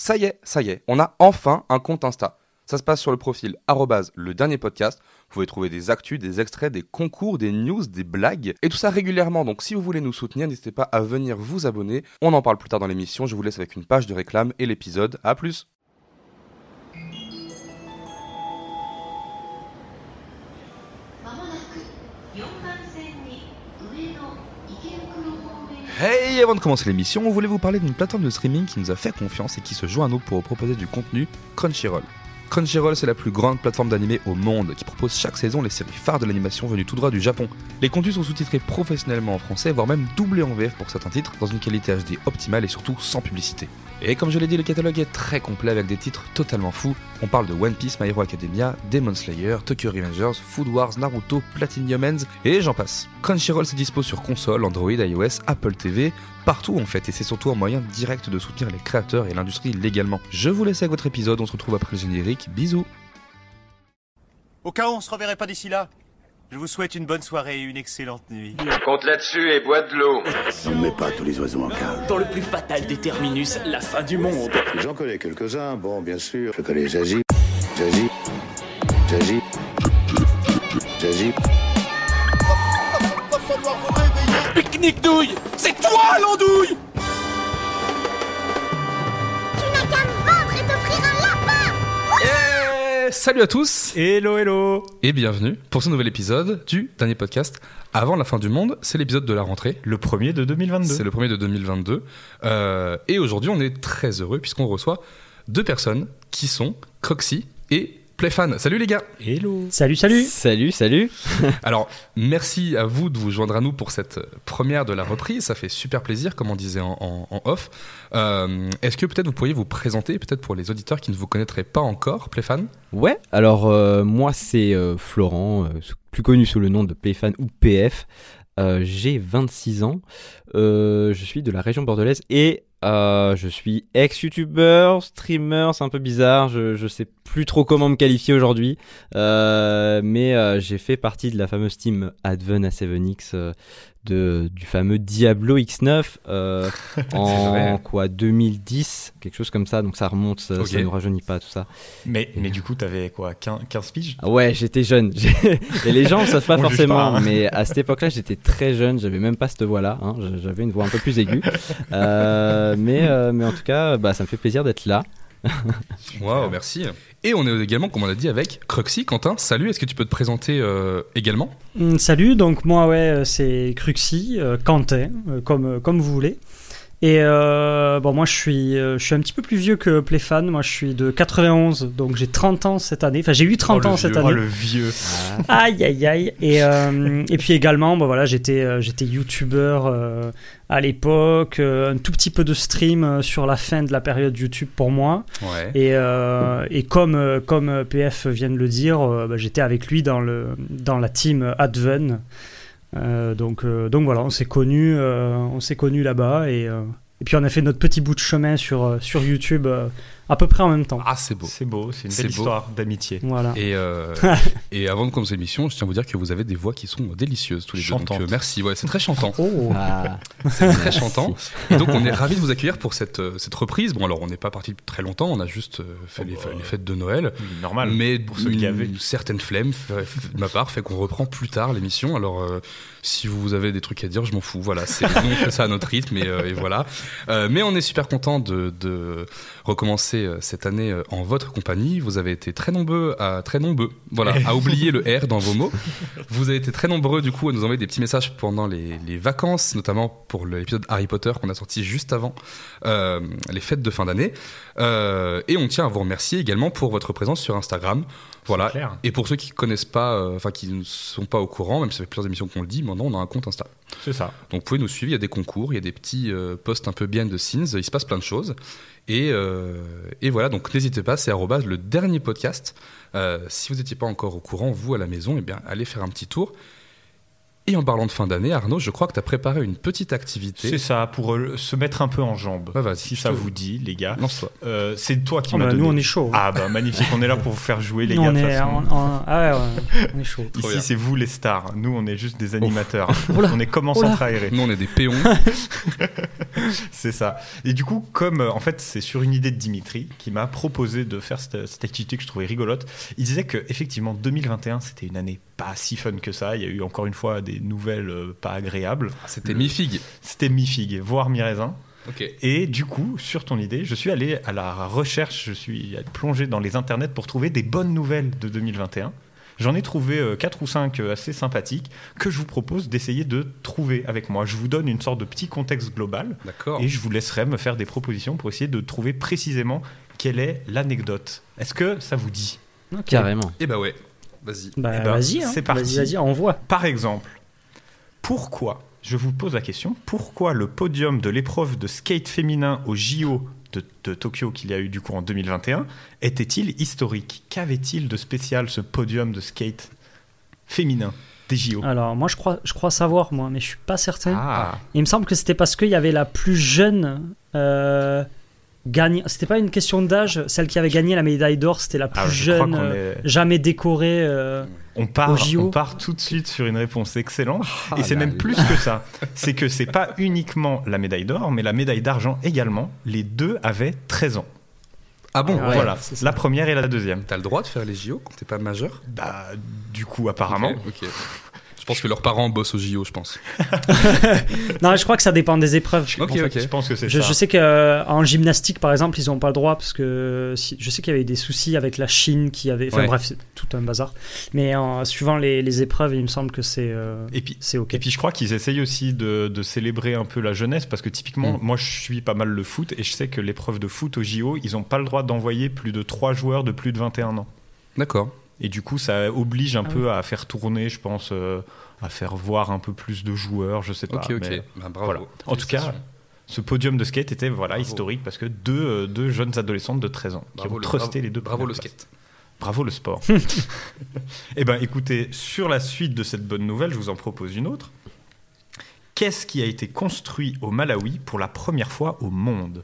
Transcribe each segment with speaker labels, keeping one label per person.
Speaker 1: Ça y est, ça y est, on a enfin un compte Insta. Ça se passe sur le profil le dernier podcast. Vous pouvez trouver des actus, des extraits, des concours, des news, des blagues et tout ça régulièrement. Donc si vous voulez nous soutenir, n'hésitez pas à venir vous abonner. On en parle plus tard dans l'émission. Je vous laisse avec une page de réclame et l'épisode. À plus. Hey, avant de commencer l'émission, on voulait vous parler d'une plateforme de streaming qui nous a fait confiance et qui se joint à nous pour proposer du contenu, Crunchyroll? Crunchyroll, c'est la plus grande plateforme d'animé au monde qui propose chaque saison les séries phares de l'animation venues tout droit du Japon. Les contenus sont sous-titrés professionnellement en français, voire même doublés en VF pour certains titres, dans une qualité HD optimale et surtout sans publicité. Et comme je l'ai dit, le catalogue est très complet avec des titres totalement fous. On parle de One Piece, My Hero Academia, Demon Slayer, Tokyo Revengers, Food Wars, Naruto, Platinum Ends et j'en passe. Crunchyroll se dispose sur console, Android, iOS, Apple TV, partout en fait, et c'est surtout un moyen direct de soutenir les créateurs et l'industrie légalement. Je vous laisse avec votre épisode, on se retrouve après le générique, bisous
Speaker 2: Au cas où on se reverrait pas d'ici là, je vous souhaite une bonne soirée et une excellente nuit.
Speaker 3: Compte là-dessus et bois de l'eau.
Speaker 4: On ne met pas tous les oiseaux en cage.
Speaker 5: Dans le plus fatal des terminus, la fin du monde.
Speaker 4: J'en connais quelques-uns, bon, bien sûr. Je connais Jaji,
Speaker 5: Pique-nique douille C'est toi l'andouille
Speaker 1: Et salut à tous
Speaker 2: Hello, hello
Speaker 1: et bienvenue pour ce nouvel épisode du dernier podcast avant la fin du monde. C'est l'épisode de la rentrée.
Speaker 2: Le premier de 2022.
Speaker 1: C'est le premier de 2022. Euh, et aujourd'hui, on est très heureux puisqu'on reçoit deux personnes qui sont Croxy et Playfan. Salut les gars
Speaker 2: Hello
Speaker 6: Salut, salut
Speaker 7: Salut, salut.
Speaker 1: Alors, merci à vous de vous joindre à nous pour cette première de la reprise. Ça fait super plaisir, comme on disait en, en- en off. Euh, Est-ce que peut-être vous pourriez vous présenter, peut-être pour les auditeurs qui ne vous connaîtraient pas encore, Playfan
Speaker 7: Ouais, alors euh, moi c'est euh, Florent, euh, plus connu sous le nom de Playfan ou PF. Euh, J'ai 26 ans, Euh, je suis de la région bordelaise et euh, je suis ex-youtubeur, streamer, c'est un peu bizarre, je, je sais plus trop comment me qualifier aujourd'hui, Euh, mais euh, j'ai fait partie de la fameuse team Adven A7X euh, de, du fameux Diablo X9 euh, en
Speaker 1: vrai.
Speaker 7: quoi 2010, quelque chose comme ça, donc ça remonte, ça, ça
Speaker 1: Ok.
Speaker 7: nous rajeunit pas tout ça.
Speaker 2: Mais, mais du coup, t'avais quoi 15, 15 piges?
Speaker 7: Ah Ouais, j'étais jeune. Et les gens ne savent pas
Speaker 2: On
Speaker 7: forcément,
Speaker 2: pas, hein.
Speaker 7: mais à cette époque-là, j'étais très jeune. J'avais même pas cette voix-là. hein. J'avais une voix un peu plus aiguë. Euh, mais, euh, mais en tout cas, bah, ça me fait plaisir d'être là.
Speaker 1: Waouh, merci. Et on est également, comme on l'a dit, avec Cruxy. Quentin, salut, est-ce que tu peux te présenter euh, également?
Speaker 6: Hum, Salut, donc moi, ouais, euh, c'est Cruxy, euh, Quentin, euh, comme, comme vous voulez. Et euh, bon, moi, je suis, euh, je suis un petit peu plus vieux que Playfan. Moi, je suis de 91, donc j'ai 30 ans cette année. Enfin, j'ai eu 30
Speaker 1: Oh, le
Speaker 6: ans cette année.
Speaker 2: Oh, le vieux
Speaker 6: Aïe, aïe, aïe. Et, euh, et puis également, bah, voilà, j'étais euh, j'étais youtubeur euh, à l'époque, euh, un tout petit peu de stream sur la fin de la période YouTube pour moi.
Speaker 1: Ouais.
Speaker 6: Et, euh, et comme, comme PF vient de le dire, bah, j'étais avec lui dans, le, dans la team Adven. Euh, donc, euh, donc voilà, on s'est connus euh, on s'est connus là-bas et, puis on a fait notre petit bout de chemin sur, sur YouTube à peu près en même temps.
Speaker 1: Ah, c'est beau.
Speaker 2: C'est beau, c'est une belle
Speaker 1: beau.
Speaker 2: histoire d'amitié.
Speaker 6: Voilà.
Speaker 1: Et, euh, et avant de commencer l'émission, je tiens à vous dire que vous avez des voix qui sont délicieuses tous les deux. Donc
Speaker 2: Chantantes.
Speaker 1: euh, merci, ouais, c'est très chantant.
Speaker 6: Oh.
Speaker 7: Ah,
Speaker 1: C'est très chantant. Et donc on est ravis de vous accueillir pour cette, euh, cette reprise. Bon alors on n'est pas parti très longtemps, on a juste fait
Speaker 2: Oh,
Speaker 1: les,
Speaker 2: bah,
Speaker 1: les fêtes de Noël.
Speaker 2: Normal.
Speaker 1: Mais
Speaker 2: pour ceux qui
Speaker 1: une
Speaker 2: avaient.
Speaker 1: certaine flemme de ma part fait qu'on reprend plus tard l'émission. Alors euh, si vous avez des trucs à dire, je m'en fous. Voilà, c'est on fait ça à notre rythme et, euh, et voilà. Euh, mais on est super content de, de recommencer euh, cette année en votre compagnie. Vous avez été très nombreux à très nombreux, voilà, à oublier le R dans vos mots. Vous avez été très nombreux du coup à nous envoyer des petits messages pendant les, les vacances, notamment pour l'épisode Harry Potter qu'on a sorti juste avant euh, les fêtes de fin d'année. Euh, et on tient à vous remercier également pour votre présence sur Instagram. Voilà.
Speaker 2: clair.
Speaker 1: Et pour ceux qui connaissent pas, euh, enfin qui ne sont pas au courant, même si ça fait plusieurs émissions qu'on le dit, maintenant on a un compte Insta.
Speaker 2: C'est ça.
Speaker 1: Donc vous pouvez nous suivre, il y a des concours, il y a des petits euh, posts un peu behind the scenes, il se passe plein de choses. Et, euh, et voilà, donc n'hésitez pas, c'est le dernier podcast. Euh, si vous n'étiez pas encore au courant, vous à la maison, eh bien allez faire un petit tour. Et en parlant de fin d'année, Arnaud, je crois que tu as préparé une petite activité.
Speaker 8: C'est ça, pour euh, se mettre un peu en jambe.
Speaker 1: Ouais, vas-y,
Speaker 8: si ça
Speaker 1: te-
Speaker 8: vous dit, les gars.
Speaker 1: Lance-toi.
Speaker 8: Euh, c'est toi qui
Speaker 6: Oh,
Speaker 8: m'as
Speaker 6: bah,
Speaker 8: donné.
Speaker 6: nous, on est chaud.
Speaker 8: Ah bah magnifique, on est là pour vous faire jouer les
Speaker 6: Nous,
Speaker 8: gars.
Speaker 6: on est,
Speaker 8: façon.
Speaker 6: en- en- ah ouais, ouais, on est chaud.
Speaker 8: Ici, c'est vous les stars. Nous, on est juste des animateurs.
Speaker 6: Oula.
Speaker 8: on est comme en centre aéré.
Speaker 1: Nous, on est des péons.
Speaker 8: C'est ça. Et du coup, comme euh, en fait, c'est sur une idée de Dimitri qui m'a proposé de faire cette, cette activité que je trouvais rigolote. Il disait que effectivement 2021, c'était une année pas si fun que ça. Il y a eu encore une fois des nouvelles euh, pas agréables.
Speaker 1: C'était mi-figue.
Speaker 8: C'était mi-figue, voire mi-raisin. Et du coup, sur ton idée, je suis allé à la recherche, je suis plongé dans les internets pour trouver des bonnes nouvelles de 2021. J'en ai trouvé 4 ou 5 assez sympathiques que je vous propose d'essayer de trouver avec moi. Je vous donne une sorte de petit contexte global
Speaker 1: D'accord.
Speaker 8: et je vous laisserai me faire des propositions pour essayer de trouver précisément quelle est l'anecdote. Est-ce que ça vous dit?
Speaker 6: Ok.
Speaker 7: Carrément.
Speaker 1: Eh bah ouais. Vas-y.
Speaker 6: Bah,
Speaker 8: Eh ben,
Speaker 6: vas-y, hein.
Speaker 8: c'est parti.
Speaker 6: Vas-y, vas-y, envoie.
Speaker 8: Par exemple, pourquoi, je vous pose la question, pourquoi le podium de l'épreuve de skate féminin au JO de, de Tokyo qu'il y a eu du coup en 2021 était-il historique? Qu'avait-il de spécial ce podium de skate féminin des JO
Speaker 6: Alors, moi, je crois, je crois savoir, moi, mais je suis pas certain.
Speaker 8: Ah,
Speaker 6: Il me semble que c'était parce qu'il y avait la plus jeune euh, gagne. C'était pas une question d'âge. Celle qui avait gagné la médaille d'or, c'était la plus
Speaker 8: ah, je crois
Speaker 6: jeune, euh,
Speaker 8: est-
Speaker 6: jamais décorée. euh,
Speaker 8: on part,
Speaker 6: au JO.
Speaker 8: on part tout de suite sur une réponse excellente.
Speaker 1: Ah
Speaker 8: et c'est même
Speaker 1: là.
Speaker 8: plus que ça. C'est que c'est pas uniquement la médaille d'or, mais la médaille d'argent également. Les deux avaient 13 ans.
Speaker 1: Ah bon
Speaker 6: Ouais,
Speaker 8: voilà, la première et la deuxième.
Speaker 1: T'as le droit de faire les JO quand t'es pas majeur?
Speaker 8: Bah, du coup, apparemment.
Speaker 1: Ok. ok. Je pense que leurs parents bossent au JO, je pense.
Speaker 6: Non, je crois que ça dépend des épreuves.
Speaker 1: Ok,
Speaker 8: En fait,
Speaker 1: ok.
Speaker 8: Je pense que c'est
Speaker 6: Je,
Speaker 8: ça.
Speaker 6: je sais qu'en gymnastique, par exemple, ils n'ont pas le droit parce que si- je sais qu'il y avait eu des soucis avec la Chine qui avait. Enfin
Speaker 1: Ouais.
Speaker 6: bref, c'est tout un bazar. Mais en suivant les, les épreuves, il me semble que c'est euh,
Speaker 8: Et puis,
Speaker 6: c'est ok.
Speaker 8: et puis je crois qu'ils essayent aussi de, de célébrer un peu la jeunesse parce que typiquement,
Speaker 1: Mm.
Speaker 8: moi je suis pas mal le foot et je sais que l'épreuve de foot au JO, ils n'ont pas le droit d'envoyer plus de 3 joueurs de plus de 21 ans.
Speaker 1: D'accord.
Speaker 8: Et du coup, ça oblige un
Speaker 6: Ah
Speaker 8: peu à faire tourner, je pense, euh, à faire voir un peu plus de joueurs, je sais pas.
Speaker 1: Ok, ok.
Speaker 8: mais
Speaker 1: Bah, bravo.
Speaker 8: voilà. En tout cas, ce podium de skate était voilà,
Speaker 1: Bravo.
Speaker 8: historique parce que deux, euh, deux jeunes adolescentes de 13 ans qui
Speaker 1: Bravo
Speaker 8: ont
Speaker 1: le-
Speaker 8: trusté
Speaker 1: bravo-
Speaker 8: les deux
Speaker 1: Bravo le
Speaker 8: places.
Speaker 1: skate.
Speaker 8: Bravo le sport. eh ben, écoutez, sur la suite de cette bonne nouvelle, je vous en propose une autre. Qu'est-ce qui a été construit au Malawi pour la première fois au monde?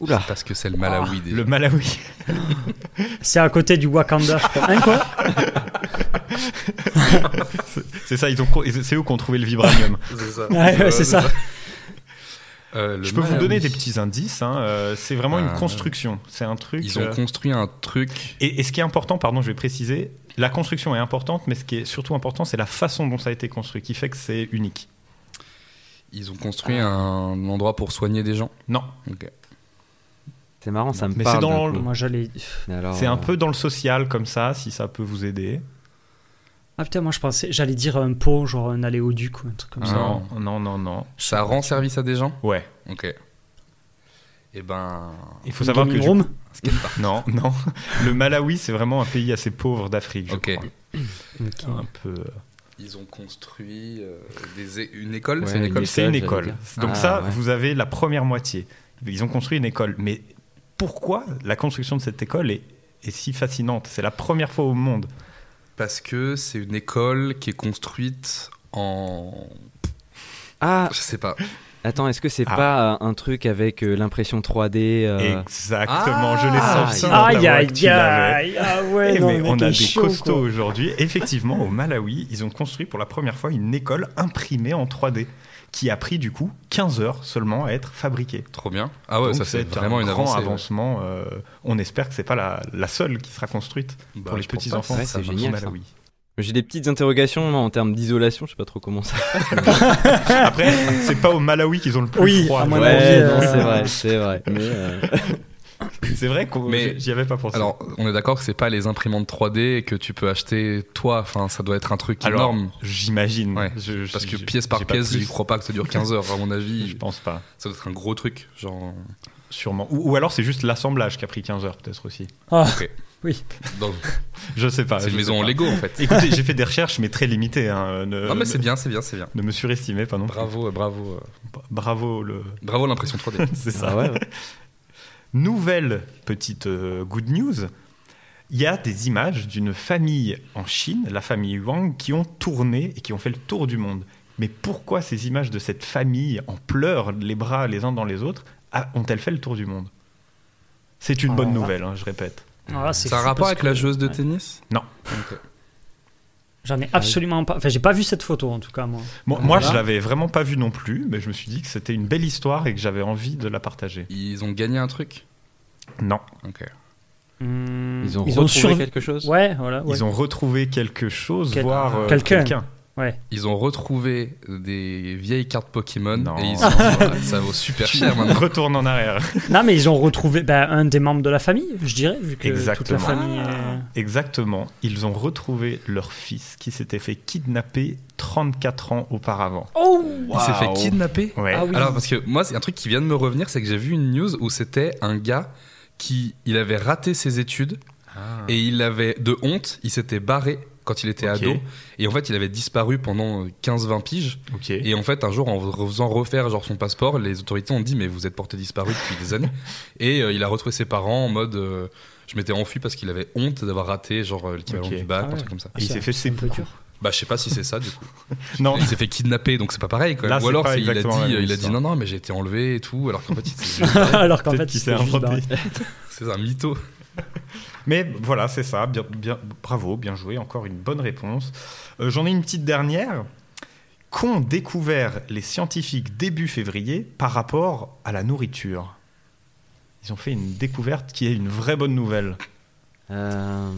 Speaker 7: Oula.
Speaker 1: Parce que c'est le Malawi déjà.
Speaker 8: Le Malawi.
Speaker 6: C'est à côté du Wakanda. je crois. Hein, quoi
Speaker 8: C'est ça, ils ont, c'est eux qui ont trouvé le vibranium.
Speaker 1: C'est ça.
Speaker 6: Ouais, ouais, c'est ça.
Speaker 1: Euh,
Speaker 8: Je peux vous donner des petits indices. hein, euh, c'est vraiment une
Speaker 1: Ah,
Speaker 8: construction. C'est un truc.
Speaker 1: Ils ont
Speaker 8: euh,
Speaker 1: construit un truc.
Speaker 8: et, et ce qui est important, pardon, je vais préciser, la construction est importante, mais ce qui est surtout important, c'est la façon dont ça a été construit, qui fait que c'est unique.
Speaker 1: Ils ont construit un endroit pour soigner des gens?
Speaker 8: Non,
Speaker 1: Ok.
Speaker 7: C'est marrant, ça me
Speaker 8: Mais
Speaker 7: parle.
Speaker 8: c'est dans le-.
Speaker 6: Moi, j'allais.
Speaker 8: C'est un
Speaker 7: euh,
Speaker 8: peu dans le social comme ça, si ça peut vous aider.
Speaker 6: Ah putain, moi je pensais, j'allais dire un pot, genre un aléoduc ou un truc comme ça.
Speaker 8: Non, non, non, non.
Speaker 1: Ça rend service à des gens
Speaker 8: Ouais.
Speaker 1: Ok. Eh ben.
Speaker 8: Il faut savoir que du non, non. Le Malawi, c'est vraiment un pays assez pauvre d'Afrique. je
Speaker 1: Ok.
Speaker 8: crois.
Speaker 6: Ok.
Speaker 8: Un peu.
Speaker 1: Ils ont construit euh, des é- une école?
Speaker 7: Ouais,
Speaker 1: C'est une école?
Speaker 8: une. Donc
Speaker 7: Ah,
Speaker 8: ça,
Speaker 7: ouais.
Speaker 8: vous avez la première moitié. Ils ont construit une école. Mais pourquoi la construction de cette école est, est si fascinante C'est la première fois au monde.
Speaker 1: Parce que c'est une école qui est construite en.
Speaker 7: Ah,
Speaker 1: Je sais pas.
Speaker 7: attends, est-ce que c'est
Speaker 8: Ah.
Speaker 7: pas euh, un truc avec euh, l'impression 3D euh,
Speaker 8: Exactement,
Speaker 1: Ah,
Speaker 8: je l'ai
Speaker 1: ah,
Speaker 8: senti.
Speaker 6: Aïe aïe aïe Ah ouais,
Speaker 8: Eh,
Speaker 6: non,
Speaker 8: mais
Speaker 6: mec
Speaker 8: on a des
Speaker 6: chaud,
Speaker 8: costauds aujourd'hui. Effectivement, au Malawi, ils ont construit pour la première fois une école imprimée en 3D qui a pris du coup 15 heures seulement à être fabriquée.
Speaker 1: Trop bien. Ah ouais,
Speaker 8: Donc
Speaker 1: ça c'est vraiment
Speaker 8: un
Speaker 1: une
Speaker 8: grand
Speaker 1: avancée. ouais.
Speaker 8: avancement. euh, on espère que c'est pas la, la seule qui sera construite
Speaker 1: Bah,
Speaker 8: pour les petits enfants.
Speaker 7: Ouais, c'est génial, ça. J'ai des petites interrogations moi, en termes d'isolation, je sais pas trop comment ça.
Speaker 8: Après, c'est pas au Malawi qu'ils ont le plus
Speaker 6: Oui,
Speaker 8: froid.
Speaker 7: Ouais,
Speaker 6: euh,
Speaker 7: c'est vrai, c'est vrai. Mais euh,
Speaker 8: C'est vrai qu'on
Speaker 1: Mais-
Speaker 8: j'y avais pas pensé.
Speaker 1: Alors, on est d'accord que c'est pas les imprimantes 3D que tu peux acheter toi. Enfin, ça doit être un truc
Speaker 8: Alors,
Speaker 1: énorme.
Speaker 8: j'imagine.
Speaker 1: Ouais,
Speaker 8: Je- je-
Speaker 1: Parce que pièce par pièce, je crois pas que ça dure 15 heures. À mon
Speaker 8: Je
Speaker 1: avis,
Speaker 8: pense pas.
Speaker 1: ça doit être un gros truc. Genre.
Speaker 8: Sûrement. Ou, ou alors c'est juste l'assemblage qui a pris 15 heures, peut-être aussi.
Speaker 6: Ah,
Speaker 1: Ok.
Speaker 6: oui.
Speaker 1: Donc,
Speaker 8: Je sais pas.
Speaker 1: c'est
Speaker 8: je
Speaker 1: une maison en. Lego en fait.
Speaker 8: Écoutez, j'ai fait des recherches, mais très limitées. hein. Ne,
Speaker 1: Non, mais
Speaker 8: ne-
Speaker 1: c'est bien, c'est bien, c'est bien.
Speaker 8: ne me surestimez pas non plus.
Speaker 1: Bravo, euh, bravo, euh,
Speaker 8: Bravo le.
Speaker 1: bravo l'impression 3D.
Speaker 8: c'est ça.
Speaker 7: ah ouais, ouais.
Speaker 8: Nouvelle petite euh, good news. Il y a des images d'une famille en Chine, la famille Wang, qui ont tourné et qui ont fait le tour du monde. Mais pourquoi ces images de cette famille en pleurs, les bras les uns dans les autres, ont-elles fait le tour du monde? C'est une
Speaker 6: Ah,
Speaker 8: bonne
Speaker 6: là.
Speaker 8: nouvelle, hein, je répète.
Speaker 6: C'est
Speaker 1: Ça a un rapport avec
Speaker 6: que-
Speaker 1: la joueuse de
Speaker 6: ouais.
Speaker 1: tennis?
Speaker 8: Non.
Speaker 6: J'en ai absolument pas. Enfin, j'ai pas vu cette photo en tout cas, moi.
Speaker 8: Bon, moi,
Speaker 6: Voilà.
Speaker 8: je l'avais vraiment pas vu non plus, mais je me suis dit que c'était une belle histoire et que j'avais envie de la partager.
Speaker 1: Ils ont gagné un truc?
Speaker 8: Non.
Speaker 1: Ok.
Speaker 6: Hmm,
Speaker 7: Ils ont retrouvé
Speaker 6: surv-
Speaker 7: quelque chose?
Speaker 6: Ouais, voilà. ouais.
Speaker 8: Ils ont retrouvé quelque chose,
Speaker 6: Quel-
Speaker 8: voire euh,
Speaker 6: Quelqu'un.
Speaker 1: Ils ont retrouvé des vieilles cartes Pokémon
Speaker 8: Non.
Speaker 1: et ils ont... ça vaut super cher maintenant.
Speaker 8: Retourne en arrière.
Speaker 6: Non, mais ils ont retrouvé ben, un des membres de la famille, je dirais, vu que toute la
Speaker 8: Exactement.
Speaker 6: famille. est-
Speaker 8: Exactement. Ils ont retrouvé leur fils qui s'était fait kidnapper 34 ans auparavant.
Speaker 6: Oh
Speaker 1: Il s'est fait kidnapper?
Speaker 8: Ouais.
Speaker 6: Ah oui.
Speaker 1: Alors parce que moi c'est un truc qui vient de me revenir, c'est que j'ai vu une news où c'était un gars qui il avait raté ses études et il avait de honte, il s'était barré quand il était ado et en fait il avait disparu pendant 15-20 piges
Speaker 8: Ok.
Speaker 1: et en fait un jour en faisant refaire genre son passeport, les autorités ont dit mais vous êtes porté disparu depuis des années et euh, il a retrouvé ses parents en mode euh, je m'étais enfui parce qu'il avait honte d'avoir raté genre euh, l'équivalent
Speaker 8: Ok.
Speaker 1: du bac,
Speaker 6: Ah
Speaker 1: un
Speaker 6: ouais.
Speaker 1: truc comme ça.
Speaker 8: il s'est fait
Speaker 6: dur.
Speaker 1: Bah je sais pas si c'est ça du coup.
Speaker 8: Non,
Speaker 1: Il s'est fait kidnapper donc c'est pas pareil quoi.
Speaker 8: Là,
Speaker 1: Ou alors il a dit il a non non mais j'ai été enlevé et tout alors qu'en fait il s'est-
Speaker 6: Alors qu'en fait, il
Speaker 8: s'est inventé.
Speaker 1: c'est un mytho.
Speaker 8: Mais voilà, c'est ça. Bien, bien, bravo, bien joué. Encore une bonne réponse. Euh, J'en ai une petite dernière. Qu'ont découvert les scientifiques début février par rapport à la nourriture? Ils ont fait une découverte qui est une vraie bonne nouvelle.
Speaker 7: Euh,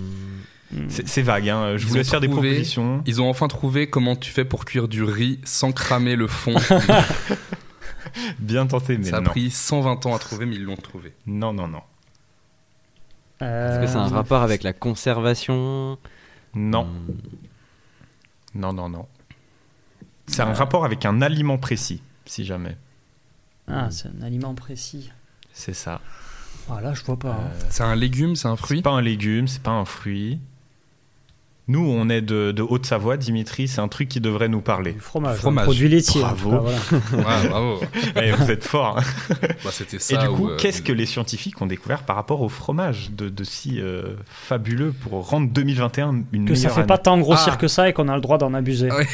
Speaker 8: C'est vague, hein. je vous laisse faire des propositions.
Speaker 1: Ils ont enfin trouvé comment tu fais pour cuire du riz sans cramer le fond.
Speaker 8: Bien tenté, mais
Speaker 1: Ça a
Speaker 8: non.
Speaker 1: pris 120 ans à trouver mais ils l'ont trouvé.
Speaker 8: Non, non, non.
Speaker 7: Est-ce que c'est un
Speaker 6: Euh,
Speaker 7: rapport avec la conservation?
Speaker 8: Non,
Speaker 7: Hmm.
Speaker 8: non, non, non. C'est un rapport avec un aliment précis, si jamais.
Speaker 6: Ah, c'est un aliment précis.
Speaker 8: C'est ça.
Speaker 6: Ah, là, je vois pas. hein.
Speaker 8: Euh,
Speaker 1: C'est un légume, c'est un
Speaker 8: C'est
Speaker 1: fruit
Speaker 8: pas un légume, c'est pas un fruit. Nous, on est de, de Haute-Savoie, Dimitri, c'est un truc qui devrait nous parler.
Speaker 6: Du fromage,
Speaker 1: fromage.
Speaker 6: un produit laitier.
Speaker 8: Bravo.
Speaker 6: en tout cas, voilà.
Speaker 1: Ouais, bravo.
Speaker 8: Eh, vous êtes fort. hein.
Speaker 1: Bah, c'était
Speaker 8: Et du
Speaker 1: ou,
Speaker 8: coup,
Speaker 1: euh,
Speaker 8: qu'est-ce que les scientifiques ont découvert par rapport au fromage de, de si euh, fabuleux pour rendre 2021 une
Speaker 6: Que ça fait
Speaker 8: année
Speaker 6: pas tant grossir
Speaker 1: Ah.
Speaker 6: que ça et qu'on a le droit d'en abuser.
Speaker 1: Ah ouais.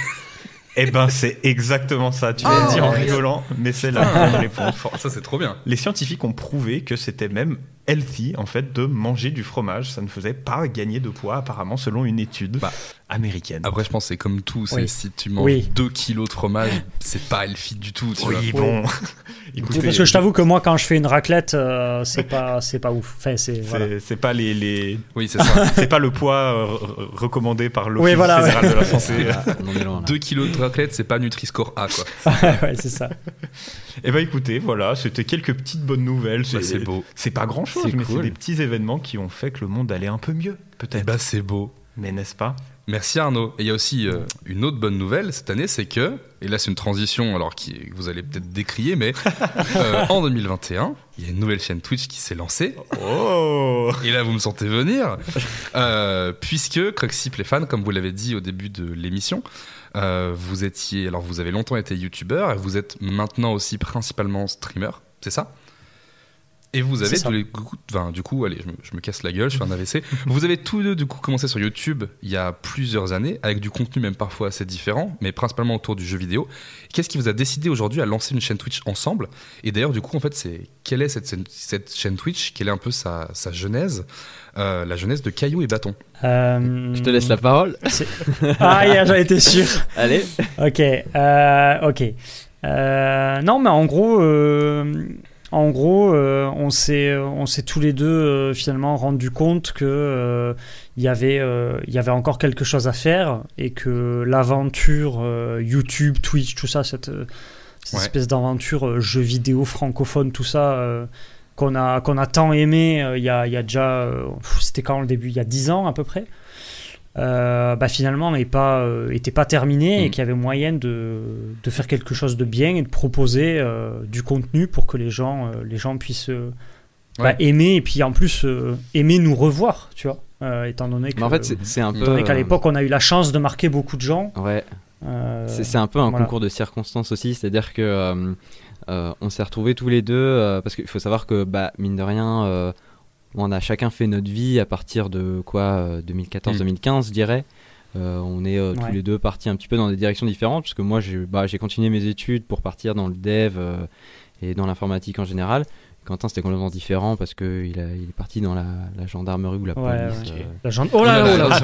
Speaker 8: Eh ben, c'est exactement ça. Tu l'as
Speaker 1: Ah.
Speaker 8: dit en rigolant, mais c'est la bonne réponse.
Speaker 1: Ça c'est trop bien.
Speaker 8: Les scientifiques ont prouvé que c'était même healthy en fait de manger du fromage. Ça ne faisait pas gagner de poids apparemment selon une étude
Speaker 1: Bah,
Speaker 8: américaine.
Speaker 1: Après je pense que c'est comme tout, c'est
Speaker 6: Oui.
Speaker 1: si tu manges
Speaker 6: Oui.
Speaker 1: 2 kilos de fromage, c'est pas healthy du tout. Tu
Speaker 8: oui,
Speaker 1: vois.
Speaker 8: bon. Écoutez,
Speaker 6: parce que je t'avoue que moi, quand je fais une raclette, euh, c'est pas, c'est pas ouf. Enfin, c'est
Speaker 8: c'est
Speaker 6: voilà.
Speaker 8: c'est pas les, les-
Speaker 1: Oui, c'est ça.
Speaker 8: c'est pas le poids euh, re- recommandé par l'Office
Speaker 6: Oui, voilà,
Speaker 8: fédéral de la santé.
Speaker 7: Ah, on en est loin, là.
Speaker 1: 2 kilos de raclette, c'est pas Nutri-Score A quoi.
Speaker 6: ouais, c'est ça.
Speaker 8: Eh ben écoutez, voilà, c'était quelques petites bonnes nouvelles.
Speaker 1: Bah, c'est beau.
Speaker 8: C'est pas grand chose,
Speaker 7: C'est
Speaker 8: mais c'est
Speaker 7: cool.
Speaker 8: des petits événements qui ont fait que le monde allait un peu mieux, peut-être.
Speaker 1: bah c'est beau.
Speaker 8: Mais n'est-ce pas?
Speaker 1: Merci Arnaud. Et il y a aussi euh, une autre bonne nouvelle cette année, c'est que, et là c'est une transition alors qui, que vous allez peut-être décrier, mais euh, en 2021, il y a une nouvelle chaîne Twitch qui s'est lancée.
Speaker 8: Oh
Speaker 1: Et là vous me sentez venir, euh, puisque Cruxy Playfan, comme vous l'avez dit au début de l'émission, vous étiez, alors vous avez longtemps été youtubeur et vous êtes maintenant aussi principalement streamer, c'est ça? Et vous avez tous les coups- enfin, du coup, allez, je me, je me casse la gueule, je fais un AVC. vous avez tous deux du coup commencé sur YouTube il y a plusieurs années, avec du contenu même parfois assez différent, mais principalement autour du jeu vidéo. Qu'est-ce qui vous a décidé aujourd'hui à lancer une chaîne Twitch ensemble? Et d'ailleurs, du coup, en fait, c'est quelle est cette, chaîne- cette chaîne Twitch? Quelle est un peu sa, sa genèse? Euh, La genèse de Caillou et Bâton.
Speaker 6: Euh,
Speaker 7: Je te laisse la parole.
Speaker 6: Ah, yeah, j'en étais sûr.
Speaker 7: Allez.
Speaker 6: Ok, euh, ok. Euh, non, mais en gros, euh, en gros, euh, on s'est, on s'est tous les deux euh, finalement rendu compte que euh, il y avait, euh, il y avait encore quelque chose à faire et que l'aventure euh, YouTube, Twitch, tout ça, cette, euh, cette
Speaker 1: Ouais.
Speaker 6: espèce d'aventure euh, jeux vidéo francophone, tout ça. euh, qu'on a, qu'on a tant aimé euh, il y, a, y a déjà, euh, c'était quand le début, il y a 10 ans à peu près, euh, bah finalement n'est pas, euh, pas terminé et
Speaker 1: Mm.
Speaker 6: qu'il y avait moyen de, de faire quelque chose de bien et de proposer euh, du contenu pour que les gens, euh, les gens puissent euh, bah, aimer et puis en plus aimer nous revoir, tu vois, étant donné que,
Speaker 7: Mais en fait, c'est- c'est un
Speaker 1: Étant
Speaker 7: peu.
Speaker 6: étant donné qu'à l'époque on a eu la chance de marquer beaucoup de gens.
Speaker 7: Ouais. C'est c'est un peu un
Speaker 6: voilà.
Speaker 7: concours de circonstances aussi, c'est-à-dire que on s'est retrouvés tous les deux parce qu'il faut savoir que bah mine de rien, on a chacun fait notre vie à partir de quoi 2014-2015, je dirais. Euh, on est euh, tous
Speaker 6: Ouais.
Speaker 7: les deux partis un petit peu dans des directions différentes, parce que moi j'ai bah, j'ai continué mes études pour partir dans le dev euh, et dans l'informatique en général. Quentin c'était complètement différent parce qu'il il est parti dans la, la gendarmerie ou la
Speaker 6: Ouais,
Speaker 7: police.
Speaker 6: ouais.
Speaker 7: euh.
Speaker 6: La gen- Oh là, oh là.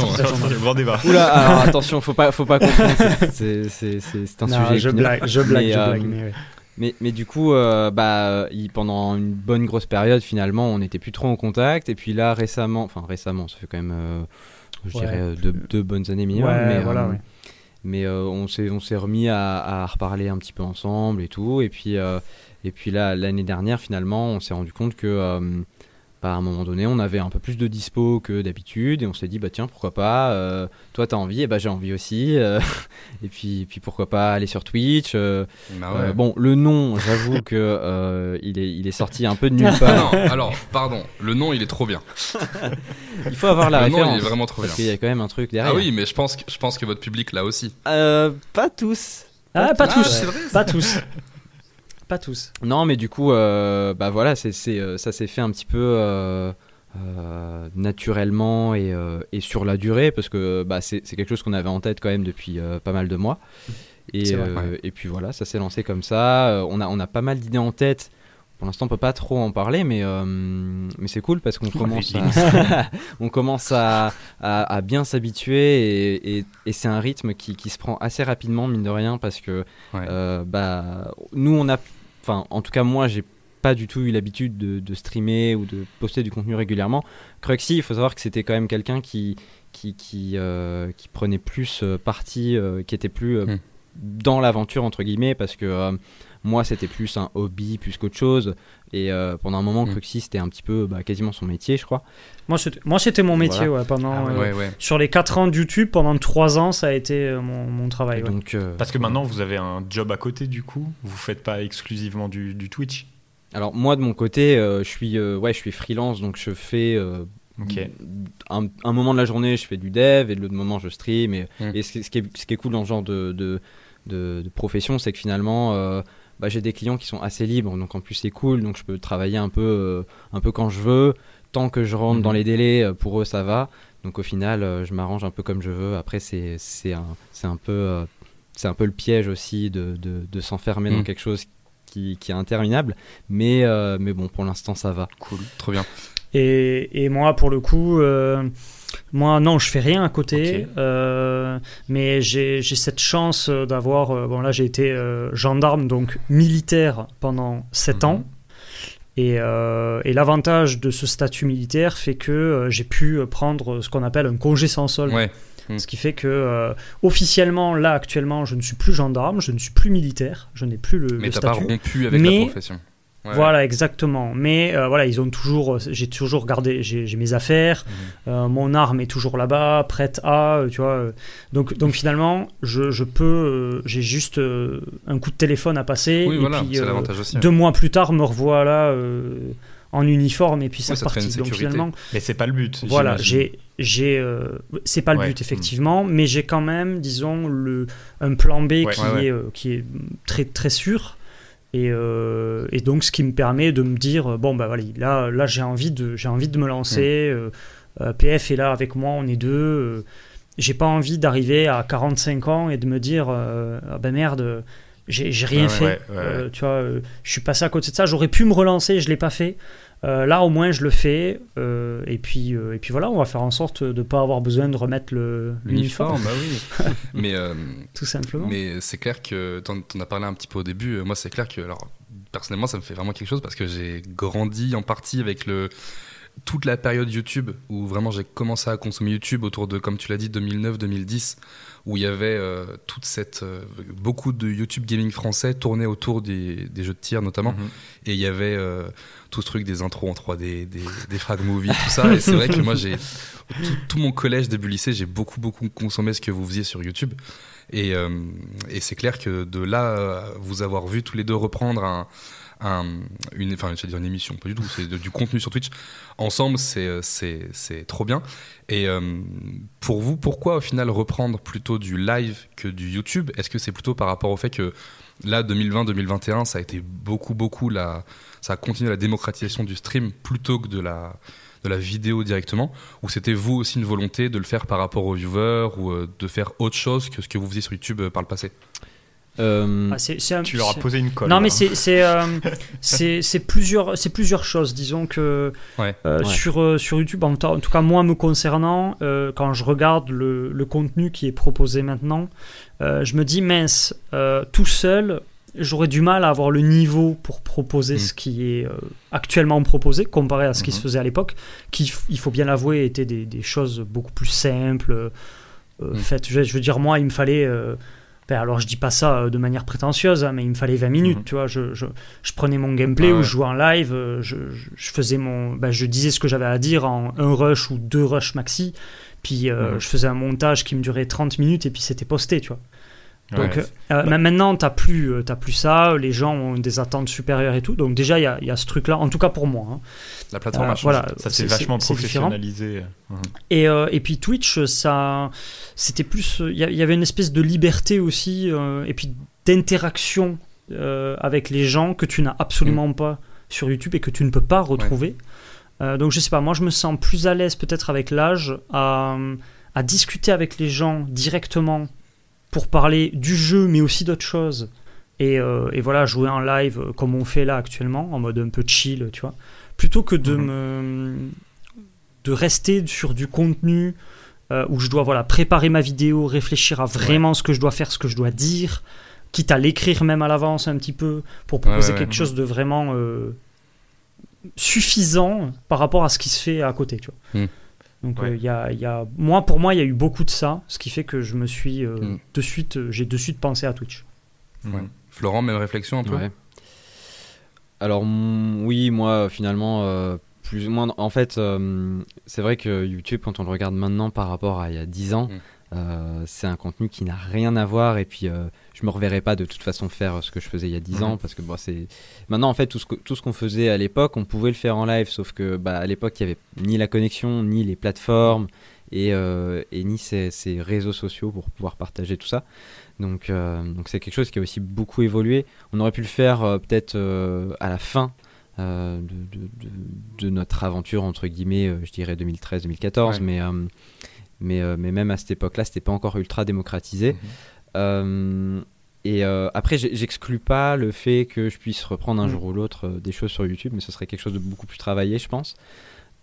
Speaker 8: Grand débat.
Speaker 7: Oula, alors attention, faut pas, faut pas confondre, c'est- un
Speaker 6: Non,
Speaker 7: sujet.
Speaker 6: je blague, je blague,
Speaker 7: Mais,
Speaker 6: je
Speaker 7: euh,
Speaker 6: blague. mais ouais.
Speaker 7: Mais, mais du coup, euh, bah, il- pendant une bonne grosse période, finalement, on n'était plus trop en contact. Et puis là, récemment, enfin récemment, ça fait quand même, euh, je
Speaker 6: Ouais.
Speaker 7: dirais, euh, deux, deux bonnes années minimum.
Speaker 6: Ouais,
Speaker 7: mais
Speaker 6: voilà,
Speaker 7: euh,
Speaker 6: ouais.
Speaker 7: mais euh, on s'est on s'est remis à, à reparler un petit peu ensemble et tout. Et puis, euh, et puis là, l'année dernière, finalement, on s'est rendu compte que. Bah, à un moment donné, on avait un peu plus de dispo que d'habitude et on s'est dit bah tiens pourquoi pas euh, toi t'as envie et bah j'ai envie aussi euh, et puis puis pourquoi pas aller sur Twitch euh,
Speaker 1: Bah ouais.
Speaker 7: euh, bon, le nom, j'avoue que euh, il, est, il est sorti un peu de nulle
Speaker 1: Ah
Speaker 7: part.
Speaker 1: non, alors, pardon, le nom il est trop bien.
Speaker 7: il faut avoir la
Speaker 1: le nom
Speaker 7: référence.
Speaker 1: il est vraiment trop bien.
Speaker 7: parce qu'il y a quand même un truc derrière.
Speaker 1: Ah oui, mais je pense que, je pense que votre public l'a aussi.
Speaker 7: Euh, pas tous.
Speaker 6: Ah, pas
Speaker 1: Ah,
Speaker 6: tous.
Speaker 1: c'est vrai,
Speaker 6: Pas tous. Pas tous.
Speaker 7: Non, mais du coup, euh, bah voilà, c'est, c'est, euh, ça s'est fait un petit peu euh, euh, naturellement et, et sur la durée, parce que bah, c'est, c'est quelque chose qu'on avait en tête quand même depuis pas mal de mois. Et,
Speaker 6: C'est vrai,
Speaker 7: et puis voilà, ça s'est lancé comme ça. On, a, on a pas mal d'idées en tête. Pour l'instant, on peut pas trop en parler, mais, euh, mais c'est cool parce qu'on commence, à, on commence à, à, à bien s'habituer et, et, et c'est un rythme qui, qui se prend assez rapidement, mine de rien, parce que
Speaker 1: Ouais.
Speaker 7: euh, bah, nous, on a, enfin, en tout cas, moi, j'ai pas du tout eu l'habitude de, de streamer ou de poster du contenu régulièrement. Cruxy, il faut savoir que c'était quand même quelqu'un qui, qui, qui, euh, qui prenait plus parti, qui était plus
Speaker 1: Hmm.
Speaker 7: dans l'aventure, entre guillemets, parce que moi, c'était plus un hobby plus qu'autre chose. Et euh, pendant un moment,
Speaker 1: Hmm.
Speaker 7: Cruxy, c'était un petit peu bah, quasiment son métier, je crois.
Speaker 6: Moi, c'était, moi, c'était mon métier, ouais, pendant.
Speaker 8: Ah ouais,
Speaker 6: euh,
Speaker 1: Ouais, ouais.
Speaker 6: Sur les 4 ans de YouTube, pendant 3 ans, ça a été euh, mon, mon travail.
Speaker 7: Donc, euh,
Speaker 8: Parce que maintenant, vous avez un job à côté, du coup. Vous faites pas exclusivement du, du Twitch.
Speaker 7: alors moi, de mon côté, euh, je suis, euh, ouais, je suis freelance, donc je fais euh,
Speaker 8: Ok.
Speaker 7: un, un moment de la journée, je fais du dev et de l'autre moment, je stream. Et,
Speaker 1: Mm.
Speaker 7: et ce, qui- ce qui est, ce qui est cool dans ce genre de, de, de- de profession, c'est que finalement, euh, bah, j'ai des clients qui sont assez libres. Donc en plus, c'est cool. Donc je peux travailler un peu, euh, un peu quand je veux. Tant que je rentre
Speaker 8: Mhm.
Speaker 7: dans les délais, euh, pour eux, ça va. Donc au final, euh, je m'arrange un peu comme je veux. Après, c'est c'est un, c'est un, peu, euh, c'est un peu le piège aussi de, de, de s'enfermer dans
Speaker 1: Mm.
Speaker 7: quelque chose qui, qui est interminable. Mais, euh, mais bon, pour l'instant, ça va.
Speaker 1: Cool, trop bien.
Speaker 6: Et, et moi, pour le coup, euh, moi, non, je fais rien à côté. Euh, mais j'ai cette chance euh, d'avoir. euh, bon, là, j'ai été euh, gendarme, donc militaire pendant 7
Speaker 8: Mhm.
Speaker 6: ans. Et, et l'avantage de ce statut militaire fait que j'ai pu prendre ce qu'on appelle un congé sans solde.
Speaker 1: Ouais.
Speaker 6: Ce qui fait que officiellement, là actuellement, je ne suis plus gendarme, je ne suis plus militaire, je n'ai plus le,
Speaker 1: Mais
Speaker 6: le
Speaker 1: t'as pas
Speaker 6: statut.
Speaker 1: rompu avec
Speaker 6: Mais-
Speaker 1: la profession. Ouais,
Speaker 6: Voilà, exactement. Mais euh, voilà, ils ont toujours, j'ai toujours gardé, j'ai mes affaires,
Speaker 1: Mhm.
Speaker 6: euh, mon arme est toujours là-bas, prête à, euh, tu vois. euh. donc, donc finalement, je, je peux, euh, j'ai juste euh, un coup de téléphone à passer.
Speaker 1: Oui,
Speaker 6: et
Speaker 1: voilà,
Speaker 6: puis,
Speaker 1: c'est
Speaker 6: euh,
Speaker 1: l'avantage aussi.
Speaker 6: deux mois plus tard, me revoilà euh, en uniforme et puis c'est
Speaker 1: ça une
Speaker 6: Donc finalement,
Speaker 8: Mais c'est pas le but.
Speaker 6: voilà, j'ai, j'ai, euh, c'est pas le
Speaker 8: Ouais.
Speaker 6: but effectivement, mais j'ai quand même, disons, le, un plan B
Speaker 8: Ouais.
Speaker 6: qui,
Speaker 1: Ouais, ouais.
Speaker 6: Est, euh, qui est très très sûr. Et, euh, et donc, ce qui me permet de me dire, bon, bah voilà, là, là j'ai envie de, j'ai envie de me lancer.
Speaker 1: Mm.
Speaker 6: euh, euh, PF est là avec moi, on est deux. euh, j'ai pas envie d'arriver à 45 ans et de me dire, ah ben merde, j'ai, rien
Speaker 1: Ouais,
Speaker 6: fait.
Speaker 8: ouais, ouais,
Speaker 6: tu vois, je suis passé à côté de ça. J'aurais pu me relancer, je l'ai pas fait. Euh, là, au moins, je le fais. euh, et, puis, euh, et puis voilà, on va faire en sorte de ne pas avoir besoin de remettre le, l'uniforme,
Speaker 1: bah oui. mais
Speaker 6: tout simplement.
Speaker 1: mais c'est clair que t'en en as parlé un petit peu au début. Moi, c'est clair que alors personnellement, ça me fait vraiment quelque chose parce que j'ai grandi en partie avec le toute la période YouTube où vraiment j'ai commencé à consommer YouTube autour de, comme tu l'as dit, 2009-2010, où il y avait euh, toute cette euh, beaucoup de YouTube gaming français tourné autour des, des jeux de tir notamment,
Speaker 8: Mhm.
Speaker 1: et il y avait euh, tout ce truc des intros en 3D, des, des frag movies, tout ça. Et c'est vrai que moi, j'ai tout, tout mon collège, début lycée, j'ai beaucoup beaucoup consommé ce que vous faisiez sur YouTube. Et, et c'est clair que de là, vous avoir vu tous les deux reprendre un, un- une, enfin, dire une émission, pas du tout, c'est du contenu sur Twitch. Ensemble, c'est euh, trop bien. Et euh, pour vous, pourquoi au final reprendre plutôt du live que du YouTube? Est-ce que c'est plutôt par rapport au fait que là, 2020-2021, ça a été beaucoup beaucoup la, ça a continué la démocratisation du stream plutôt que de la de la vidéo directement, ou c'était vous aussi une volonté de le faire par rapport aux viewers ou euh, de faire autre chose que ce que vous faisiez sur YouTube par le passé?
Speaker 7: Euh,
Speaker 6: Ah, un-
Speaker 8: Tu leur as posé une colle.
Speaker 6: Non, mais c'est c'est euh, c'est c'est plusieurs c'est plusieurs choses. Disons que
Speaker 1: Ouais.
Speaker 6: euh,
Speaker 7: Ouais.
Speaker 6: sur euh, sur YouTube, en, en tout cas moi me concernant, euh, quand je regarde le, le contenu qui est proposé maintenant, euh, je me dis mince, euh, tout seul, j'aurais du mal à avoir le niveau pour proposer
Speaker 1: Mm.
Speaker 6: ce qui est euh, actuellement proposé comparé à ce qui se faisait à l'époque, qui il faut bien l'avouer étaient des, des choses beaucoup plus simples. euh,
Speaker 1: Mm.
Speaker 6: faites. Je, je veux dire moi, il me fallait alors je dis pas ça euh, de manière prétentieuse, hein, mais il me fallait 20 minutes,
Speaker 8: Mhm.
Speaker 6: tu vois. Je, je, je prenais mon gameplay
Speaker 1: Ah
Speaker 6: ou
Speaker 1: ouais.
Speaker 6: je jouais en live, euh, je, faisais mon, ben, je disais ce que j'avais à dire en un rush ou deux rushs maxi, puis euh, je faisais un montage qui me durait 30 minutes et puis c'était posté, tu vois. Donc
Speaker 8: Ouais.
Speaker 6: euh, euh, maintenant t'as plus, euh, t'as plus ça, les gens ont des attentes supérieures et tout, donc déjà il y a, il y a ce truc-là, en tout cas pour moi. hein.
Speaker 1: La plateforme
Speaker 6: Euh,
Speaker 1: a changé.
Speaker 6: voilà,
Speaker 8: Ça
Speaker 6: c'est-
Speaker 8: s'est vachement professionnalisé.
Speaker 6: Et, euh, et puis Twitch, ça, c'était plus, il y, avait une espèce de liberté aussi, euh, et puis d'interaction euh, avec les gens que tu n'as absolument
Speaker 8: Mm.
Speaker 6: pas sur YouTube et que tu ne peux pas retrouver. Euh, donc je sais pas, moi je me sens plus à l'aise peut-être avec l'âge à, à discuter avec les gens directement pour parler du jeu, mais aussi d'autres choses. Et, euh, et voilà, jouer en live euh, comme on fait là actuellement, en mode un peu chill, tu vois. Plutôt que de
Speaker 8: Mhm.
Speaker 6: me de rester sur du contenu euh, où je dois voilà préparer ma vidéo, réfléchir à vraiment ce que je dois faire, ce que je dois dire, quitte à l'écrire même à l'avance un petit peu pour proposer
Speaker 1: ouais, ouais.
Speaker 6: quelque chose de vraiment euh, suffisant par rapport à ce qui se fait à côté, tu vois.
Speaker 1: Mm.
Speaker 6: Donc
Speaker 8: Ouais.
Speaker 6: euh, il y a, il y a- moi pour moi il y a eu beaucoup de ça, ce qui fait que je me suis euh,
Speaker 1: Mm.
Speaker 6: de suite euh, j'ai de suite pensé à Twitch.
Speaker 1: Ouais. Florent, même réflexion un peu
Speaker 7: Ouais. Alors mm, oui, moi finalement, euh, plus ou moins, en fait, euh, c'est vrai que YouTube, quand on le regarde maintenant par rapport à il y a 10 ans,
Speaker 1: Mm.
Speaker 7: Euh, c'est un contenu qui n'a rien à voir et puis euh, je me reverrai pas de toute façon faire ce que je faisais il y a 10
Speaker 8: Mhm.
Speaker 7: ans parce que bon, c'est maintenant en fait tout ce que- tout ce qu'on faisait à l'époque, on pouvait le faire en live, sauf que bah, à l'époque il y avait ni la connexion, ni les plateformes et, euh, et ni ces, ces réseaux sociaux pour pouvoir partager tout ça. Donc, euh, donc c'est quelque chose qui a aussi beaucoup évolué. On aurait pu le faire peut-être à la fin de, de- de- de notre aventure, entre guillemets, je dirais 2013-2014,
Speaker 1: Ouais.
Speaker 7: mais, mais, euh, mais même à cette époque-là, c'était pas encore ultra démocratisé.
Speaker 1: Mhm.
Speaker 7: Euh, et euh, après, j'exclus pas le fait que je puisse reprendre un
Speaker 6: Mm.
Speaker 7: jour ou l'autre des choses sur YouTube, mais ce serait quelque chose de beaucoup plus travaillé, je pense.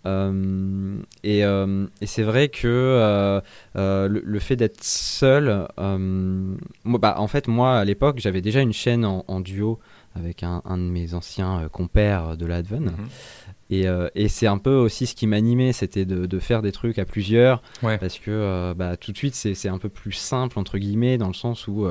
Speaker 7: Euh, et euh, et c'est vrai que euh, le, le fait d'être seul, moi, bah, en fait, moi à l'époque, j'avais déjà une chaîne en, en duo avec un, un de mes anciens compères de l'Adven.
Speaker 8: Mhm.
Speaker 7: Et, et c'est un peu aussi ce qui m'animait, c'était de, de faire des trucs à plusieurs,
Speaker 1: Ouais.
Speaker 7: parce que bah, tout de suite c'est un peu plus simple entre guillemets dans le sens où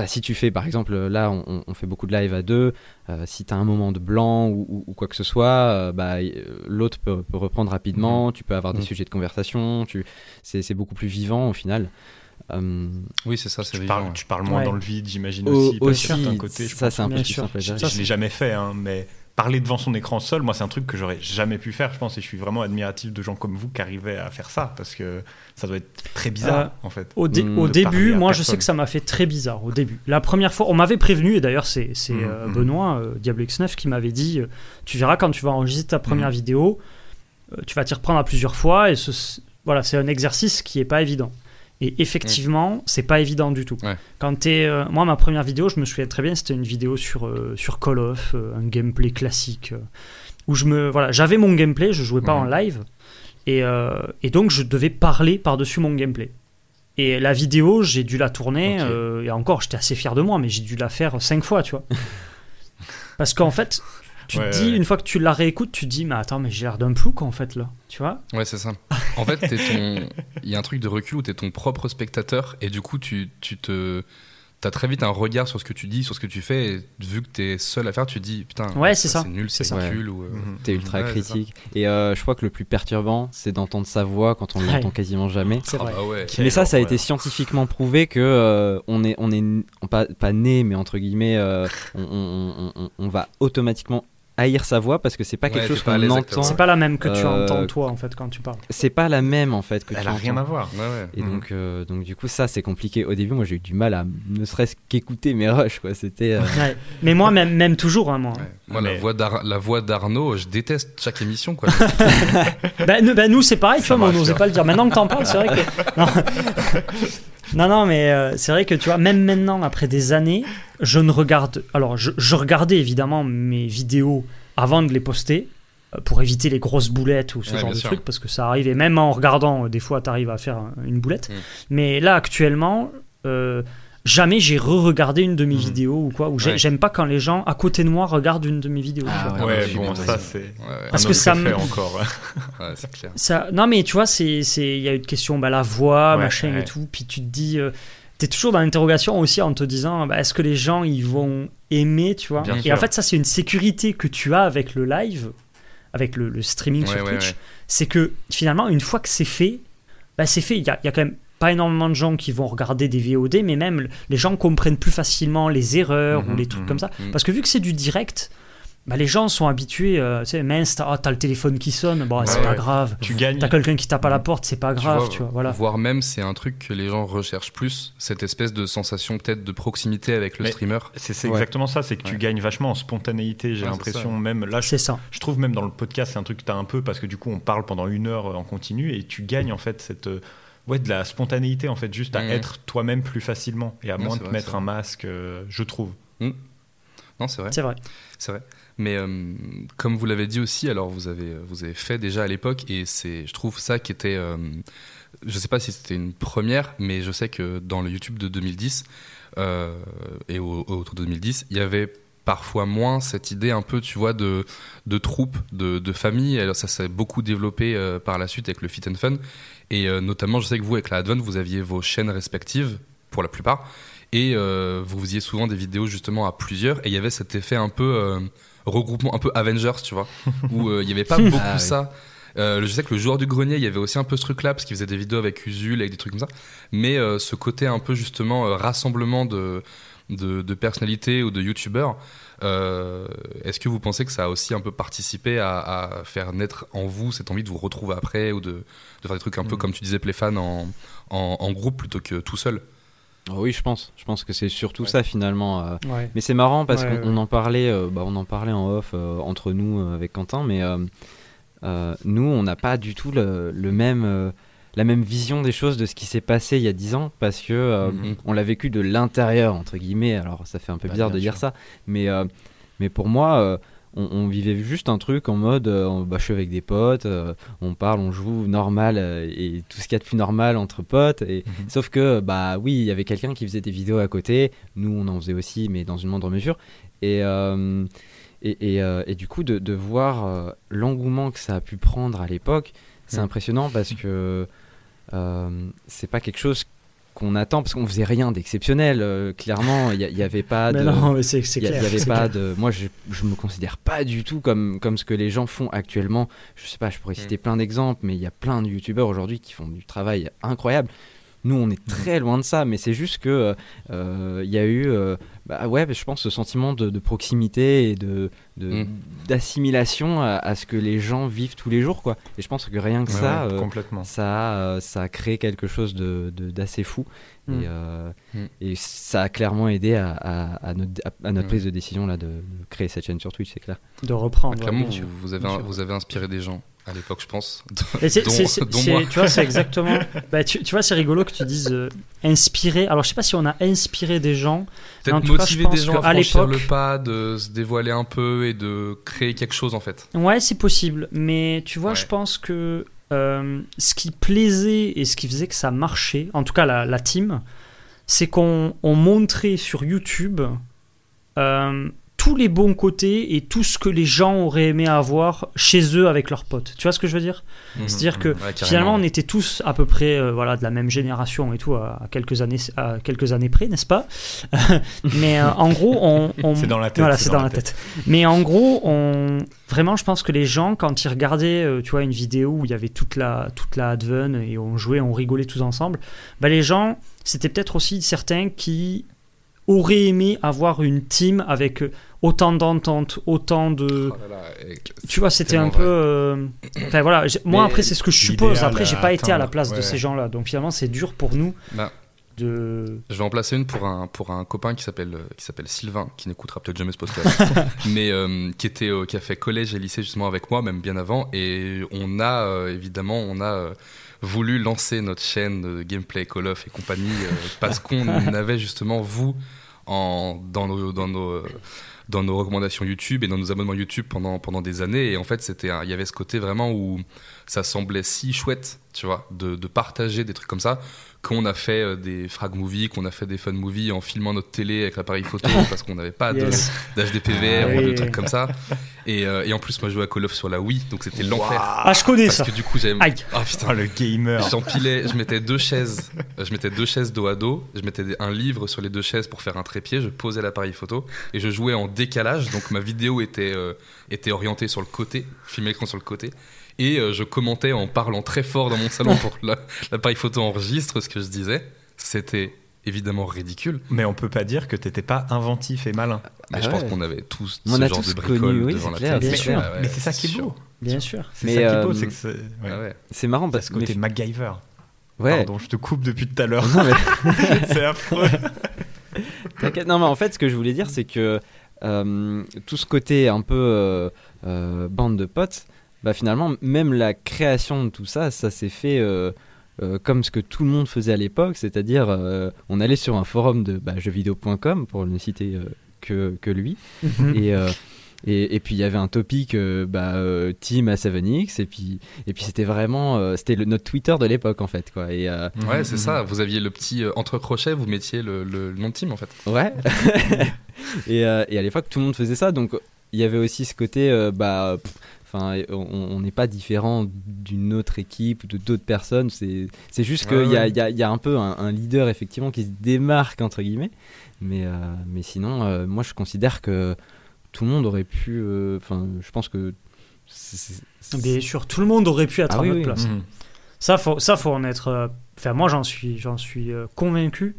Speaker 7: bah, si tu fais par exemple là on, on fait beaucoup de live à deux, euh, si tu as un moment de blanc ou, ou- ou quoi que ce soit, euh, bah, euh, l'autre peut, peut reprendre rapidement, tu peux avoir des
Speaker 1: Mhm.
Speaker 7: sujets de conversation, tu- c'est beaucoup plus vivant au final. Euh,
Speaker 1: Oui, c'est ça, c'est
Speaker 8: Tu parles,
Speaker 1: ouais.
Speaker 8: tu parles moins
Speaker 6: Ouais.
Speaker 8: dans le vide, j'imagine
Speaker 7: Au-
Speaker 8: aussi. parce
Speaker 7: aussi,
Speaker 8: d'un côté,
Speaker 7: ça c'est un peu plus
Speaker 6: sûr.
Speaker 7: simple
Speaker 8: Je, je l'ai jamais fait, hein, mais parler devant son écran seul, moi, c'est un truc que j'aurais jamais pu faire, je pense, et je suis vraiment admiratif de gens comme vous qui arrivaient à faire ça, parce que ça doit être très bizarre,
Speaker 6: Euh,
Speaker 8: en fait.
Speaker 6: Au, dé-
Speaker 7: Mm,
Speaker 6: au
Speaker 8: de
Speaker 6: début, moi je sais que ça m'a fait très bizarre au début. La première fois, on m'avait prévenu, et d'ailleurs c'est
Speaker 8: Mhm,
Speaker 6: euh,
Speaker 8: mhm.
Speaker 6: Benoît, euh, Diablo X9, qui m'avait dit euh, Tu verras quand tu vas enregistrer ta première vidéo, euh, tu vas t'y reprendre à plusieurs fois, et ce- voilà, c'est un exercice qui est pas évident. Et effectivement, c'est pas évident du tout.
Speaker 1: Ouais.
Speaker 6: Quand t'es, euh, moi, ma première vidéo, je me souviens très bien, c'était une vidéo sur, euh, sur Call of, euh, un gameplay classique, euh, où je me, voilà, j'avais mon gameplay, je jouais pas
Speaker 8: Mhm.
Speaker 6: en live, et, et donc je devais parler par-dessus mon gameplay. Et la vidéo, j'ai dû la tourner, et encore, j'étais assez fier de moi, mais j'ai dû la faire cinq fois, tu vois. Parce qu'en fait, tu
Speaker 8: Ouais,
Speaker 6: te dis,
Speaker 8: ouais.
Speaker 6: une fois que tu la réécoutes, tu te dis, mais attends, mais j'ai l'air d'un plouc en fait là, tu vois.
Speaker 1: Ouais, c'est ça. En fait, ton... il y a un truc de recul où t'es ton propre spectateur et du coup, tu, tu te. T'as très vite un regard sur ce que tu dis, sur ce que tu fais, et vu que t'es seul à faire, tu te dis putain,
Speaker 6: Ouais, c'est ça.
Speaker 1: c'est nul,
Speaker 6: C'est
Speaker 1: c'est
Speaker 7: ça.
Speaker 1: nul. Ou, euh,
Speaker 8: Mhm.
Speaker 7: T'es ultra
Speaker 1: Ouais,
Speaker 7: critique. Et euh, je crois que le plus perturbant, c'est d'entendre sa voix quand on
Speaker 6: Ouais.
Speaker 7: l'entend quasiment jamais.
Speaker 1: Ah
Speaker 6: vrai.
Speaker 1: bah ouais.
Speaker 7: Mais ça, ça a été scientifiquement prouvé que euh, on est, on est on pas, pas né, mais entre guillemets, euh, on, on- on- on- on va automatiquement haïr sa voix parce que c'est pas
Speaker 1: Ouais,
Speaker 7: quelque chose qu'on entend.
Speaker 6: C'est pas la même que tu
Speaker 7: Euh,
Speaker 6: entends toi en fait quand tu parles.
Speaker 7: C'est pas la même en fait que
Speaker 8: Elle
Speaker 7: tu
Speaker 8: a rien à voir.
Speaker 1: Ouais, ouais.
Speaker 7: Et
Speaker 8: Mhm.
Speaker 7: donc, euh, donc du coup, ça c'est compliqué. Au début, moi j'ai eu du mal à ne serait-ce qu'écouter mes rushs. Quoi. C'était. euh,
Speaker 6: Ouais. Mais moi, même, même toujours, hein, moi.
Speaker 1: Ouais. Moi, la voix la voix d'Arnaud, je déteste chaque émission. Quoi.
Speaker 6: Bah, nous, bah, nous, c'est pareil, tu vois, on n'osait pas le dire. Maintenant que t'en parles, c'est vrai que. Non, non, mais euh, c'est vrai que tu vois, même maintenant, après des années, je ne regarde. Alors, je, je regardais évidemment mes vidéos avant de les poster euh, pour éviter les grosses boulettes ou ce
Speaker 1: Ouais,
Speaker 6: genre
Speaker 1: bien
Speaker 6: de
Speaker 1: sûr.
Speaker 6: trucs parce que ça arrive et même en regardant, euh, des fois, t'arrives à faire un- une boulette.
Speaker 1: Mm.
Speaker 6: Mais là, actuellement. euh, Jamais j'ai re-regardé une de mes
Speaker 8: Mhm.
Speaker 6: vidéos ou quoi, ou j'ai-
Speaker 1: Ouais.
Speaker 6: j'aime pas quand les gens à côté de moi regardent une de mes vidéos.
Speaker 7: Ah ouais,
Speaker 8: bon, ça c'est.
Speaker 6: Parce
Speaker 8: un
Speaker 6: que ça me-
Speaker 8: encore.
Speaker 1: Ouais, c'est clair.
Speaker 6: Ça, non, mais tu vois, c'est, c'est, il y a une question, bah, la voix,
Speaker 8: Ouais,
Speaker 6: machin
Speaker 8: ouais.
Speaker 6: et tout. Puis tu te dis, euh, t'es toujours dans l'interrogation aussi en te disant, bah, est-ce que les gens ils vont aimer, tu vois?
Speaker 8: Bien
Speaker 6: Et
Speaker 8: sûr.
Speaker 6: en fait, ça c'est une sécurité que tu as avec le live, avec le, le streaming
Speaker 1: Ouais,
Speaker 6: sur
Speaker 1: ouais,
Speaker 6: Twitch.
Speaker 1: ouais.
Speaker 6: C'est que finalement, une fois que c'est fait, bah, c'est fait. Il y a, il y a quand même pas énormément de gens qui vont regarder des VOD, mais même les gens comprennent plus facilement les erreurs ou
Speaker 8: Mhm,
Speaker 6: les trucs
Speaker 8: mhm,
Speaker 6: comme ça.
Speaker 1: mhm.
Speaker 6: Parce que vu que c'est du direct. Bah, les gens sont habitués, euh, tu sais, mince, t'as, ah, t'as le téléphone qui sonne, bon, c'est
Speaker 8: Ouais,
Speaker 6: pas
Speaker 8: ouais.
Speaker 6: grave.
Speaker 8: Tu gagnes.
Speaker 6: T'as quelqu'un qui tape à la porte, c'est pas grave, tu vois, voilà.
Speaker 1: Voire même, c'est un truc que les gens recherchent plus, cette espèce de sensation peut-être de proximité avec le
Speaker 8: Mais-
Speaker 1: streamer.
Speaker 8: C'est c'est
Speaker 7: Ouais.
Speaker 8: exactement ça, c'est que tu gagnes vachement en spontanéité, j'ai l'impression.
Speaker 1: ça.
Speaker 8: Même là, je,
Speaker 6: C'est ça.
Speaker 8: je trouve même dans le podcast, c'est un truc que tu as un peu parce que du coup, on parle pendant une heure euh, en continu et tu gagnes en fait cette. Euh, Ouais, de la spontanéité en fait, juste à
Speaker 1: Mhm.
Speaker 8: être toi-même plus facilement et à moins de te
Speaker 1: vrai,
Speaker 8: mettre un masque, euh, je trouve.
Speaker 1: Non, c'est vrai.
Speaker 6: C'est vrai.
Speaker 1: C'est vrai. Mais euh, comme vous l'avez dit aussi, alors vous avez, vous avez fait déjà à l'époque, et c'est, je trouve ça qui était. euh, je sais pas si c'était une première, mais je sais que dans le YouTube de 2010 euh, et au, autour de 2010, il y avait parfois moins cette idée un peu, tu vois, de, de troupe, de, de famille. Alors ça s'est beaucoup développé euh, par la suite avec le Fit and Fun. Et euh, notamment, je sais que vous, avec la Advent, vous aviez vos chaînes respectives, pour la plupart. Et euh, vous faisiez souvent des vidéos justement à plusieurs. Et il y avait cet effet un peu euh, regroupement, un peu Avengers, tu vois, où il n'y avait pas beaucoup
Speaker 7: Ah oui.
Speaker 1: ça. Je sais que le joueur du grenier, il y avait aussi un peu ce truc-là, parce qu'il faisait des vidéos avec Usul, avec des trucs comme ça. Mais ce côté un peu justement rassemblement de, de, de personnalités ou de youtubeurs, euh, est-ce que vous pensez que ça a aussi un peu participé à, à faire naître en vous cette envie de vous retrouver après ou de, de faire des trucs un peu
Speaker 8: Mhm.
Speaker 1: comme tu disais, Playfan, en, en, en groupe plutôt que tout seul?
Speaker 7: Oh oui, je pense. Je pense que c'est surtout ça finalement. euh.
Speaker 6: Ouais.
Speaker 7: Mais c'est marrant parce
Speaker 6: Ouais,
Speaker 7: qu'on en parlait, euh, bah, on en parlait en off euh, entre nous euh, avec Quentin, mais euh, euh, nous, on n'a pas du tout le, le même, euh, la même vision des choses de ce qui s'est passé il y a 10 ans parce que euh,
Speaker 1: Mhm.
Speaker 7: on l'a vécu de l'intérieur entre guillemets. Alors ça fait un peu
Speaker 8: Bah,
Speaker 7: bizarre de dire ça, mais euh, mais pour moi. euh, on, on vivait juste un truc en mode bah, je suis avec des potes, on parle, on joue normal et tout ce qu'il y a de plus normal entre potes. Et,
Speaker 8: Mhm.
Speaker 7: Sauf que, bah oui, il y avait quelqu'un qui faisait des vidéos à côté. Nous, on en faisait aussi, mais dans une moindre mesure. Et, et, et, et du coup, de, de voir l'engouement que ça a pu prendre à l'époque, c'est
Speaker 1: Mm.
Speaker 7: impressionnant parce que c'est pas quelque chose qu'on attend parce qu'on faisait rien d'exceptionnel. euh, clairement, il n'y avait pas
Speaker 6: Mais
Speaker 7: de.
Speaker 6: non, mais c'est, clair.
Speaker 7: y avait pas
Speaker 6: clair.
Speaker 7: de. Moi, je, je me considère pas du tout comme, comme ce que les gens font actuellement. Je sais pas, je pourrais citer plein d'exemples, mais il y a plein de youtubeurs aujourd'hui qui font du travail incroyable. Nous, on est très loin de ça, mais c'est juste que euh, il y a eu, euh, bah ouais, je pense, ce sentiment de, de proximité et de, de-
Speaker 1: Mm.
Speaker 7: d'assimilation à, à ce que les gens vivent tous les jours, quoi. Et je pense que rien que
Speaker 8: Ouais,
Speaker 7: ça,
Speaker 8: ouais,
Speaker 7: euh,
Speaker 8: complètement.
Speaker 7: ça, a, euh, ça a créé quelque chose de, de- d'assez fou.
Speaker 6: Mm.
Speaker 7: Et, euh,
Speaker 1: Mm.
Speaker 7: et ça a clairement aidé à, à- à notre, à- à notre prise de décision là, de, de créer cette chaîne sur Twitch, c'est clair.
Speaker 6: De reprendre. ouais,
Speaker 1: Clairement, avez, un- vous avez inspiré des gens à l'époque, je pense.
Speaker 6: Tu vois, c'est exactement. bah, tu, tu vois, c'est rigolo que tu dises euh, inspirer. Alors, je sais pas si on a inspiré des gens.
Speaker 1: Peut-être
Speaker 6: cas,
Speaker 1: motiver des gens à franchir
Speaker 6: l'époque-
Speaker 1: le pas, de se dévoiler un peu et de créer quelque chose en fait.
Speaker 6: Ouais, c'est possible. Mais tu vois,
Speaker 1: Ouais.
Speaker 6: je pense que euh, ce qui plaisait et ce qui faisait que ça marchait, en tout cas la, la team, c'est qu'on on montrait sur YouTube euh, tous les bons côtés et tout ce que les gens auraient aimé avoir chez eux avec leurs potes. Tu vois ce que je veux dire C'est-à-dire que
Speaker 1: Ouais, carrément.
Speaker 6: finalement, on était tous à peu près euh, voilà, de la même génération et tout, à, à quelques, années, à quelques années près, n'est-ce pas Mais euh, en gros, on. on-
Speaker 8: C'est dans la tête,
Speaker 6: Voilà,
Speaker 8: c'est dans
Speaker 6: dans,
Speaker 8: la
Speaker 6: tête. Mais en gros, on... vraiment, je pense que les gens, quand ils regardaient euh, tu vois, une vidéo où il y avait toute la, toute la Adven et on jouait, on rigolait tous ensemble, bah, les gens, c'était peut-être aussi certains qui aurait aimé avoir une team avec euh, autant d'entente, autant de.
Speaker 1: Oh là là, et-
Speaker 6: Tu vois, c'était un peu. euh, Enfin voilà, moi
Speaker 7: Mais
Speaker 6: après, c'est ce que je suppose. Après, j'ai pas été à la place de ces gens-là. Donc finalement, c'est dur pour nous
Speaker 1: Bah,
Speaker 6: de.
Speaker 1: Je vais en placer une pour un, pour un copain qui s'appelle euh, qui s'appelle Sylvain, qui n'écoutera peut-être jamais ce podcast, mais euh, qui était euh, qui a fait collège et lycée justement avec moi, même bien avant. Et on a évidemment on a voulu lancer notre chaîne de gameplay Call of et compagnie parce qu'on avait justement vous en dans nos recommandations YouTube et dans nos abonnements YouTube pendant des années. Et en fait, il y avait ce côté vraiment où ça semblait si chouette, tu vois, de partager des trucs comme ça qu'on a fait euh, des frag movies, qu'on a fait des fun movies en filmant notre télé avec l'appareil photo parce qu'on n'avait pas de-
Speaker 6: Yes.
Speaker 1: d'HDPVR
Speaker 6: Ah
Speaker 1: ou de trucs comme ça. Et, euh, et en plus, moi, je jouais à Call of sur la Wii, donc c'était l'enfer.
Speaker 6: Ah, je connais
Speaker 1: Parce
Speaker 6: ça.
Speaker 1: que du coup, j'avais.
Speaker 6: Aïe.
Speaker 1: Ah putain,
Speaker 8: Oh, le gamer.
Speaker 1: J'empilais, je mettais deux chaises, je mettais deux chaises dos à dos, je mettais un livre sur les deux chaises pour faire un trépied, je posais l'appareil photo et je jouais en décalage, donc ma vidéo était, euh, était orientée sur le côté, filmé l'écran sur le côté, et euh, je commentais en parlant très fort dans mon salon pour que la- l'appareil photo enregistre ce que je disais. C'était évidemment ridicule,
Speaker 8: Mais on peut pas dire que t'étais pas inventif et malin.
Speaker 1: mais
Speaker 7: Ah
Speaker 1: je pense qu'on avait tous
Speaker 7: On
Speaker 1: ce
Speaker 7: a
Speaker 1: genre
Speaker 7: tous
Speaker 1: de bricole
Speaker 7: connu, oui,
Speaker 1: devant
Speaker 7: c'est
Speaker 1: la
Speaker 7: clair,
Speaker 1: télé.
Speaker 6: bien sûr.
Speaker 1: Ouais, ouais,
Speaker 8: mais c'est ça qui est beau.
Speaker 6: Bien sûr.
Speaker 8: C'est
Speaker 7: Mais,
Speaker 8: ça qui est beau,
Speaker 7: euh,
Speaker 8: c'est que c'est. ouais.
Speaker 1: Ah ouais.
Speaker 7: C'est marrant parce
Speaker 8: ce
Speaker 7: que.
Speaker 8: côté MacGyver.
Speaker 7: Ouais.
Speaker 8: Pardon, je te coupe depuis tout à l'heure.
Speaker 7: Non, mais-
Speaker 8: c'est affreux.
Speaker 7: T'inquiète. Non, mais en fait, ce que je voulais dire, c'est que euh, tout ce côté un peu euh, euh, bande de potes, bah finalement, même la création de tout ça, ça s'est fait euh, euh, comme ce que tout le monde faisait à l'époque, c'est-à-dire euh, on allait sur un forum de bah, jeuxvideo.com pour ne citer euh, que, que lui,
Speaker 6: Mhm.
Speaker 7: et, euh, et, et puis il y avait un topic euh, bah, euh, Team à 7X, et puis, et puis c'était vraiment euh, c'était le- notre Twitter de l'époque en fait. Quoi, et, euh,
Speaker 1: Ouais, c'est ça. Vous aviez le petit euh, entre crochets, vous mettiez le, le nom de team en fait.
Speaker 7: Ouais. et, euh, et à l'époque, tout le monde faisait ça. Donc, il y avait aussi ce côté, euh, bah, pff, enfin, on n'est pas différent d'une autre équipe ou de d'autres personnes. C'est c'est juste qu'il
Speaker 1: Ouais,
Speaker 7: y, a,
Speaker 1: ouais.
Speaker 7: il y, a, y a un peu un, un leader, effectivement, qui se démarque, entre guillemets. Mais, euh, mais sinon, euh, moi, je considère que tout le monde aurait pu. euh, Enfin, je pense que.
Speaker 6: Bien sûr, tout le monde aurait pu être
Speaker 7: Ah
Speaker 6: à
Speaker 7: oui,
Speaker 6: notre
Speaker 7: oui.
Speaker 6: place.
Speaker 8: Mhm.
Speaker 6: Ça, faut, ça, faut en être. euh, Enfin, moi, j'en suis, j'en suis euh, convaincu.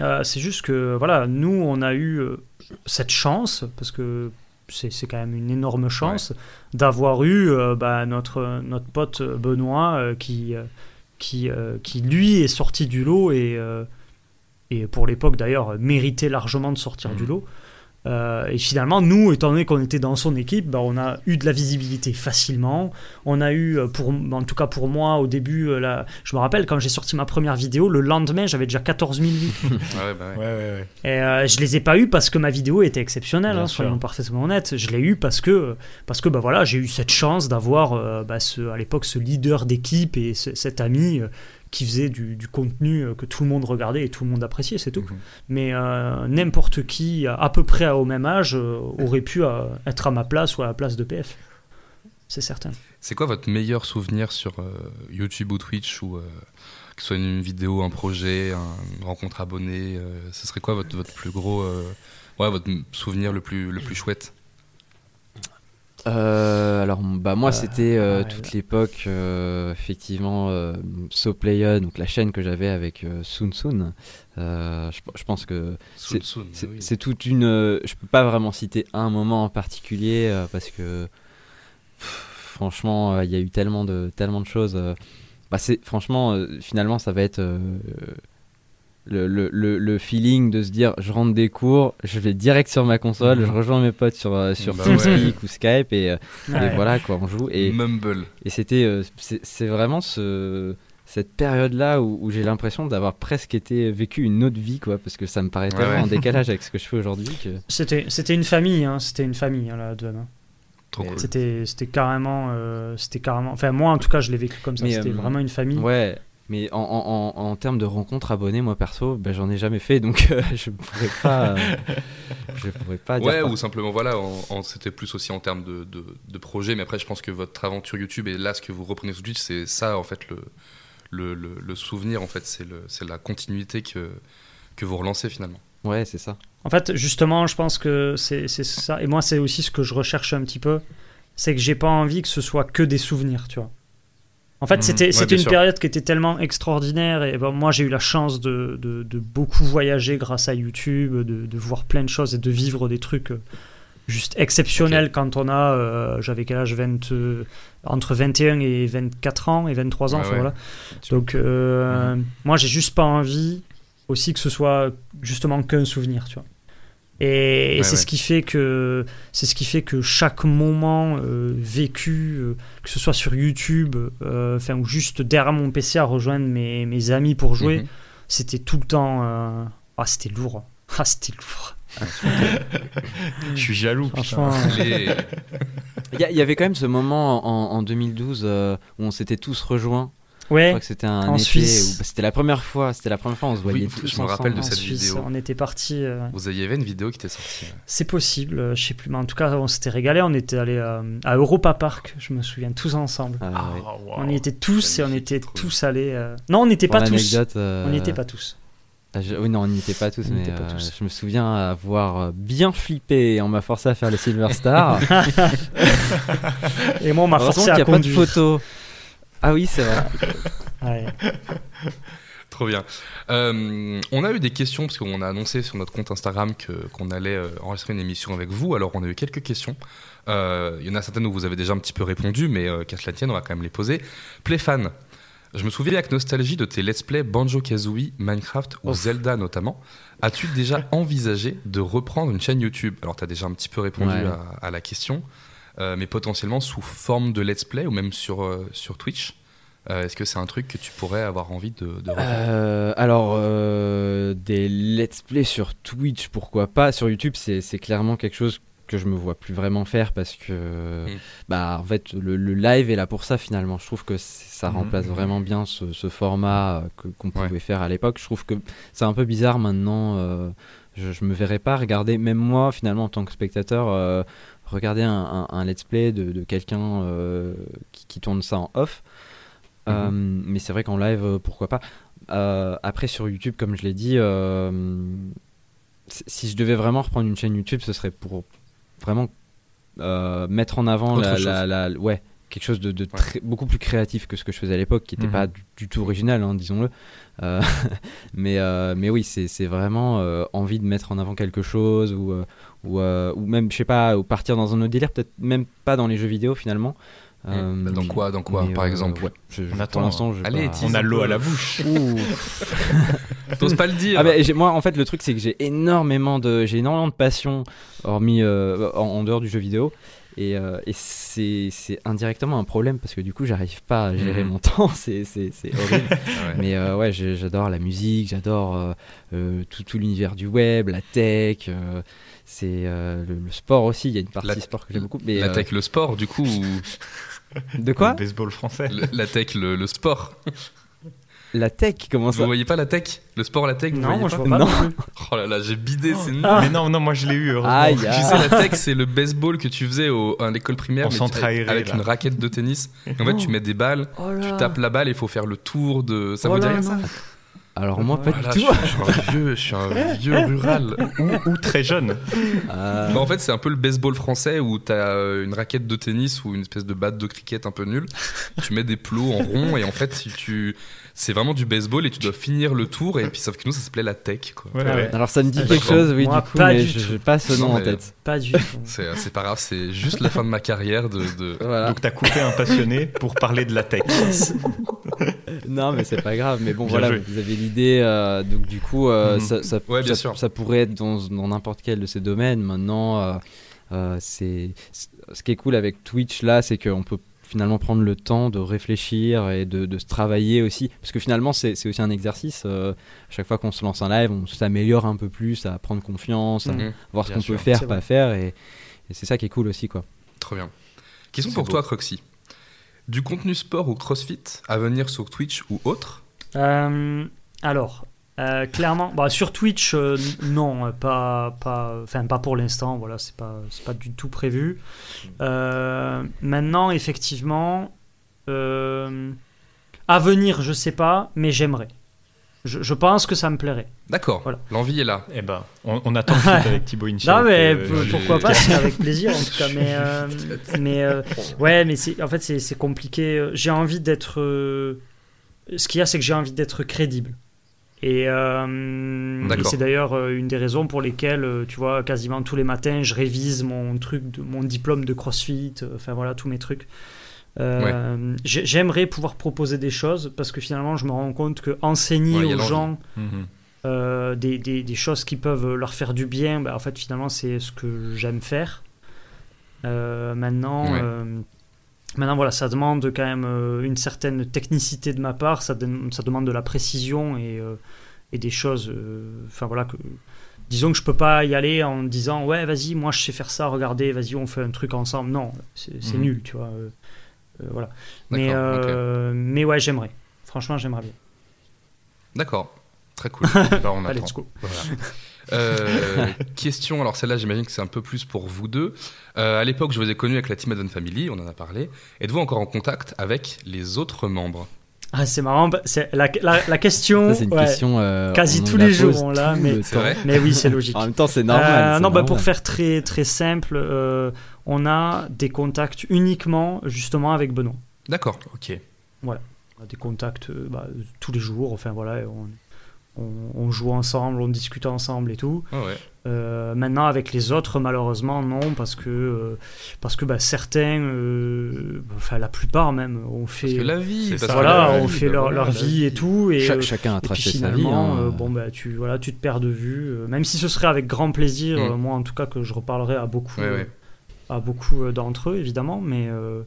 Speaker 6: Euh, c'est juste que, voilà, nous, on a eu euh, cette chance, parce que c'est quand même une énorme chance, d'avoir eu euh, bah, notre, notre pote Benoît euh, qui, euh, qui, euh, qui, lui, est sorti du lot et, et pour l'époque, d'ailleurs, méritait largement de sortir du lot. Euh, et finalement, nous, étant donné qu'on était dans son équipe, bah, on a eu de la visibilité facilement. On a eu, euh, pour, en tout cas pour moi, au début, euh, la- je me rappelle quand j'ai sorti ma première vidéo, le lendemain, j'avais déjà 14 000 vues.
Speaker 1: Ouais, bah ouais.
Speaker 8: Ouais, ouais, ouais.
Speaker 6: Et euh, je les ai pas eu parce que ma vidéo était exceptionnelle, hein, soyons parfaitement honnêtes. Je l'ai eu parce que, parce que bah voilà, j'ai eu cette chance d'avoir euh, bah, à l'époque ce leader d'équipe et ce- cet ami euh, qui faisait du, du contenu euh, que tout le monde regardait et tout le monde appréciait, c'est tout.
Speaker 8: Mhm.
Speaker 6: Mais euh, n'importe qui, à peu près au même âge, euh, aurait pu euh, être à ma place ou à la place de PF. C'est certain.
Speaker 1: C'est quoi votre meilleur souvenir sur YouTube ou Twitch ou que ce soit une vidéo, un projet, un- une rencontre abonnée Ce serait quoi votre, votre plus gros, ouais, votre souvenir le plus le plus chouette?
Speaker 7: Euh, alors bah moi
Speaker 6: Euh,
Speaker 7: c'était euh,
Speaker 6: ouais,
Speaker 7: toute
Speaker 6: ouais.
Speaker 7: l'époque euh, effectivement euh, SoPlayer donc la chaîne que j'avais avec euh, Soon Euh, je, je pense que c'est
Speaker 1: oui.
Speaker 7: toute une euh, je peux pas vraiment citer un moment en particulier euh, parce que pff, franchement il y a eu tellement de tellement de choses bah c'est franchement euh, finalement ça va être euh, le, le, le, le feeling de se dire je rentre des cours, je vais direct sur ma console,
Speaker 1: Mhm.
Speaker 7: je rejoins mes potes sur, euh, sur
Speaker 1: Bah
Speaker 7: TeamSpeak ou Skype et, euh,
Speaker 6: Ouais.
Speaker 7: et voilà quoi, on joue. Et,
Speaker 1: Mumble.
Speaker 7: et c'était, euh, c'est c'est vraiment ce, cette période-là où, où j'ai l'impression d'avoir presque été vécu une autre vie quoi, parce que ça me paraît
Speaker 1: Ouais,
Speaker 7: tellement en décalage avec ce que je fais aujourd'hui que.
Speaker 6: C'était, c'était une famille, hein, c'était une famille, hein, la Dun, hein.
Speaker 1: Cool.
Speaker 6: C'était, c'était carrément, euh, c'était carrément. Enfin, moi, en tout cas, je l'ai vécu comme ça. C'était
Speaker 7: euh,
Speaker 6: vraiment une famille.
Speaker 7: Ouais. Mais en, en, en, en termes de rencontres abonnées, moi perso, ben, j'en ai jamais fait, donc euh, je pourrais pas, euh, je pourrais pas dire.
Speaker 1: Ouais,
Speaker 7: par-
Speaker 1: ou simplement, voilà, c'était plus aussi en termes de, de, de projet, mais après, je pense que votre aventure YouTube et là, ce que vous reprenez sur Twitch, c'est ça, en fait, le, le, le, le souvenir, en fait, c'est le- c'est la continuité que, que vous relancez finalement.
Speaker 7: Ouais, c'est ça.
Speaker 6: En fait, justement, je pense que c'est, c'est ça. Et moi, c'est aussi ce que je recherche un petit peu. C'est que j'ai pas envie que ce soit que des souvenirs, tu vois. En fait,
Speaker 1: Mhm.
Speaker 6: c'était
Speaker 1: Ouais,
Speaker 6: une
Speaker 1: sûr.
Speaker 6: période qui était tellement extraordinaire. Et moi, j'ai eu la chance de, de, de beaucoup voyager grâce à YouTube, de, de voir plein de choses et de vivre des trucs euh, juste exceptionnels quand on a. euh, J'avais quel âge 20, euh, Entre 21 et 24 ans et 23 ans.
Speaker 1: Ouais, ouais.
Speaker 6: voilà. Donc, euh, moi, j'ai juste pas envie aussi que ce soit justement qu'un souvenir, tu vois. Et, et
Speaker 1: Ouais,
Speaker 6: c'est
Speaker 1: ouais.
Speaker 6: ce qui fait que c'est ce qui fait que chaque moment euh, vécu, euh, que ce soit sur YouTube, euh, enfin ou juste derrière mon PC à rejoindre mes, mes amis pour jouer,
Speaker 1: Mhm.
Speaker 6: c'était tout le temps. euh, Ah, c'était lourd. Ah, c'était lourd.
Speaker 8: Je suis jaloux.
Speaker 1: Les-
Speaker 7: Il y, avait quand même ce moment en, en 2012 euh, où on s'était tous rejoints. Je
Speaker 6: Ouais.
Speaker 7: crois que c'était un
Speaker 6: en
Speaker 7: été
Speaker 6: Suisse.
Speaker 7: où bah, c'était la première fois, c'était la première fois où on se voyait
Speaker 1: Oui,
Speaker 7: tous
Speaker 1: je me rappelle de
Speaker 6: en
Speaker 1: cette
Speaker 6: Suisse,
Speaker 1: vidéo.
Speaker 6: on était parti.
Speaker 1: Vous aviez une vidéo qui était sortie.
Speaker 6: C'est possible, euh, je sais plus, mais en tout cas, on s'était régalé. On était allé à, à Europa Park, je me souviens, tous ensemble.
Speaker 7: Ah,
Speaker 8: Ah,
Speaker 7: ouais.
Speaker 8: waouh.
Speaker 6: On y était tous et on était
Speaker 1: trop
Speaker 6: tous allés. euh, Non, on n'était
Speaker 7: Pour
Speaker 6: pas tous.
Speaker 7: l'anecdote, euh,
Speaker 6: On n'y était pas tous.
Speaker 7: ah, je- Oui, non, on n'y était pas tous,
Speaker 6: On n'y
Speaker 7: mais
Speaker 6: était pas
Speaker 7: euh,
Speaker 6: tous.
Speaker 7: je me souviens avoir euh, bien flippé et on m'a forcé à faire le Silver Star.
Speaker 6: Et moi, on m'a forcé
Speaker 7: qu'il n'y
Speaker 6: à
Speaker 7: a pas de photo. Ah oui, c'est vrai.
Speaker 6: Ouais.
Speaker 1: Trop bien. Euh, on a eu des questions parce qu'on a annoncé sur notre compte Instagram que qu'on allait euh, enregistrer une émission avec vous. Alors on a eu quelques questions. Euh, Il y en a certaines où vous avez déjà un petit peu répondu, mais euh, qu'à cela tienne, on va quand même les poser. Playfan. Je me souviens avec nostalgie de tes let's play Banjo Kazooie, Minecraft ou Zelda notamment. As-tu déjà envisagé de reprendre une chaîne YouTube? Alors tu as déjà un petit peu répondu
Speaker 7: Ouais.
Speaker 1: à, à la question, euh, mais potentiellement sous forme de let's play ou même sur, euh, sur Twitch. Euh, Est-ce que c'est un truc que tu pourrais avoir envie de, de
Speaker 7: Euh, alors, euh, des let's play sur Twitch, pourquoi pas? Sur YouTube, c'est clairement quelque chose que je me vois plus vraiment faire parce que,
Speaker 1: Mm.
Speaker 7: bah, en fait, le, le live est là pour ça finalement. Je trouve que ça
Speaker 1: Mhm.
Speaker 7: remplace vraiment bien ce, ce format euh, qu'on
Speaker 1: Ouais.
Speaker 7: pouvait faire à l'époque. Je trouve que c'est un peu bizarre maintenant. euh, je, je me verrais pas regarder, même moi finalement en tant que spectateur, euh, regarder un, un- un let's play de, de quelqu'un euh, qui, qui tourne ça en off. Euh, mais c'est vrai qu'en live, euh, pourquoi pas. Après, sur YouTube, comme je l'ai dit, si- je devais vraiment reprendre une chaîne YouTube, ce serait pour vraiment mettre en avant la- la- ouais, quelque chose de, de très- beaucoup plus créatif que ce que je faisais à l'époque, qui n'était
Speaker 1: Mhm.
Speaker 7: pas du, du tout original, hein, disons-le. Euh, mais, euh, mais oui, c'est vraiment euh, envie de mettre en avant quelque chose ou, euh, ou, euh, ou même, je sais pas, ou partir dans un autre délire, peut-être même pas dans les jeux vidéo finalement. Euh,
Speaker 1: Bah, dans quoi, dans quoi, par
Speaker 7: euh,
Speaker 1: exemple
Speaker 7: ouais, je- je-
Speaker 8: On
Speaker 7: Pour
Speaker 8: attend.
Speaker 1: Allez,
Speaker 7: pas-
Speaker 8: On a l'eau à la bouche.
Speaker 1: T'oses pas le dire.
Speaker 7: Ah bah, moi en fait le truc c'est que j'ai énormément de j'ai énormément de passion hormis euh, en, en dehors du jeu vidéo et, euh, et c'est indirectement un problème parce que du coup j'arrive pas à gérer
Speaker 1: Mhm.
Speaker 7: mon temps c'est horrible
Speaker 1: Ouais.
Speaker 7: mais euh, ouais j'adore la musique j'adore euh, tout, tout l'univers du web la tech euh, c'est euh, le, le sport aussi il y a une partie
Speaker 1: La-
Speaker 7: sport que j'aime beaucoup mais
Speaker 1: la
Speaker 7: euh,
Speaker 1: tech, le sport, du coup, ou
Speaker 7: de quoi?
Speaker 8: Le baseball français.
Speaker 1: le- la tech, le, le sport.
Speaker 7: la tech comment
Speaker 1: Vous
Speaker 7: ça
Speaker 1: voyez pas la tech? Le sport, la tech, vous
Speaker 6: Non,
Speaker 1: voyez
Speaker 6: moi je
Speaker 1: pas
Speaker 6: vois pas.
Speaker 7: Non.
Speaker 1: Oh là là, j'ai bidé, c'est nul.
Speaker 6: Ah.
Speaker 8: Mais non, non, moi je l'ai eu, heureusement.
Speaker 7: Aïe,
Speaker 1: Tu
Speaker 7: aïe.
Speaker 1: sais, la tech, c'est le baseball que tu faisais au, à l'école primaire
Speaker 8: En
Speaker 1: mais
Speaker 8: centre
Speaker 1: tu-
Speaker 8: aéré,
Speaker 1: avec
Speaker 8: là.
Speaker 1: une raquette de tennis. Et en fait, tu mets des balles,
Speaker 6: Oh là.
Speaker 1: tu tapes la balle et il faut faire le tour de. Ça
Speaker 6: Oh
Speaker 1: vous dit rien ça?
Speaker 7: alors moi pas
Speaker 1: Oh
Speaker 7: du tout
Speaker 1: je, je suis un vieux, je suis un vieux rural.
Speaker 8: Ou, ou très jeune.
Speaker 7: Ah.
Speaker 1: Bah, en fait, c'est un peu le baseball français où t'as euh, une raquette de tennis ou une espèce de batte de cricket un peu nulle. tu mets des plots en rond et en fait, si tu, c'est vraiment du baseball et tu dois finir le tour. Et puis, sauf que nous, ça s'appelait la tech. Quoi.
Speaker 8: Ouais, ouais.
Speaker 6: ouais.
Speaker 7: alors ça me dit
Speaker 6: Ah,
Speaker 7: quelque chose oui
Speaker 6: Moi,
Speaker 7: du coup
Speaker 6: pas
Speaker 7: mais
Speaker 6: du
Speaker 7: je j'ai pas ce nom
Speaker 1: Non,
Speaker 7: en tête
Speaker 6: Pas du tout.
Speaker 1: C'est, pas grave, c'est juste la fin de ma carrière de. de-
Speaker 7: voilà
Speaker 8: Donc t'as coupé un passionné pour parler de la tech.
Speaker 7: Non, mais c'est pas grave. Mais bon,
Speaker 8: Bien
Speaker 7: voilà,
Speaker 8: joué.
Speaker 7: vous avez l'idée. euh, donc, du coup, euh,
Speaker 8: Mhm.
Speaker 7: ça, ça,
Speaker 1: Ouais, bien
Speaker 7: ça-
Speaker 1: sûr.
Speaker 7: ça pourrait être dans dans n'importe quel de ces domaines. Maintenant, euh, euh, c'est- ce qui est cool avec Twitch là, c'est qu'on peut finalement prendre le temps de réfléchir et de, de se travailler aussi. Parce que finalement, c'est aussi un exercice. euh, à chaque fois qu'on se lance un live, on s'améliore un peu plus, à prendre confiance, à
Speaker 1: Mhm.
Speaker 7: voir ce qu'on peut faire, pas
Speaker 6: vrai.
Speaker 7: faire. Et, et c'est ça qui est cool aussi, quoi.
Speaker 1: Très bien. Question
Speaker 8: C'est
Speaker 1: pour
Speaker 8: beau.
Speaker 1: toi, Croxy. Du contenu sport ou crossfit à venir sur Twitch ou autre?
Speaker 6: Euh, alors, euh, clairement, bah, sur Twitch, euh, non, euh, pas, pas, enfin pas pour l'instant. Voilà, c'est pas, c'est pas du tout prévu. Euh, maintenant, effectivement, euh, à venir, je sais pas, mais j'aimerais. je, je pense que ça me plairait.
Speaker 1: D'accord.
Speaker 6: Voilà.
Speaker 1: L'envie est là.
Speaker 8: Eh ben, on, on attend avec Thibaut Inchel.
Speaker 6: Non mais
Speaker 8: euh,
Speaker 6: pourquoi pas, c'est avec plaisir en tout cas. Mais, euh, mais euh, ouais, mais c'est, en fait c'est, c'est compliqué. J'ai envie d'être. euh, ce qu'il y a, c'est que j'ai envie d'être crédible. Et, euh, et c'est d'ailleurs euh, une des raisons pour lesquelles, euh, tu vois, quasiment tous les matins, je révise mon truc, de, mon diplôme de CrossFit. Enfin voilà, tous mes trucs. Euh, j'ai- J'aimerais pouvoir proposer des choses parce que finalement, je me rends compte que enseigner
Speaker 1: Ouais,
Speaker 6: aux gens
Speaker 8: Mhm.
Speaker 6: euh, des, des- des choses qui peuvent leur faire du bien, bah, en fait, finalement, c'est ce que j'aime faire. Maintenant,
Speaker 1: Ouais.
Speaker 6: Maintenant, voilà, ça demande quand même euh, une certaine technicité de ma part, ça, ça demande de la précision et, euh, et des choses. euh, Enfin, voilà, que. Disons que je peux pas y aller en disant ouais vas-y moi je sais faire ça regardez vas-y on fait un truc ensemble non c'est
Speaker 8: Mhm.
Speaker 6: nul tu vois euh, voilà mais mais ouais j'aimerais franchement j'aimerais bien
Speaker 1: D'accord. Très cool.
Speaker 8: Bah, on
Speaker 6: allez
Speaker 8: attend.
Speaker 6: let's go
Speaker 1: Euh, question, alors celle-là j'imagine que c'est un peu plus pour vous deux. Euh, à l'époque je vous ai connu avec la Team Adon Family, on en a parlé. Êtes-vous encore en contact avec les autres membres?
Speaker 6: Ah, c'est marrant, bah, c'est la, la, la question.
Speaker 7: C'est une
Speaker 6: ouais,
Speaker 7: question. euh,
Speaker 6: quasi tous les jours, on l'a, mais- Mais oui, c'est logique.
Speaker 7: En même temps, c'est normal.
Speaker 6: Euh, non, bah, pour faire très, très simple, euh, on a des contacts uniquement justement avec Benoît.
Speaker 1: D'accord.
Speaker 8: Ok.
Speaker 6: On a des contacts bah, tous les jours, enfin voilà, on, on, on joue ensemble, on discute ensemble et tout.
Speaker 1: Ah ouais.
Speaker 6: Euh, maintenant, avec les autres, malheureusement, non, parce que, euh, parce que bah, certains, euh, enfin la plupart même, ont fait.
Speaker 1: Parce que la vie,
Speaker 8: ça,
Speaker 6: voilà,
Speaker 1: la
Speaker 6: on
Speaker 1: vie,
Speaker 6: fait leur, vie et tout. Et,
Speaker 7: Cha- chacun a
Speaker 6: Et puis
Speaker 7: tracé sa vie.
Speaker 6: finalement,
Speaker 7: hein.
Speaker 6: euh, bon bah tu voilà, tu te perds de vue. euh, même si ce serait avec grand plaisir,
Speaker 1: Mm.
Speaker 6: euh, moi en tout cas que je reparlerai à beaucoup,
Speaker 1: Ouais, ouais.
Speaker 6: à beaucoup d'entre eux évidemment, mais euh,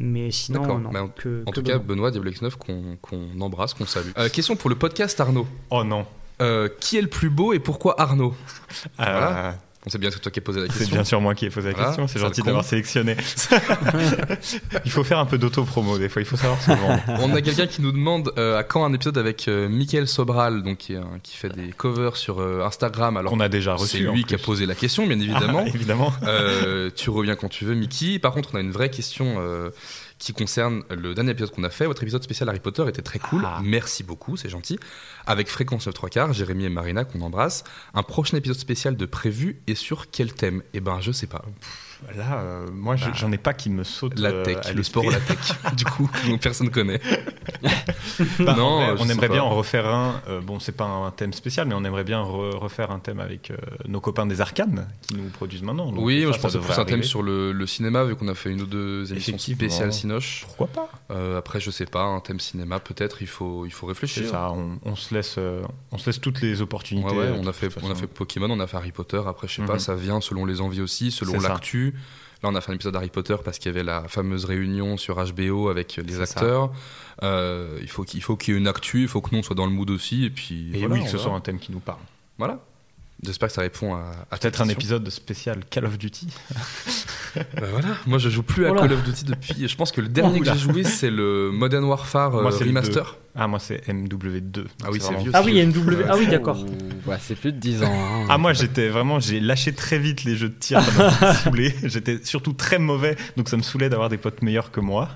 Speaker 6: mais sinon non.
Speaker 1: Bah, en-
Speaker 6: que,
Speaker 1: En
Speaker 6: que
Speaker 1: tout cas,
Speaker 6: Benoît.
Speaker 1: Diablo X9 qu'on embrasse, qu'on salue. Euh, question pour le podcast Arnaud.
Speaker 8: Oh non.
Speaker 1: Euh, qui est le plus beau et pourquoi Arnaud? Voilà. On sait bien que c'est toi qui as posé la
Speaker 8: C'est
Speaker 1: question.
Speaker 8: bien sûr moi qui ai posé la
Speaker 1: Voilà,
Speaker 8: question, c'est gentil d'avoir sélectionné. il faut faire un peu d'auto-promo des fois, il faut savoir se vendre.
Speaker 1: On a quelqu'un qui nous demande euh, à quand un épisode avec euh, Mickaël Sobral, donc qui, fait des covers sur euh, Instagram. Alors
Speaker 8: Qu'on a déjà reçu.
Speaker 1: c'est lui qui a posé la question, bien évidemment.
Speaker 8: Ah, évidemment.
Speaker 1: Euh, tu reviens quand tu veux, Mickey. Par contre, on a une vraie question euh, qui concerne le dernier épisode qu'on a fait. Votre épisode spécial Harry Potter était très cool.
Speaker 8: Ah.
Speaker 1: Merci beaucoup, c'est gentil. Avec Fréquence 9 3 quarts, Jérémy et Marina qu'on embrasse. Un prochain épisode spécial de prévu et sur quel thème? Eh ben, je sais pas.
Speaker 8: Là, euh, moi,
Speaker 1: Bah,
Speaker 8: j'en ai pas qui me sautent.
Speaker 1: La
Speaker 8: euh,
Speaker 1: tech,
Speaker 8: à
Speaker 1: le sport, la tech. du coup, dont personne connaît.
Speaker 8: Bah,
Speaker 1: Non,
Speaker 8: on aimerait bien en refaire un. euh, bon, c'est pas un thème spécial, mais on aimerait bien re- refaire un thème avec euh, nos copains des Arcanes qui nous produisent maintenant. Donc
Speaker 1: oui,
Speaker 8: ça,
Speaker 1: je
Speaker 8: ça
Speaker 1: pensais
Speaker 8: devrait
Speaker 1: plus un thème sur le, le cinéma, vu qu'on a fait une ou deux émissions spéciales Cinoche.
Speaker 8: Pourquoi pas
Speaker 1: après, je sais pas, un thème cinéma, peut-être, il faut, il faut
Speaker 8: C'est
Speaker 1: réfléchir.
Speaker 8: ça. On, on se laisse, on se laisse toutes les opportunités.
Speaker 1: Ouais, ouais, on a fait, on a fait Pokémon, on a fait Harry Potter. Après, je sais pas,
Speaker 8: Mhm.
Speaker 1: ça vient selon les envies aussi, selon
Speaker 8: C'est
Speaker 1: Là, on a fait un épisode d'Harry Potter parce qu'il y avait la fameuse réunion sur HBO avec les acteurs. Euh, il faut qu'il faut qu'il y ait une actu, il faut que nous on soit dans le mood aussi. Et puis,
Speaker 8: Et
Speaker 1: voilà,
Speaker 8: oui, que ce soit un thème qui nous parle.
Speaker 1: Voilà. J'espère que ça répond à,
Speaker 8: Peut-être un épisode spécial Call of Duty.
Speaker 1: Bah voilà. Moi, je joue plus à. Call of Duty depuis. Je pense que le dernier que j'ai joué, c'est le Modern Warfare euh,
Speaker 8: Moi, c'est le
Speaker 1: remaster.
Speaker 8: Ah, moi, c'est MW2.
Speaker 1: Ah oui, c'est vieux.
Speaker 6: Ah oui, il y a une W. Ah oui, d'accord.
Speaker 7: Ouais, c'est plus de 10 ans. hein.
Speaker 8: Ah moi j'étais vraiment j'ai lâché très vite les jeux de tir saoulé j'étais surtout très mauvais donc ça me saoulait d'avoir des potes meilleurs que moi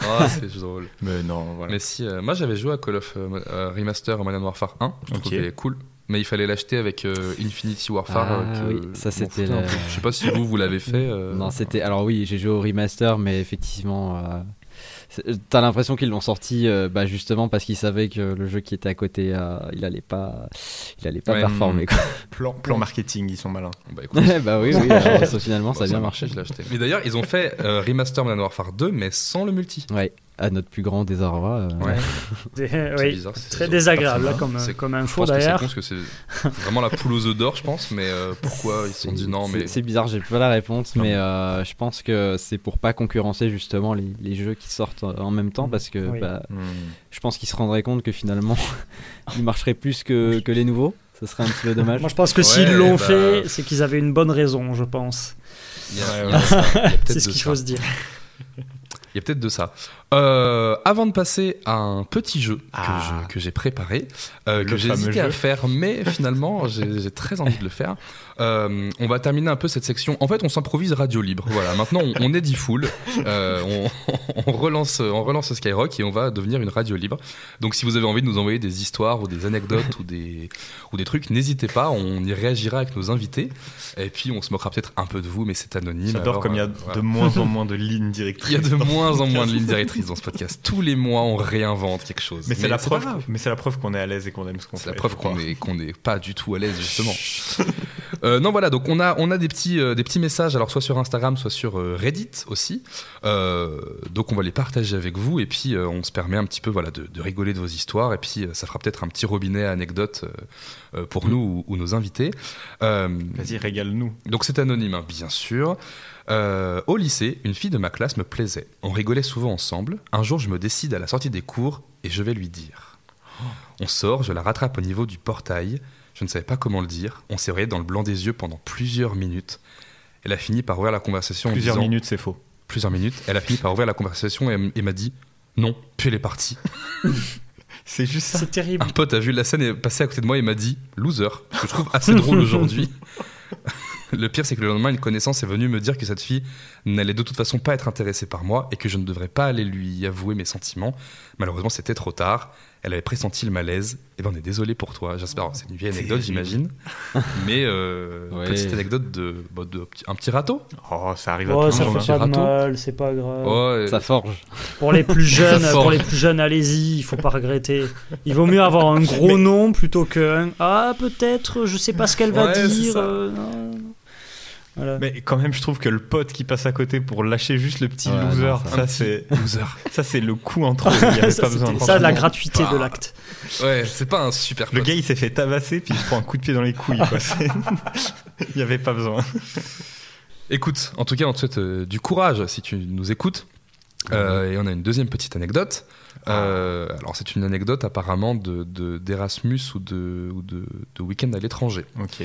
Speaker 1: Ah, c'est drôle.
Speaker 8: mais non voilà
Speaker 1: Mais si, euh, moi j'avais joué à Call of euh, euh, Remaster Modern Warfare 1, je
Speaker 8: Ok.
Speaker 1: trouvais cool. Mais il fallait l'acheter avec euh, Infinity Warfare.
Speaker 7: Ah
Speaker 1: euh, que
Speaker 7: oui, ça, c'était la-.
Speaker 1: Je sais pas si vous, vous l'avez fait. euh,
Speaker 7: Non, c'était. Alors oui, j'ai joué au remaster, mais effectivement, euh, t'as l'impression qu'ils l'ont sorti euh, bah, justement parce qu'ils savaient que le jeu qui était à côté, euh, il allait pas, il allait pas
Speaker 1: Ouais,
Speaker 7: performer. Quoi.
Speaker 8: plan, plan marketing ils sont malins
Speaker 1: Bah écoute,
Speaker 7: bah oui, oui. alors, finalement,
Speaker 1: bon,
Speaker 7: ça a bien marché.
Speaker 1: je l'ai acheté. Mais d'ailleurs, ils ont fait euh, Remaster Modern Warfare 2, mais sans le multi.
Speaker 7: Ouais, à notre plus grand désarroi. euh,
Speaker 1: Ouais.
Speaker 6: Des-
Speaker 1: C'est
Speaker 6: oui.
Speaker 1: bizarre, c'est-
Speaker 6: Très désagréable là, comme.
Speaker 1: C'est-
Speaker 6: comme
Speaker 1: Je
Speaker 6: info
Speaker 1: pense que c'est
Speaker 6: d'ailleurs.
Speaker 1: con parce que c'est vraiment la poule aux œufs d'or, je pense. Mais euh, pourquoi ils se sont dit non
Speaker 7: c'est-
Speaker 1: mais
Speaker 7: C'est bizarre, j'ai pas la réponse,
Speaker 1: Non.
Speaker 7: mais euh, je pense que c'est pour pas concurrencer justement les, les jeux qui sortent en même temps parce que
Speaker 6: Oui.
Speaker 7: bah, je pense qu'ils se rendraient compte que finalement ils marcheraient plus que, que les nouveaux. Ça serait un petit peu dommage.
Speaker 6: Moi, je pense que
Speaker 1: Ouais,
Speaker 6: s'ils l'ont
Speaker 1: bah,
Speaker 6: fait, c'est qu'ils avaient une bonne raison, je pense.
Speaker 8: Ouais,
Speaker 6: C'est ce qu'il faut se dire.
Speaker 1: Il y a peut-être de ça. Euh, avant de passer à un petit jeu que
Speaker 8: Ah.
Speaker 1: que j'ai préparé, euh, que hésité à faire, mais finalement j'ai très envie de le faire. Euh, on va terminer un peu cette section. En fait, on s'improvise radio libre. Voilà, maintenant on, on est dit full. Euh, on, on relance, on relance Skyrock et on va devenir une radio libre. Donc, si vous avez envie de nous envoyer des histoires ou des anecdotes ou des ou des trucs, n'hésitez pas. On y réagira avec nos invités. Et puis, on se moquera peut-être un peu de vous, mais c'est anonyme.
Speaker 8: J'adore comme il y a
Speaker 1: voilà.
Speaker 8: de moins en moins de lignes directrices.
Speaker 1: Il y a de moins en moins de lignes directrices dans ce podcast. Tous les mois, on réinvente quelque chose.
Speaker 8: Mais c'est la preuve. Mais c'est la preuve qu'on est à l'aise et qu'on aime ce qu'on fait.
Speaker 1: C'est la preuve qu'on est qu'on n'est pas du tout à l'aise justement. Euh, non voilà donc on a on a des petits euh, des petits messages alors soit sur Instagram soit sur euh, Reddit aussi. Euh, donc on va les partager avec vous et puis euh, on se permet un petit peu voilà de, de rigoler de vos histoires et puis euh, ça fera peut-être un petit robinet à anecdotes pour nous ou, ou nos invités. Euh,
Speaker 8: Vas-y, régale-nous.
Speaker 1: donc c'est anonyme, hein, bien sûr. Euh, au lycée, une fille de ma classe me plaisait. On rigolait souvent ensemble. Un jour, je me décide à la sortie des cours et je vais lui dire. On sort, je la rattrape au niveau du portail. Je ne savais pas comment le dire. On s'est regardé dans le blanc des yeux pendant plusieurs minutes. Elle a fini par ouvrir la conversation en
Speaker 8: Plusieurs
Speaker 1: disant-
Speaker 8: minutes, c'est faux.
Speaker 1: Plusieurs minutes. Elle a fini par ouvrir la conversation et m'a dit non, puis elle est partie.
Speaker 8: C'est juste ça.
Speaker 6: C'est terrible.
Speaker 1: Un pote a vu la scène et est passé à côté de moi et m'a dit loser, ce que je trouve assez drôle aujourd'hui. Le pire, c'est que le lendemain, une connaissance est venue me dire que cette fille n'allait de toute façon pas être intéressée par moi et que je ne devrais pas aller lui avouer mes sentiments. Malheureusement, c'était trop tard. Elle avait pressenti le malaise. Et ben, on est désolé pour toi. J'espère. C'est une vieille anecdote, j'imagine. Mais euh,
Speaker 7: Ouais.
Speaker 1: petite anecdote de, bah, de un petit râteau.
Speaker 8: Oh, ça arrive à
Speaker 6: Oh,
Speaker 8: tout
Speaker 6: ça
Speaker 8: le monde.
Speaker 6: fait pas de mal, c'est pas grave.
Speaker 7: Ça forge.
Speaker 6: Pour les plus jeunes, pour les plus jeunes, allez-y, il faut pas regretter. Il vaut mieux avoir un gros nom plutôt qu'un ah peut-être, je sais pas ce qu'elle va
Speaker 1: Ouais,
Speaker 6: dire. Voilà.
Speaker 8: Mais quand même, je trouve que le pote qui passe à côté pour lâcher juste le petit
Speaker 7: Ouais,
Speaker 8: loser,
Speaker 7: non,
Speaker 8: ça, c'est
Speaker 1: loser.
Speaker 8: ça c'est le coup en trop. Il y avait
Speaker 6: ça,
Speaker 8: pas besoin.
Speaker 6: ça, de la gratuité de
Speaker 1: Ah.
Speaker 6: l'acte.
Speaker 1: Ouais, c'est pas un super
Speaker 8: Le
Speaker 1: pote.
Speaker 8: gars, il s'est fait tabasser puis il se prend un coup de pied dans les couilles. Quoi. Il y avait pas besoin.
Speaker 1: Écoute, en tout cas, on te souhaite euh, du courage si tu nous écoutes. Euh, et on a une deuxième petite anecdote. Euh, alors, c'est une anecdote apparemment de de- d'Erasmus ou de, ou de, de week-end à l'étranger.
Speaker 8: Ok.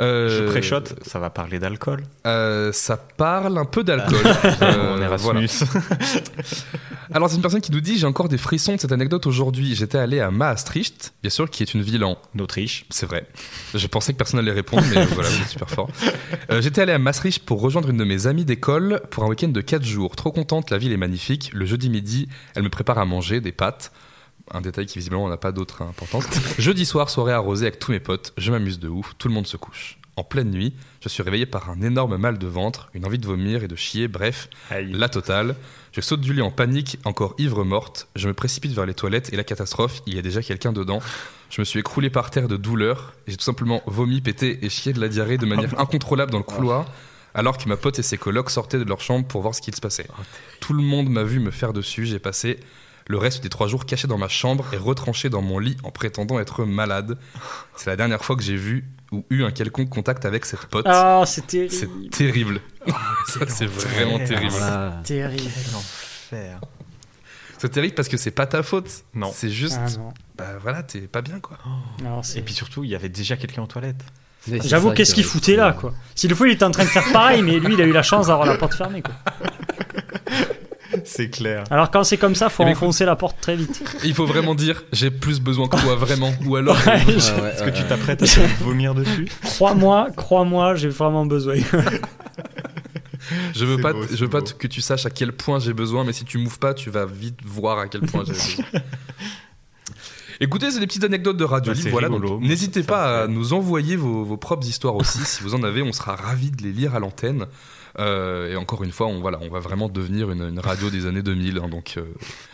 Speaker 1: Euh,
Speaker 8: Je préchote, ça va parler d'alcool.
Speaker 1: euh, ça parle un peu d'alcool. Euh,
Speaker 8: en
Speaker 1: voilà.
Speaker 8: Erasmus.
Speaker 1: Alors, c'est une personne qui nous dit J'ai encore des frissons de cette anecdote aujourd'hui. J'étais allé à Maastricht, bien sûr, qui est une ville en
Speaker 8: D'Autriche.
Speaker 1: C'est vrai. Je pensais que personne allait répondre, mais voilà, vous êtes super fort. Euh, J'étais allé à Maastricht pour rejoindre une de mes amies d'école pour un week-end de 4 jours. Trop contente, la ville est magnifique. Le jeudi midi, elle me prépare à manger des pâtes. Un détail qui visiblement n'a pas d'autre importance. Jeudi soir, soirée arrosée avec tous mes potes. Je m'amuse de ouf. Tout le monde se couche. En pleine nuit, je suis réveillé par un énorme mal de ventre, une envie de vomir et de chier. Bref,
Speaker 8: Aïe.
Speaker 1: la totale. Je saute du lit en panique, encore ivre morte. Je me précipite vers les toilettes et la catastrophe, il y a déjà quelqu'un dedans. Je me suis écroulé par terre de douleur et j'ai tout simplement vomi, pété et chié de la diarrhée de manière incontrôlable dans le couloir. Alors que ma pote et ses colocs sortaient de leur chambre pour voir ce qu'il se passait. Tout le monde m'a vu me faire dessus. J'ai passé le reste des trois jours caché dans ma chambre et retranché dans mon lit en prétendant être malade. C'est la dernière fois que j'ai vu ou eu un quelconque contact avec cette pote.
Speaker 6: Ah, c'est
Speaker 1: C'est
Speaker 6: terrible.
Speaker 1: terrible. Ça, c'est vraiment terrible.
Speaker 7: Voilà.
Speaker 6: Terrible.
Speaker 8: L'enfer.
Speaker 1: C'est terrible parce que c'est pas ta faute.
Speaker 8: Non.
Speaker 1: C'est juste,
Speaker 6: Ah, non.
Speaker 1: bah voilà, t'es pas bien quoi.
Speaker 6: Non, c'est-
Speaker 8: Et puis surtout, il y avait déjà quelqu'un aux toilettes.
Speaker 7: C'est
Speaker 6: J'avoue, qu'est-ce
Speaker 7: qui
Speaker 6: qu'il
Speaker 7: est-
Speaker 6: foutait là, quoi? S'il le faut, il était en train de faire pareil, mais lui, il a eu la chance d'avoir la porte fermée, quoi.
Speaker 8: C'est clair.
Speaker 6: Alors, quand c'est comme ça, faut
Speaker 1: Eh ben,
Speaker 6: enfoncer la porte très vite.
Speaker 1: Il faut vraiment dire, j'ai plus besoin que toi, vraiment. Ou alors,
Speaker 6: Ouais, je-
Speaker 7: ouais,
Speaker 8: Est-ce que tu t'apprêtes à te vomir dessus?
Speaker 6: Crois-moi, crois-moi, j'ai vraiment besoin.
Speaker 1: je veux pas,
Speaker 8: beau,
Speaker 1: je veux pas
Speaker 8: beau.
Speaker 1: que tu saches à quel point j'ai besoin, mais si tu m'ouvres pas, tu vas vite voir à quel point j'ai besoin. Écoutez, c'est des petites anecdotes de radio
Speaker 8: Bah,
Speaker 1: libre. Voilà, n'hésitez pas à nous envoyer vos, vos propres histoires aussi. si vous en avez, on sera ravis de les lire à l'antenne. Euh, et encore une fois, on, voilà, on va vraiment devenir une, une radio des années 2000. hein, donc, euh,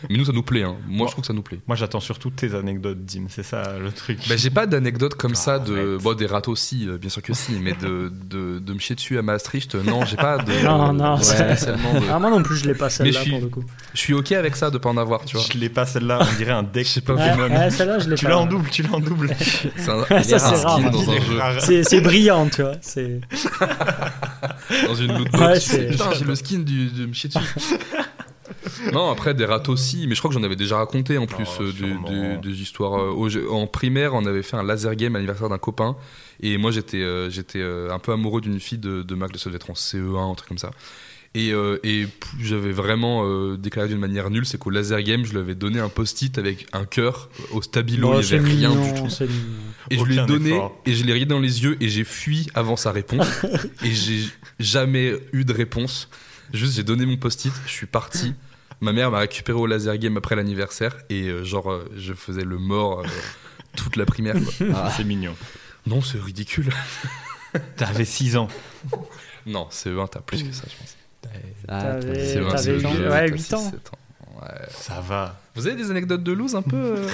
Speaker 1: mais nous, ça nous plaît. hein. Moi, je trouve que ça nous plaît.
Speaker 8: Moi, j'attends surtout tes anecdotes, Dim. C'est ça le truc.
Speaker 1: Bah, j'ai pas d'anecdote comme ça de bon des râteaux aussi euh, bien sûr que si mais de, de, de me chier dessus à Maastricht non j'ai pas de
Speaker 6: Non, non,
Speaker 1: spécialement de-
Speaker 6: Ah, moi non plus, je l'ai pas
Speaker 1: Mais
Speaker 6: celle-là
Speaker 1: je suis-
Speaker 6: pour le coup.
Speaker 1: je suis ok avec ça de pas en avoir tu vois
Speaker 8: Je l'ai pas celle-là, on dirait un deck.
Speaker 1: Je sais pas,
Speaker 6: Ouais,
Speaker 8: Pokémon.
Speaker 6: ouais, celle-là, je l'ai
Speaker 8: Tu l'as en double, tu l'as en double.
Speaker 1: c'est un,
Speaker 6: Ça,
Speaker 1: c'est
Speaker 6: rare,
Speaker 1: skin dans un jeu
Speaker 6: C'est c'est brillant, tu vois. C'est
Speaker 1: dans une loot
Speaker 6: Ouais,
Speaker 1: putain j'ai le skin du, de me chier dessus. Non après des râteaux aussi mais je crois que j'en avais déjà raconté en plus
Speaker 8: Oh,
Speaker 1: euh, des,
Speaker 8: sûrement.
Speaker 1: des- des histoires euh, en primaire on avait fait un laser game à l'anniversaire d'un copain et moi j'étais euh, j'étais euh, un peu amoureux d'une fille de, de Mac de ça devait être en CE1 un truc comme ça Et, euh, et j'avais vraiment euh, déclaré d'une manière nulle, c'est qu'au laser game, je lui avais donné un post-it avec un cœur au stabilo,
Speaker 6: Non,
Speaker 1: il n'y avait rien
Speaker 6: mignon,
Speaker 1: du tout. Et je lui ai donné,
Speaker 8: effort.
Speaker 1: et je l'ai regardé dans les yeux, et j'ai fui avant sa réponse. et j'ai jamais eu de réponse. Juste, j'ai donné mon post-it, je suis parti. Ma mère m'a récupéré au laser game après l'anniversaire, et euh, genre, euh, je faisais le mort euh, toute la primaire.
Speaker 7: Ah,
Speaker 8: C'est mignon.
Speaker 1: Non, c'est ridicule.
Speaker 8: T'avais 6 ans.
Speaker 1: Non, c'est 20, t'as plus que ça, je pense.
Speaker 7: Ah,
Speaker 6: T'avais-
Speaker 1: C'est 20,
Speaker 6: t'avais
Speaker 1: c'est
Speaker 6: huit-
Speaker 1: vieux,
Speaker 6: ouais,
Speaker 1: t'as
Speaker 6: 8
Speaker 1: six,
Speaker 6: ans.
Speaker 1: sept ans. Ouais.
Speaker 8: Ça va.
Speaker 1: Vous avez des anecdotes de loose un peu euh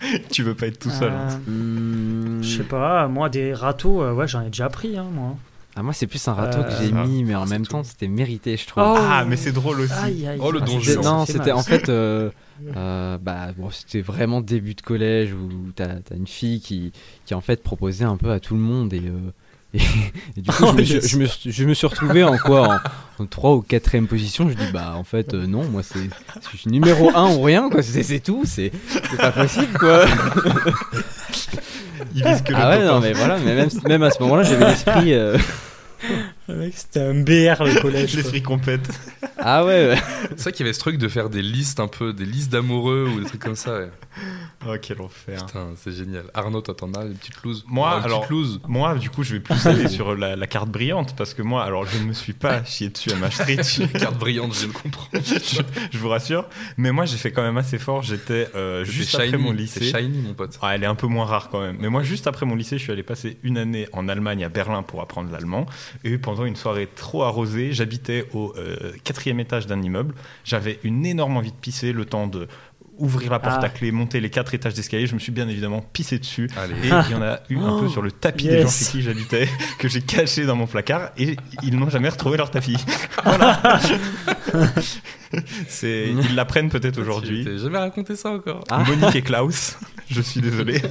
Speaker 8: Tu veux pas être tout seul. hein.
Speaker 6: Euh,
Speaker 7: hmm,
Speaker 6: Je sais pas, moi des râteaux, euh, ouais, j'en ai déjà pris, hein, moi.
Speaker 7: ah, moi, c'est plus un râteau que
Speaker 6: Euh,
Speaker 7: j'ai
Speaker 8: ah,
Speaker 7: mis, mais en
Speaker 1: c'est
Speaker 7: même
Speaker 1: tout.
Speaker 7: temps, c'était mérité, je trouve.
Speaker 6: Oh.
Speaker 8: Ah, mais c'est drôle aussi.
Speaker 6: Aïe, aïe.
Speaker 1: Oh, le
Speaker 6: Ah,
Speaker 1: donjon.
Speaker 7: C'était-
Speaker 6: c'était-
Speaker 7: non,
Speaker 6: fait
Speaker 7: c'était
Speaker 6: mal.
Speaker 7: en fait, euh, euh, bah, bon, c'était vraiment début de collège où t'as as une fille qui, qui en fait proposait un peu à tout le monde et, euh, et, et du coup, je, me suis, je, me, suis- je me suis retrouvé en quoi en, en 3 ou 4ème position. Je dis, bah, en fait, euh, non, moi, c'est je suis numéro 1 ou rien, quoi, c'est c'est tout, c'est c'est pas possible, quoi.
Speaker 8: Il
Speaker 7: Ah ouais, non, mais voilà, mais même, même à ce moment-là, j'avais l'esprit. euh,
Speaker 6: c'était un BR le collège. quoi.
Speaker 8: L'esprit compète.
Speaker 7: Ah ouais, ouais.
Speaker 1: C'est vrai qu'il y avait ce truc de faire des listes un peu, des listes d'amoureux ou des trucs comme ça. ouais.
Speaker 8: Oh, quel enfer.
Speaker 1: Putain, c'est génial. Arnaud, toi, t'en as une petite loose
Speaker 8: Moi, alors-
Speaker 1: loose.
Speaker 8: Moi, du coup, je vais plus aller sur la, la carte brillante parce que moi, alors, je ne me suis pas chié dessus à ma street.
Speaker 1: Carte brillante, je viens de comprendre.
Speaker 8: je, je vous rassure. Mais moi, j'ai fait quand même assez fort. J'étais euh, juste
Speaker 1: shiny,
Speaker 8: après mon
Speaker 1: c'est
Speaker 8: lycée.
Speaker 1: shiny, mon pote.
Speaker 8: Ah, elle est un peu moins rare quand même. Mais moi, juste après mon lycée, je suis allé passer une année en Allemagne, à Berlin, pour apprendre l'allemand. Et pendant une soirée trop arrosée, j'habitais au euh, quatrième étage d'un immeuble. J'avais une énorme envie de pisser, le temps de ouvrir la porte
Speaker 6: Ah.
Speaker 8: à clé, monter les quatre étages d'escalier. Je me suis bien évidemment pissé dessus.
Speaker 1: Allez.
Speaker 8: Et il y en a eu un peu
Speaker 6: Oh,
Speaker 8: sur le tapis des gens
Speaker 6: yes.
Speaker 8: chez qui j'habitais, que j'ai caché dans mon placard, et ils n'ont jamais retrouvé leur tapis. Voilà. Ils l'apprennent peut-être aujourd'hui.
Speaker 1: T'as jamais raconté ça encore.
Speaker 7: Ah.
Speaker 8: Monique et Klaus, je suis désolé.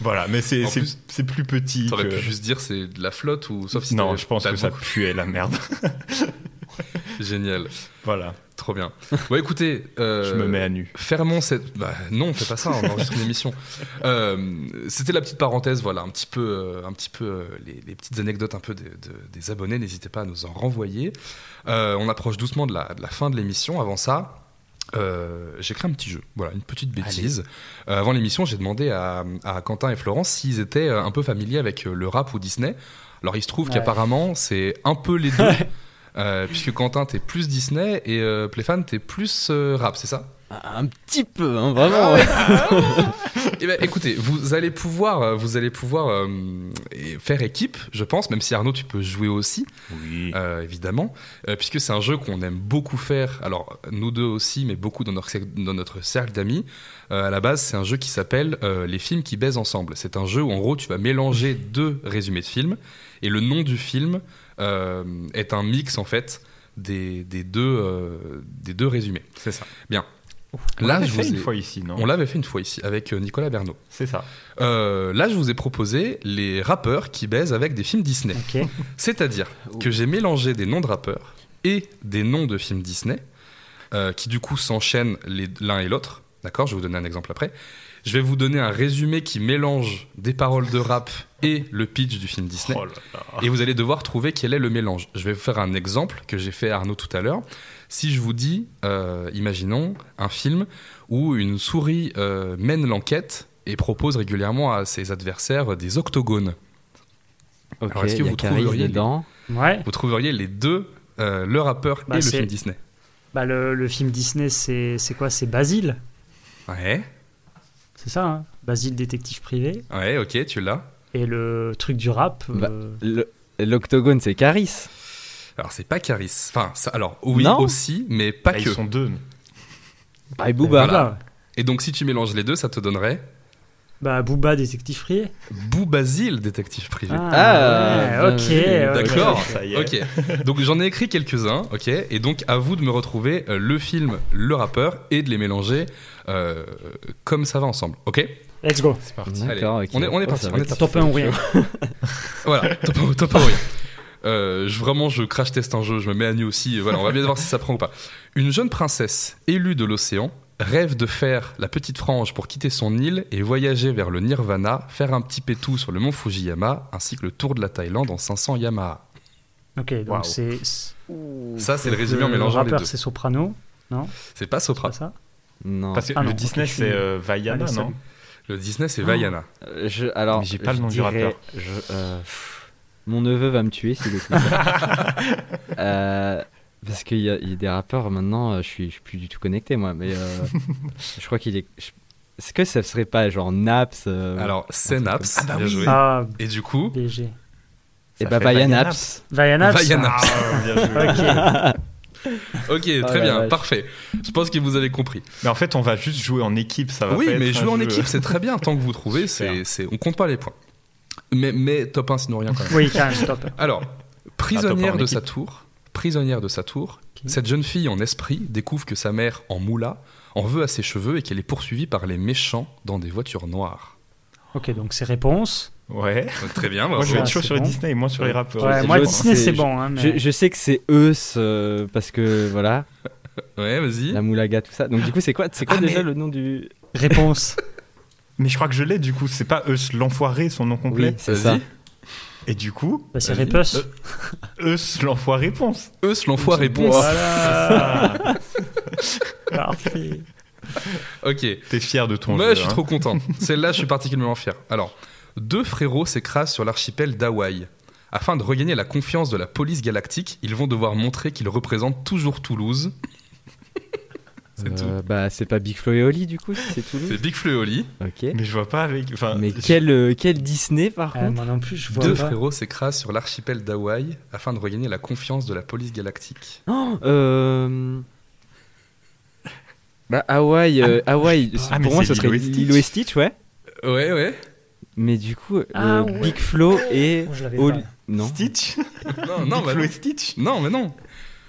Speaker 8: voilà, mais c'est,
Speaker 1: plus,
Speaker 8: petit.
Speaker 1: T'aurais
Speaker 8: que-
Speaker 1: pu juste dire c'est de la flotte ou sauf si
Speaker 8: non, je pense que ça puait la merde.
Speaker 1: Génial,
Speaker 8: voilà,
Speaker 1: trop bien. Bon, écoutez, euh,
Speaker 8: je me mets à nu.
Speaker 1: Fermons cette. Bah, non, fais pas ça, on enregistre une émission. Euh, C'était la petite parenthèse, voilà, un petit peu, euh, un petit peu les, les petites anecdotes un peu de- de- des abonnés. N'hésitez pas à nous en renvoyer. Euh, on approche doucement de la, de la fin de l'émission. Avant ça. Euh, j'ai créé un petit jeu, voilà, une petite bêtise. Euh, avant l'émission, j'ai demandé à, à Quentin et Florence s'ils étaient euh, un peu familiers avec le rap ou Disney. Alors il se trouve
Speaker 6: Ouais.
Speaker 1: qu'apparemment c'est un peu les deux, euh, puisque Quentin t'es plus Disney et euh, Pléphane t'es plus euh, rap, c'est ça?
Speaker 7: Un petit peu, hein, vraiment.
Speaker 1: Eh ben, écoutez, vous allez pouvoir, vous allez pouvoir euh, faire équipe, je pense, même si Arnaud, tu peux jouer aussi,
Speaker 8: Oui.
Speaker 1: euh, évidemment, euh, puisque c'est un jeu qu'on aime beaucoup faire. Alors, nous deux aussi, mais beaucoup dans notre, cercle- dans notre cercle d'amis. Euh, à la base, c'est un jeu qui s'appelle euh, Les films qui baisent ensemble. C'est un jeu où, en gros, tu vas mélanger deux résumés de films, et le nom du film euh, est un mix, en fait, des, des deux, euh, des deux résumés.
Speaker 8: C'est ça.
Speaker 1: Là,
Speaker 8: Là,
Speaker 1: je
Speaker 8: fait
Speaker 1: vous
Speaker 8: une fois ici, non?
Speaker 1: On l'avait fait une fois ici, avec euh, Nicolas Bernot.
Speaker 8: C'est ça.
Speaker 1: Euh, là, je vous ai proposé les rappeurs qui baisent avec des films Disney. C'est-à-dire que j'ai mélangé des noms de rappeurs et des noms de films Disney, euh, qui du coup s'enchaînent l'un et l'autre. D'accord? Je vais vous donner un exemple après. Je vais vous donner un résumé qui mélange des paroles de rap et le pitch du film Disney.
Speaker 8: Oh là là.
Speaker 1: Et vous allez devoir trouver quel est le mélange. Je vais vous faire un exemple que j'ai fait à Arnaud tout à l'heure. Si je vous dis, euh, imaginons un film où une souris euh, mène l'enquête et propose régulièrement à ses adversaires des octogones.
Speaker 7: Ok,
Speaker 1: Alors, est-ce que
Speaker 7: y
Speaker 1: vous trouveriez
Speaker 7: dedans.
Speaker 6: Ouais.
Speaker 1: Vous trouveriez les deux, euh, le rappeur
Speaker 6: Bah,
Speaker 1: et le film Disney.
Speaker 6: Bah, le, le film Disney, c'est c'est quoi? C'est Basile?
Speaker 1: Ouais,
Speaker 6: C'est ça, hein Basile, détective privé.
Speaker 1: ouais, ok, tu l'as.
Speaker 6: Et le truc du rap.
Speaker 7: Bah,
Speaker 6: euh,
Speaker 7: Le- L'octogone, c'est Caris.
Speaker 1: Alors, c'est pas Caris. Enfin, ça- alors, oui
Speaker 7: Non.
Speaker 1: aussi, mais pas
Speaker 8: Ah,
Speaker 1: que.
Speaker 8: ils sont deux.
Speaker 7: Ah, et Booba.
Speaker 6: Booba.
Speaker 1: Et donc, si tu mélanges les deux, ça te donnerait
Speaker 6: Bah, Booba, détective privé.
Speaker 1: Bou Basile, détective privé.
Speaker 7: Ah,
Speaker 6: ouais,
Speaker 7: bien
Speaker 6: ok. ouais,
Speaker 1: D'accord.
Speaker 6: ouais.
Speaker 8: Ça y est.
Speaker 1: Ok, donc j'en ai écrit quelques-uns, ok, et donc à vous de me retrouver euh, le film, le rappeur, et de les mélanger euh, comme ça va ensemble, ok
Speaker 6: Let's go.
Speaker 8: C'est parti.
Speaker 7: D'accord,
Speaker 1: Allez, on est- on est
Speaker 7: Oh,
Speaker 1: parti, on est.
Speaker 6: Top 1 ou rien.
Speaker 1: Voilà, top, top ou rien. Euh, je, vraiment, je crash test un jeu, je me mets à nu aussi, voilà, on va bien voir si ça prend ou pas. Une jeune princesse élue de l'océan rêve de faire la petite frange pour quitter son île et voyager vers le Nirvana, faire un petit pétou sur le mont Fujiyama, ainsi que le tour de la Thaïlande en 500 Yamaha.
Speaker 6: Ok, donc c'est.
Speaker 1: Ça, c'est le résumé en
Speaker 6: le
Speaker 1: mélangeant les
Speaker 6: rappeur,
Speaker 1: deux.
Speaker 6: c'est Soprano,
Speaker 1: C'est pas
Speaker 6: c'est pas ça?
Speaker 7: Non.
Speaker 8: Parce que
Speaker 6: Ah
Speaker 8: le
Speaker 6: non,
Speaker 8: Disney,
Speaker 6: je suis
Speaker 8: c'est euh, Vaiana,
Speaker 6: Allez,
Speaker 8: non?
Speaker 1: Le Disney, c'est. Vaiana.
Speaker 7: Euh, je, alors,
Speaker 8: Mais j'ai pas le nom du rappeur.
Speaker 7: je- euh, pff, mon neveu va me tuer s'il écoute. euh, parce qu'il y, a- il y a des rappeurs maintenant, euh, je suis, je suis plus du tout connecté moi, mais euh, je crois qu'il est. je- Est-ce que ça serait pas genre Naps euh,
Speaker 1: Alors, c'est Naps,
Speaker 8: Ah bah
Speaker 1: bien
Speaker 8: oui.
Speaker 1: joué.
Speaker 6: Ah,
Speaker 1: Et du coup,
Speaker 6: DG.
Speaker 7: Et
Speaker 8: Ça
Speaker 7: bah Vaya. Naps.
Speaker 6: Vaiana
Speaker 1: Vaiana.
Speaker 8: Ah, bien joué.
Speaker 6: Ok.
Speaker 1: ok,
Speaker 7: Oh
Speaker 1: très
Speaker 7: la
Speaker 1: bien,
Speaker 7: vache.
Speaker 1: parfait. Je pense que vous avez compris.
Speaker 8: Mais en fait, on va juste jouer en équipe, ça va
Speaker 1: Oui,
Speaker 8: pas
Speaker 1: mais
Speaker 8: être
Speaker 1: jouer en
Speaker 8: jeu-
Speaker 1: équipe, c'est très bien. Tant que vous trouvez, c'est, on compte pas les points. Mais, mais top 1, sinon rien quand même.
Speaker 6: Oui, quand même, top.
Speaker 1: Alors,
Speaker 8: Ah,
Speaker 1: prisonnière
Speaker 8: top en
Speaker 1: de
Speaker 8: équipe.
Speaker 1: sa tour, prisonnière de sa tour, cette jeune fille en esprit découvre que sa mère, en moula, en veut à ses cheveux et qu'elle est poursuivie par les méchants dans des voitures noires.
Speaker 6: Ok, donc c'est réponse.
Speaker 8: Ouais.
Speaker 1: Donc, très bien,
Speaker 8: Moi, je vais
Speaker 1: bravo.
Speaker 8: être chaud
Speaker 6: c'est
Speaker 8: sur les
Speaker 6: bon.
Speaker 8: Disney et moins sur les rappeurs.
Speaker 6: Ouais, moi, Disney,
Speaker 7: c'est-
Speaker 6: bon. Hein,
Speaker 7: Je,
Speaker 6: mais...
Speaker 7: je sais que c'est eux euh, parce que voilà,
Speaker 1: Ouais, vas-y.
Speaker 7: la moulaga tout ça. Donc du coup c'est quoi, c'est quoi
Speaker 8: Ah,
Speaker 7: déjà
Speaker 8: mais-
Speaker 7: le nom du
Speaker 6: Réponse.
Speaker 8: Mais je crois que je l'ai, du coup. C'est pas Eus l'enfoiré, son nom complet.
Speaker 7: Oui, c'est
Speaker 1: Vas-y.
Speaker 7: ça.
Speaker 8: Et du coup,
Speaker 6: Bah, c'est
Speaker 1: Vas-y.
Speaker 6: Répus.
Speaker 8: Eus l'enfoiré réponse.
Speaker 1: Eux, l'enfoiré répond.
Speaker 6: Voilà. Parfait.
Speaker 1: Ok.
Speaker 8: T'es fier de ton
Speaker 1: Moi,
Speaker 8: jeu.
Speaker 1: je suis
Speaker 8: hein.
Speaker 1: trop content. Celle-là, je suis particulièrement fier. Alors, deux frérots s'écrasent sur l'archipel d'Hawaï. Afin de regagner la confiance de la police galactique, ils vont devoir montrer qu'ils représentent toujours Toulouse. C'est tout.
Speaker 7: Euh, bah c'est pas Big Flo et Oli du coup, c'est Toulouse.
Speaker 1: C'est Big Flo et Oli.
Speaker 7: Ok.
Speaker 8: Mais je vois pas avec. Enfin,
Speaker 7: Mais
Speaker 8: je-
Speaker 7: quel euh, quel Disney par
Speaker 6: Euh,
Speaker 7: contre
Speaker 6: moi non plus, je vois
Speaker 1: Deux
Speaker 6: pas.
Speaker 1: frérots s'écrasent sur l'archipel d'Hawaï afin de regagner la confiance de la police galactique.
Speaker 7: Oh, euh... Bah Hawaï, euh, Hawaï,
Speaker 8: Ah, mais
Speaker 7: pour moi
Speaker 8: c'est
Speaker 7: ce serait
Speaker 8: Lilo et Stitch.
Speaker 7: Lilo et Stitch, ouais.
Speaker 1: Ouais, ouais.
Speaker 7: Mais du coup,
Speaker 6: Ah,
Speaker 7: euh,
Speaker 6: ouais.
Speaker 7: Big Flo et
Speaker 6: Moi, je l'avais
Speaker 7: Oli-
Speaker 6: pas.
Speaker 7: Non.
Speaker 8: Stitch
Speaker 1: Non, non,
Speaker 8: Big
Speaker 1: bah
Speaker 8: Flo et Stitch
Speaker 1: Non, mais non.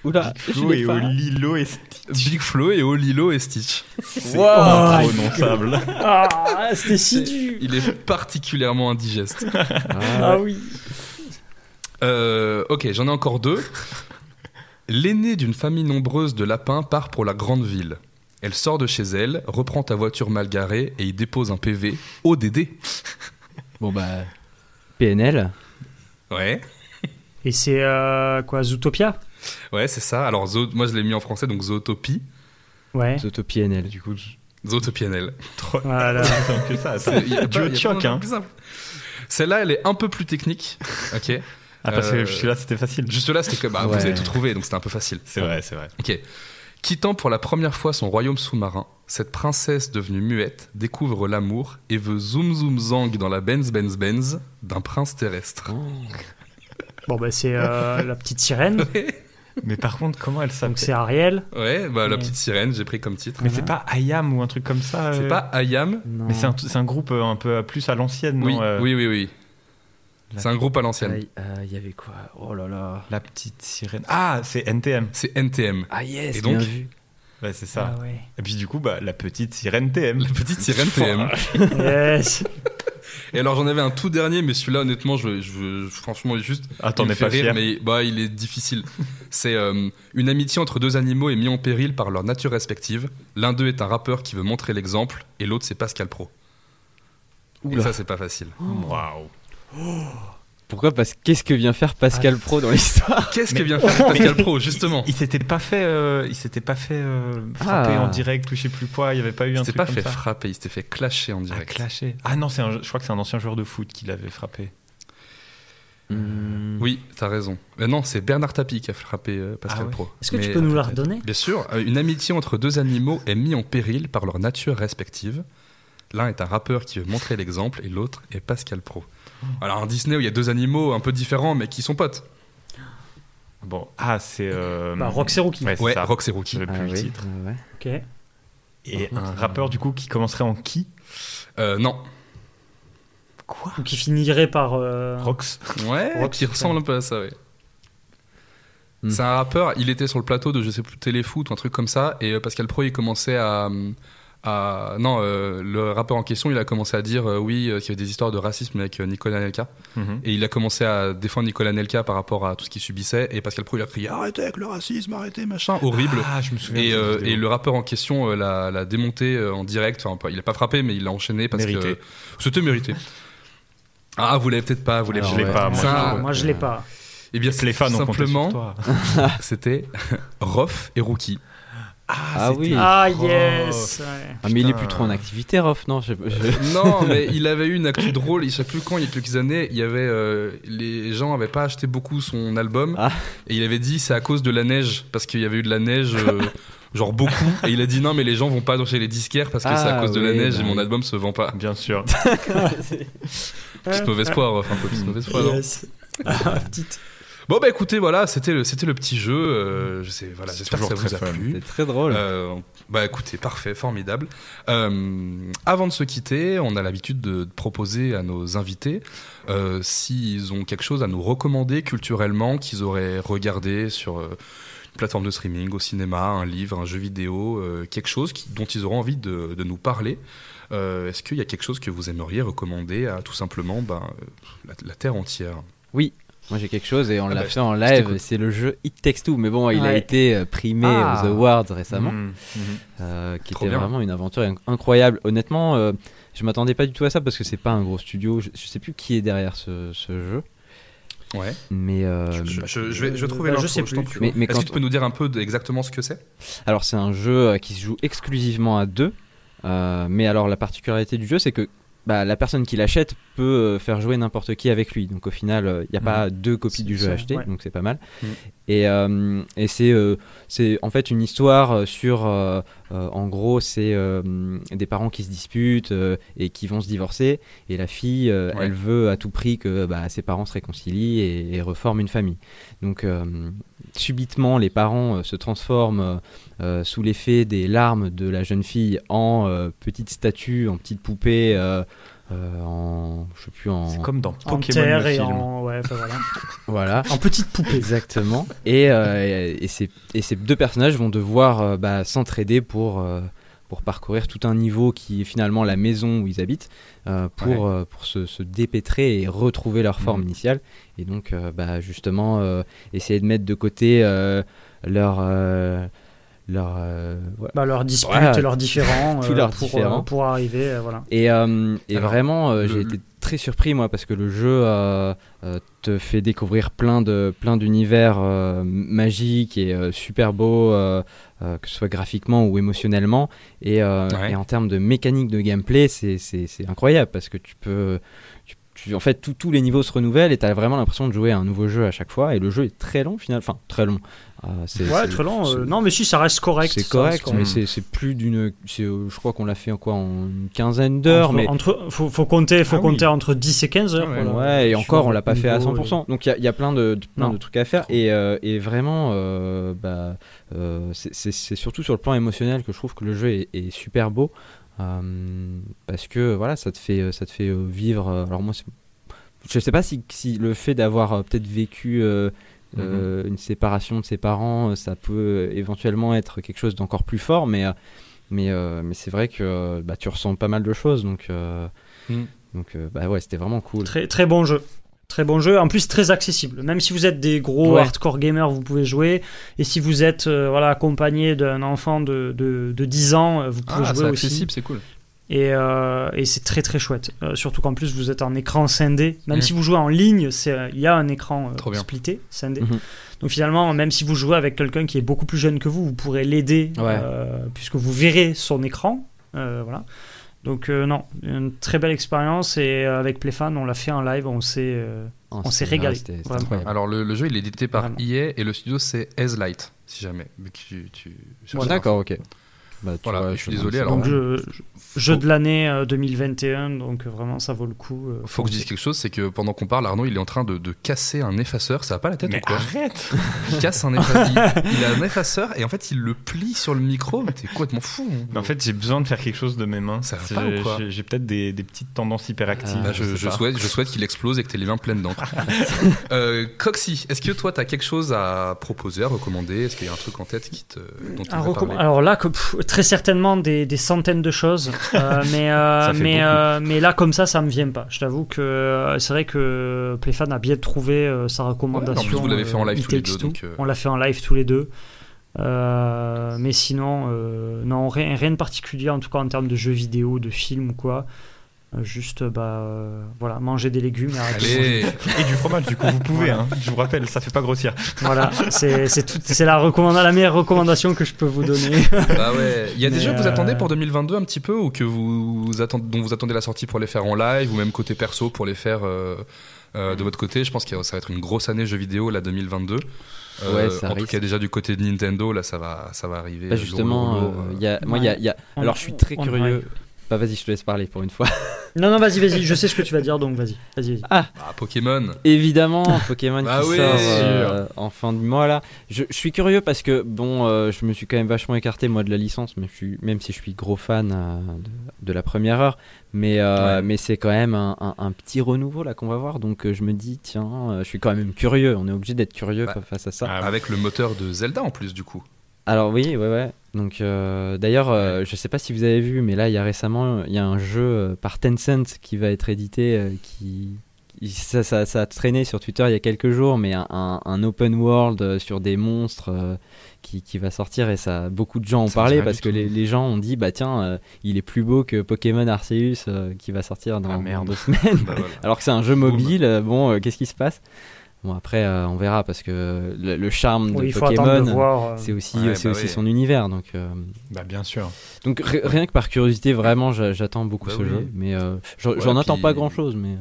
Speaker 7: Oula,
Speaker 8: Big Flo et
Speaker 7: pas.
Speaker 8: Lilo et Stitch.
Speaker 1: Big Flo et Olilo et Stitch.
Speaker 8: C'est
Speaker 6: Wow.
Speaker 8: imprononçable.
Speaker 6: Ah, c'était si dur.
Speaker 1: Il est particulièrement indigeste.
Speaker 6: Ah oui.
Speaker 1: Euh, ok, j'en ai encore deux. L'aînée d'une famille nombreuse de lapins part pour la grande ville. Elle sort de chez elle, reprend ta voiture mal garée et y dépose un PV ODD.
Speaker 7: Bon bah PNL.
Speaker 1: Ouais,
Speaker 6: Et c'est euh, quoi, Zootopia?
Speaker 1: Ouais, c'est ça. Alors, Zo- moi je l'ai mis en français, donc Zootopie.
Speaker 6: Ouais.
Speaker 7: Zoto PNL.
Speaker 8: Du coup,
Speaker 1: Zootopie NL.
Speaker 8: trop.
Speaker 6: Voilà.
Speaker 8: Que ça.
Speaker 1: a
Speaker 8: choc, hein.
Speaker 1: plus simple. Celle-là, elle est un peu plus technique. Ok.
Speaker 8: Ah, parce
Speaker 1: Euh,
Speaker 8: que celui-là, c'était facile.
Speaker 1: Juste là, c'était que bah, vous avez tout trouvé, donc c'était un peu facile.
Speaker 8: C'est vrai, c'est vrai.
Speaker 1: Ok. Quittant pour la première fois son royaume sous-marin, cette princesse devenue muette découvre l'amour et veut zoom zoom zang dans la Benz Benz Benz d'un prince terrestre.
Speaker 6: Bon, bah, c'est euh, la petite sirène.
Speaker 8: Mais par contre, comment elle
Speaker 6: Donc,
Speaker 8: s'appelle
Speaker 6: c'est Ariel.
Speaker 1: Ouais, bah la petite sirène, j'ai pris comme titre.
Speaker 8: Mais c'est pas Ayam ou un truc comme ça
Speaker 1: C'est
Speaker 8: euh,
Speaker 1: pas Ayam
Speaker 7: Non.
Speaker 8: Mais c'est un, c'est un groupe euh, un peu plus à l'ancienne,
Speaker 1: Oui,
Speaker 8: non euh,
Speaker 1: oui, oui, oui.
Speaker 8: La-
Speaker 1: C'est un groupe à l'ancienne.
Speaker 7: Il euh, y avait quoi? Oh là là.
Speaker 8: La petite sirène. Ah, c'est NTM.
Speaker 1: C'est NTM.
Speaker 7: Ah yes,
Speaker 1: Et donc
Speaker 7: bien vu.
Speaker 8: Ouais, c'est ça.
Speaker 6: Ah ouais.
Speaker 8: Et puis du coup, bah, la petite sirène TM.
Speaker 1: La petite sirène TM.
Speaker 6: Yes.
Speaker 1: Et alors j'en avais un tout dernier, mais celui-là honnêtement, je, je, franchement juste,
Speaker 8: Ah, es
Speaker 1: fait
Speaker 8: pas
Speaker 1: rire,
Speaker 8: fier
Speaker 1: mais bah il est difficile. C'est euh, une amitié entre deux animaux est mise en péril par leur nature respective. L'un d'eux est un rappeur qui veut montrer l'exemple, et l'autre c'est Pascal Pro. Et ça c'est pas facile.
Speaker 8: Waouh.
Speaker 7: Pourquoi Parce que qu'est-ce que vient faire Pascal Pro dans l'histoire
Speaker 1: Qu'est-ce que vient faire Pascal Pro justement
Speaker 8: Il s'était pas fait, euh, il s'était pas fait euh, frapper
Speaker 7: Ah.
Speaker 8: en direct ou je sais plus quoi. Il y avait pas eu un
Speaker 1: Il s'était pas
Speaker 8: comme
Speaker 1: fait
Speaker 8: ça.
Speaker 1: frapper, il s'était fait clasher en
Speaker 8: Ah,
Speaker 1: direct.
Speaker 8: clasher. Ah non, c'est un, je crois que c'est un ancien joueur de foot qui l'avait frappé.
Speaker 7: Hmm.
Speaker 1: Oui, t'as raison. Mais non, c'est Bernard Tapie qui a frappé euh, Pascal
Speaker 8: Ah ouais.
Speaker 1: Pro.
Speaker 6: Est-ce que tu peux nous la redonner?
Speaker 1: Bien sûr, euh, une amitié entre deux animaux est mise en péril par leur nature respective. L'un est un rappeur qui veut montrer l'exemple et l'autre est Pascal Pro. Alors un Disney où il y a deux animaux un peu différents mais qui sont potes.
Speaker 8: Bon, ah c'est. Euh...
Speaker 6: Bah, Rox et Rookie.
Speaker 8: Ouais, c'est
Speaker 1: Ouais,
Speaker 8: ça.
Speaker 1: Rox et Rookie.
Speaker 7: Ah
Speaker 8: plus le titre.
Speaker 7: ah ouais.
Speaker 6: Ok.
Speaker 8: Et un rappeur du coup qui commencerait en qui?
Speaker 1: Euh, non.
Speaker 8: Quoi?
Speaker 6: Ou qui finirait par. euh,
Speaker 1: Ouais,
Speaker 8: Rox.
Speaker 6: Rox,
Speaker 1: qui ressemble un peu à ça, ouais.
Speaker 7: Hmm.
Speaker 1: C'est un rappeur, il était sur le plateau de je sais plus téléfoot ou un truc comme ça et euh, Pascal Pro il commençait à, à non euh, le rappeur en question il a commencé à dire euh, oui euh, qu'il y avait des histoires de racisme avec Nicolas Nelka
Speaker 8: Mhm.
Speaker 1: et il a commencé à défendre Nicolas Nelka par rapport à tout ce qu'il subissait et Pascal Pro il a crié arrêtez avec le racisme arrêtez machin horrible
Speaker 8: Ah, je me souviens.
Speaker 1: et,
Speaker 8: de
Speaker 1: euh, le rappeur en question euh, l'a, l'a démonté euh, en direct. Enfin, il a pas frappé, mais il l'a enchaîné parce
Speaker 8: Mérité.
Speaker 1: que c'était mérité. Ah, vous l'avez peut-être pas. Vous l'avez
Speaker 7: ouais.
Speaker 8: pas, moi.
Speaker 6: Ah, moi, je l'ai pas.
Speaker 1: Eh bien,
Speaker 8: Les fans
Speaker 1: simplement, c'était Rof et Rookie.
Speaker 7: Ah
Speaker 8: c'était
Speaker 7: oui.
Speaker 6: Ah yes ouais.
Speaker 7: Ah, mais il est plus trop en activité, Rof, non? Je- je-
Speaker 1: non, mais il avait eu une actu drôle. Je sais plus quand, il y a quelques années, il y avait euh, les gens avaient pas acheté beaucoup son album
Speaker 7: Ah.
Speaker 1: et il avait dit c'est à cause de la neige parce qu'il y avait eu de la neige. euh, Genre beaucoup, et il a dit non, mais les gens vont pas chez les disquaires parce que c'est à
Speaker 7: Ah,
Speaker 1: cause de la neige
Speaker 7: bah
Speaker 1: et mon album se vend pas.
Speaker 8: Bien sûr.
Speaker 1: Petite mauvaise poire, Rof, un peu petite mauvaise poire. non
Speaker 6: Yes. Ah, petite.
Speaker 1: Bon bah écoutez, voilà, c'était le, c'était le petit jeu. euh, je sais, voilà,
Speaker 8: C'est
Speaker 1: j'espère que ça vous a
Speaker 8: fun.
Speaker 1: plu.
Speaker 7: C'est très drôle.
Speaker 1: Euh, bah écoutez, parfait, formidable. Euh, avant de se quitter, on a l'habitude de, proposer à nos invités euh, s'ils ont quelque chose à nous recommander culturellement qu'ils auraient regardé sur euh, une plateforme de streaming, au cinéma, un livre, un jeu vidéo, euh, quelque chose qui- dont ils auront envie de, de nous parler. Euh, Est-ce qu'il y a quelque chose que vous aimeriez recommander à tout simplement ben, la, la terre entière?
Speaker 7: Moi j'ai quelque chose et on
Speaker 1: Ah
Speaker 7: l'a
Speaker 1: bah,
Speaker 7: fait en
Speaker 1: je
Speaker 7: live, c'est le jeu It Takes Two. Mais bon, il a été euh, primé
Speaker 1: Ah.
Speaker 7: aux Awards récemment, euh, qui
Speaker 1: Trop
Speaker 7: était
Speaker 1: bien.
Speaker 7: vraiment une aventure inc- incroyable. Honnêtement, euh, je m'attendais pas du tout à ça parce que c'est pas un gros studio. Je, je sais plus qui est derrière ce, ce jeu,
Speaker 1: Ouais.
Speaker 7: mais euh,
Speaker 1: Je, je- je vais, je vais trouver
Speaker 6: bah, je sais
Speaker 1: je
Speaker 6: plus.
Speaker 1: prie.
Speaker 7: Mais- mais
Speaker 1: Est-ce
Speaker 7: quand-
Speaker 1: que tu peux nous dire un peu de- exactement ce que c'est?
Speaker 7: Alors c'est un jeu qui se joue exclusivement à deux. Euh, mais alors la particularité du jeu c'est que bah, la personne qui l'achète peut euh, faire jouer n'importe qui avec lui. Donc au final il n'y a pas deux copies du jeu
Speaker 6: ça,
Speaker 7: achetées,
Speaker 6: ouais.
Speaker 7: donc c'est pas mal.
Speaker 1: Mhm.
Speaker 7: Et, euh, et c'est euh, c'est en fait une histoire euh, sur euh, euh, en gros c'est euh, des parents qui se disputent euh, et qui vont se divorcer et la fille euh,
Speaker 1: Ouais.
Speaker 7: elle veut à tout prix que bah, ses parents se réconcilient et, et reforment une famille. Donc euh, subitement les parents euh, se transforment euh, euh, sous l'effet des larmes de la jeune fille en euh, petite statue, en petite poupée, euh, en je sais plus en
Speaker 8: C'est comme dans
Speaker 6: En terre et en. Ouais, enfin, voilà.
Speaker 7: voilà.
Speaker 6: en petite poupée.
Speaker 7: Exactement. Et, euh, et, ces, et ces deux personnages vont devoir euh, bah, s'entraider pour, pour parcourir tout un niveau qui est finalement la maison où ils habitent, pour, pour se, se dépêtrer et retrouver leur forme
Speaker 1: Mhm.
Speaker 7: initiale. Et donc, bah, justement, essayer de mettre de côté leur. Euh, leur euh, ouais.
Speaker 6: Bah, leurs disputes,
Speaker 7: Ouais.
Speaker 6: leurs différends.
Speaker 7: Tous
Speaker 6: euh,
Speaker 7: leurs
Speaker 6: pour,
Speaker 7: différends.
Speaker 6: euh, pour arriver, euh, voilà.
Speaker 7: Et, euh, et
Speaker 1: Alors,
Speaker 7: vraiment, euh, j'ai été très surpris moi parce que le jeu euh, euh, te fait découvrir plein de plein d'univers euh, magiques et euh, super beaux, euh, euh, que ce soit graphiquement ou émotionnellement. Et, euh,
Speaker 1: Ouais.
Speaker 7: et en termes de mécanique de gameplay, c'est c'est- c'est incroyable parce que tu peux. Tu- en fait, tous- tous les niveaux se renouvellent et tu as vraiment l'impression de jouer à un nouveau jeu à chaque fois. Et le jeu est très long, final. Enfin, très long. Euh, c'est-
Speaker 6: Ouais,
Speaker 7: c'est-
Speaker 6: très long. euh, non, mais si, ça reste correct.
Speaker 7: c'est correct, mais c'est c'est plus d'une. c'est, euh, Je crois qu'on l'a fait en quoi En une quinzaine d'heures.
Speaker 6: Entre,
Speaker 7: mais
Speaker 6: entre- faut, faut compter, faut
Speaker 1: Ah oui.
Speaker 6: compter entre 10 et 15 heures.
Speaker 1: Ouais,
Speaker 6: voilà.
Speaker 7: Ouais, et encore, on l'a pas fait à
Speaker 6: niveau,
Speaker 7: 100%. Donc il y a- il y, a plein de, de- plein
Speaker 6: Non.
Speaker 7: de trucs à faire. Et, euh, et vraiment, euh, bah, euh, c'est- surtout sur le plan émotionnel que je trouve que le jeu est, est super beau. Euh, parce que voilà, ça te fait, ça te fait euh, vivre. euh, alors moi, je sais pas si, si le fait d'avoir peut-être vécu euh, euh, une séparation de ses parents, ça peut éventuellement être quelque chose d'encore plus fort. Mais, mais, euh, mais c'est vrai que bah, tu ressens pas mal de choses. Donc, euh,
Speaker 1: Mm.
Speaker 7: donc bah ouais, c'était vraiment cool.
Speaker 6: Très, très bon jeu. Très bon jeu, en plus très accessible. Même si vous êtes des gros
Speaker 7: Ouais.
Speaker 6: hardcore gamers, vous pouvez jouer. Et si vous êtes euh, voilà, accompagné d'un enfant de, de, de 10 ans, euh, vous pouvez
Speaker 1: Ah,
Speaker 6: jouer aussi.
Speaker 1: accessible, c'est cool.
Speaker 6: Et, euh, et c'est très très chouette. Euh, surtout qu'en plus vous êtes en écran scindé. Même
Speaker 1: Mhm.
Speaker 6: si vous jouez en ligne, c'est, il y a un écran splitté, scindé.
Speaker 7: Mhm.
Speaker 6: Donc finalement, même si vous jouez avec quelqu'un qui est beaucoup plus jeune que vous, vous pourrez l'aider
Speaker 7: Ouais.
Speaker 6: puisque vous verrez son écran. Voilà. Donc euh, non, une très belle expérience et euh, avec Playfan, on l'a fait en live, on s'est euh,
Speaker 7: Oh,
Speaker 6: On s'est régalé.
Speaker 1: Alors le, le jeu il est édité par
Speaker 6: Vraiment.
Speaker 1: EA et le studio c'est Light si jamais. Mais tu, tu cherches
Speaker 7: D'accord, ok. Bah, tu
Speaker 1: Voilà,
Speaker 7: vois,
Speaker 1: je suis désolé,
Speaker 7: c'est
Speaker 1: alors,
Speaker 6: donc
Speaker 7: bon.
Speaker 6: jeu, de l'année euh, 2021, donc euh, vraiment ça vaut le coup. euh,
Speaker 1: Faut que je dise quelque chose, c'est que pendant qu'on parle, Arnaud il est en train de, de casser un effaceur. Ça va pas la tête
Speaker 8: Mais
Speaker 1: ou quoi?
Speaker 8: arrête
Speaker 1: Il casse un effaceur. il, il a un effaceur et en fait il le plie sur le micro. Mais t'es complètement fou. hein.
Speaker 8: Mais En fait, j'ai besoin de faire quelque chose de mes mains.
Speaker 1: Ça va pas ou quoi?
Speaker 8: J'ai peut-être des, des petites tendances hyperactives.
Speaker 7: Ah,
Speaker 1: Bah, je, souhaite, je souhaite qu'il explose et que t'aies les mains pleines d'encre. euh, Coxy, est-ce que toi t'as quelque chose à proposer, à recommander? Est-ce qu'il y a un truc en tête qui te, dont tu
Speaker 6: Alors là, que, pff, très certainement des, des centaines de choses, euh, mais, euh, mais, euh, mais là comme ça, ça me vient pas. Je t'avoue que euh, c'est vrai que Playfan a bien trouvé euh, sa recommandation.
Speaker 1: Ouais, en plus, vous l'avez fait en live tous les deux, donc, euh.
Speaker 6: On l'a fait en live tous les deux. Euh, mais sinon, euh, non, rien, rien de particulier en tout cas en termes de jeux vidéo, de films ou quoi. Euh, Juste, bah, euh, voilà, manger des légumes et
Speaker 8: du fromage, du coup, vous pouvez,
Speaker 6: Voilà.
Speaker 8: hein. je vous rappelle, ça fait pas grossir.
Speaker 6: Voilà, c'est c'est tout- c'est la, recommanda- la meilleure recommandation que je peux vous donner.
Speaker 1: bah ouais. Il y a des
Speaker 6: Mais,
Speaker 1: jeux que vous
Speaker 6: euh,
Speaker 1: attendez pour 2022 un petit peu ou que vous, vous attendez, dont vous attendez la sortie pour les faire en live ou même côté perso pour les faire euh, euh, de votre côté? Je pense que ça va être une grosse année jeux vidéo là 2022. Euh,
Speaker 7: Ouais, ça
Speaker 1: en tout
Speaker 7: risque.
Speaker 1: cas déjà du côté de Nintendo là ça va ça va arriver.
Speaker 7: Bah, justement, il y a, moi, il y a, y alors je suis très
Speaker 6: on-
Speaker 7: curieux. Bah vas-y, je te laisse parler pour une fois.
Speaker 6: Non, non, vas-y, vas-y, je sais ce que tu vas dire, donc vas-y, vas-y.
Speaker 1: Ah, Pokémon.
Speaker 7: Évidemment, Pokémon
Speaker 1: Bah
Speaker 7: qui
Speaker 1: oui,
Speaker 7: sort euh, en fin de mois là. Je, je suis curieux parce que bon, euh, je me suis quand même vachement écarté moi de la licence, mais je suis, même si je suis gros fan euh, de, de la première heure, mais euh,
Speaker 1: Ouais.
Speaker 7: mais c'est quand même un, un- un petit renouveau là qu'on va voir, donc euh, je me dis tiens, euh, je suis quand même curieux. On est obligé d'être curieux
Speaker 1: Bah,
Speaker 7: face à ça.
Speaker 1: Avec le moteur de Zelda en plus du coup.
Speaker 7: Alors oui, ouais, ouais. Donc euh, d'ailleurs, euh, je sais pas si vous avez vu, mais là, il y a récemment, il y a un jeu euh, par Tencent qui va être édité, euh, qui ça, ça, ça a traîné sur Twitter il y a quelques jours, mais un, open world sur des monstres qui, qui va sortir et ça, beaucoup de gens ont parlé parce que les, les gens ont dit, bah tiens, il est plus beau que Pokémon Arceus qui va sortir dans,
Speaker 8: Ah, merde.
Speaker 7: dans deux semaines.
Speaker 1: Bah, voilà.
Speaker 7: Alors que c'est un jeu mobile, bon, qu'est-ce qui se passe? Bon après, euh, on verra parce que le, le charme
Speaker 6: Oui,
Speaker 7: de Pokémon.
Speaker 6: euh,
Speaker 7: C'est aussi,
Speaker 1: Ouais,
Speaker 7: c'est
Speaker 1: bah
Speaker 7: aussi
Speaker 1: oui.
Speaker 7: son univers. Donc, euh,
Speaker 8: Bah, bien sûr.
Speaker 7: donc ri- rien que par curiosité, vraiment, j'a- j'attends beaucoup
Speaker 1: Bah
Speaker 7: ce
Speaker 1: oui.
Speaker 7: jeu. Mais euh, j'en
Speaker 1: Ouais,
Speaker 7: attends
Speaker 1: puis-
Speaker 7: pas grand chose. Mais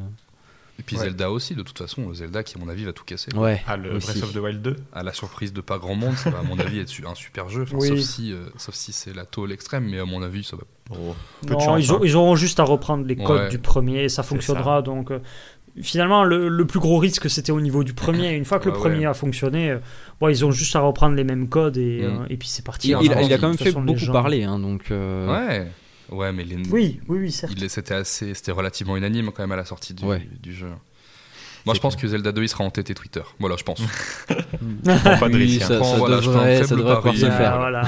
Speaker 1: Et puis
Speaker 8: Ouais.
Speaker 1: Zelda aussi de toute façon. Zelda qui à mon avis va tout casser.
Speaker 7: euh, ouais.
Speaker 8: Ah, le
Speaker 7: aussi.
Speaker 8: Breath of the Wild 2
Speaker 1: À la surprise de pas grand monde, ça va à mon avis être un super jeu. Enfin,
Speaker 6: Oui.
Speaker 1: Sauf si, euh, sauf si c'est la tôle extrême, mais à mon avis ça va.
Speaker 8: Peu de
Speaker 6: Non,
Speaker 8: chance,
Speaker 6: ils, ont-
Speaker 8: hein.
Speaker 6: ils auront juste à reprendre les codes
Speaker 1: Ouais.
Speaker 6: du premier et ça fonctionnera. Donc, euh, finalement, le, le plus gros risque, c'était au niveau du premier. Une fois que le premier
Speaker 1: ouais.
Speaker 6: a fonctionné, euh, bon, ils ont juste à reprendre les mêmes codes et,
Speaker 1: Mm.
Speaker 6: euh, et puis c'est parti.
Speaker 7: Il, il a, il quand même fait
Speaker 6: façon,
Speaker 7: beaucoup
Speaker 6: gens-
Speaker 7: parler. hein, donc, euh,
Speaker 1: Ouais. Ouais, mais les...
Speaker 6: Oui, oui, oui, certes.
Speaker 1: c'était assez, c'était relativement unanime quand même à la sortie du,
Speaker 7: Ouais.
Speaker 1: du jeu. Moi, je pense que Zelda 2 il sera entêté Twitter. Voilà, je pense.
Speaker 8: Prends pas de risque.
Speaker 7: ça,
Speaker 1: Prends,
Speaker 7: ça
Speaker 1: voilà, je prends un
Speaker 7: devrait, ça
Speaker 1: faible
Speaker 7: devrait
Speaker 1: pari.
Speaker 7: pouvoir se faire.
Speaker 6: voilà.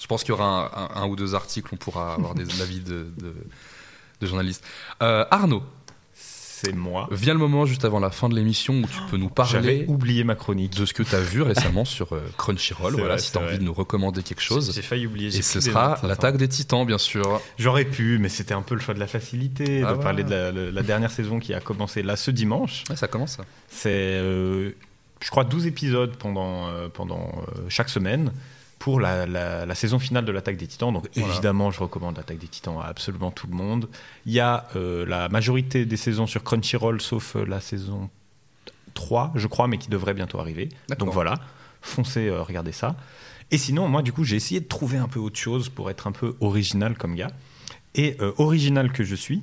Speaker 1: Je pense qu'il y aura un, un- un ou deux articles, on pourra avoir des avis de, de, de journalistes. Euh, Arnaud,
Speaker 8: C'est moi.
Speaker 1: vient le moment juste avant la fin de l'émission où tu peux nous parler
Speaker 8: oublié ma chronique.
Speaker 1: de ce que tu as vu récemment sur euh, Crunchyroll.
Speaker 8: C'est
Speaker 1: Voilà,
Speaker 8: vrai,
Speaker 1: si tu as envie
Speaker 8: vrai.
Speaker 1: de nous recommander quelque chose.
Speaker 8: J'ai failli oublier.
Speaker 1: Et ce sera l'attaque des titans, bien sûr.
Speaker 8: J'aurais pu, mais c'était un peu le choix de la facilité,
Speaker 1: Ah
Speaker 8: de
Speaker 1: ouais.
Speaker 8: parler de la, dernière saison qui a commencé là ce dimanche.
Speaker 1: Ouais, ça commence.
Speaker 8: C'est, euh, je crois, 12 épisodes pendant, euh, pendant chaque semaine pour la, la- la saison finale de l'Attaque des Titans. Donc
Speaker 1: Voilà.
Speaker 8: évidemment, je recommande l'Attaque des Titans à absolument tout le monde. Il y a euh, la majorité des saisons sur Crunchyroll, sauf euh, la saison 3, je crois, mais qui devrait bientôt arriver. Donc voilà, foncez, euh, regardez ça. Et sinon, moi, du coup, j'ai essayé de trouver un peu autre chose pour être un peu original comme gars. Et euh, original que je suis,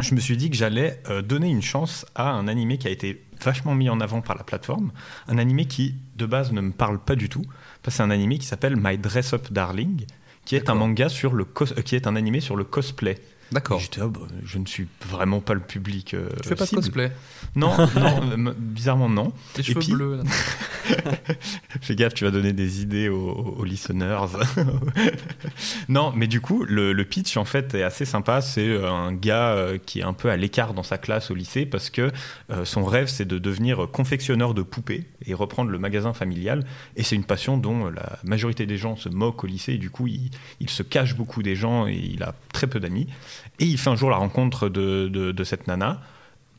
Speaker 8: je me suis dit que j'allais donner une chance à un animé qui a été vachement mis en avant par la plateforme. Un animé qui, de base, ne me parle pas du tout. C'est un animé qui s'appelle My Dress Up Darling, qui est un manga sur le cos- euh, qui est un animé sur le cosplay.
Speaker 1: D'accord.
Speaker 8: J'étais, ah, bah, je ne suis vraiment pas le public. euh,
Speaker 1: Tu fais pas de
Speaker 8: cible.
Speaker 1: cosplay
Speaker 8: Non, non, bizarrement non.
Speaker 1: Les cheveux
Speaker 8: puis-
Speaker 1: bleus. là.
Speaker 8: Fais gaffe, tu vas donner des idées aux, aux listeners. non, mais du coup, le, le pitch en fait est assez sympa. C'est euh, un gars euh, qui est un peu à l'écart dans sa classe au lycée parce que euh, son rêve c'est de devenir confectionneur de poupées et reprendre le magasin familial. Et c'est une passion dont la majorité des gens se moquent au lycée. Et du coup, il, il se cache beaucoup des gens et il a très peu d'amis. Et il fait un jour la rencontre de, de- de cette nana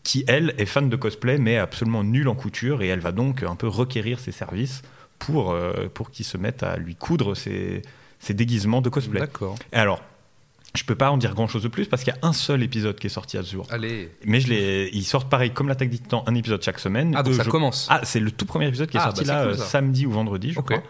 Speaker 8: qui, elle, est fan de cosplay, mais absolument nulle en couture, et elle va donc un peu requérir ses services pour, euh, pour qu'il se mette à lui coudre ses, ses déguisements de cosplay.
Speaker 1: D'accord.
Speaker 8: Et alors, je peux pas en dire grand chose de plus parce qu'il y a un seul épisode qui est sorti à ce jour.
Speaker 1: Allez.
Speaker 8: Mais je l'ai, ils sortent pareil comme l'attaque des titans, un épisode chaque semaine.
Speaker 1: Ah, donc
Speaker 8: Euh,
Speaker 1: ça
Speaker 8: je-
Speaker 1: commence.
Speaker 8: Ah, c'est le tout premier épisode qui est
Speaker 1: Ah,
Speaker 8: sorti
Speaker 1: bah,
Speaker 8: là
Speaker 1: cool,
Speaker 8: euh, samedi ou vendredi, je crois.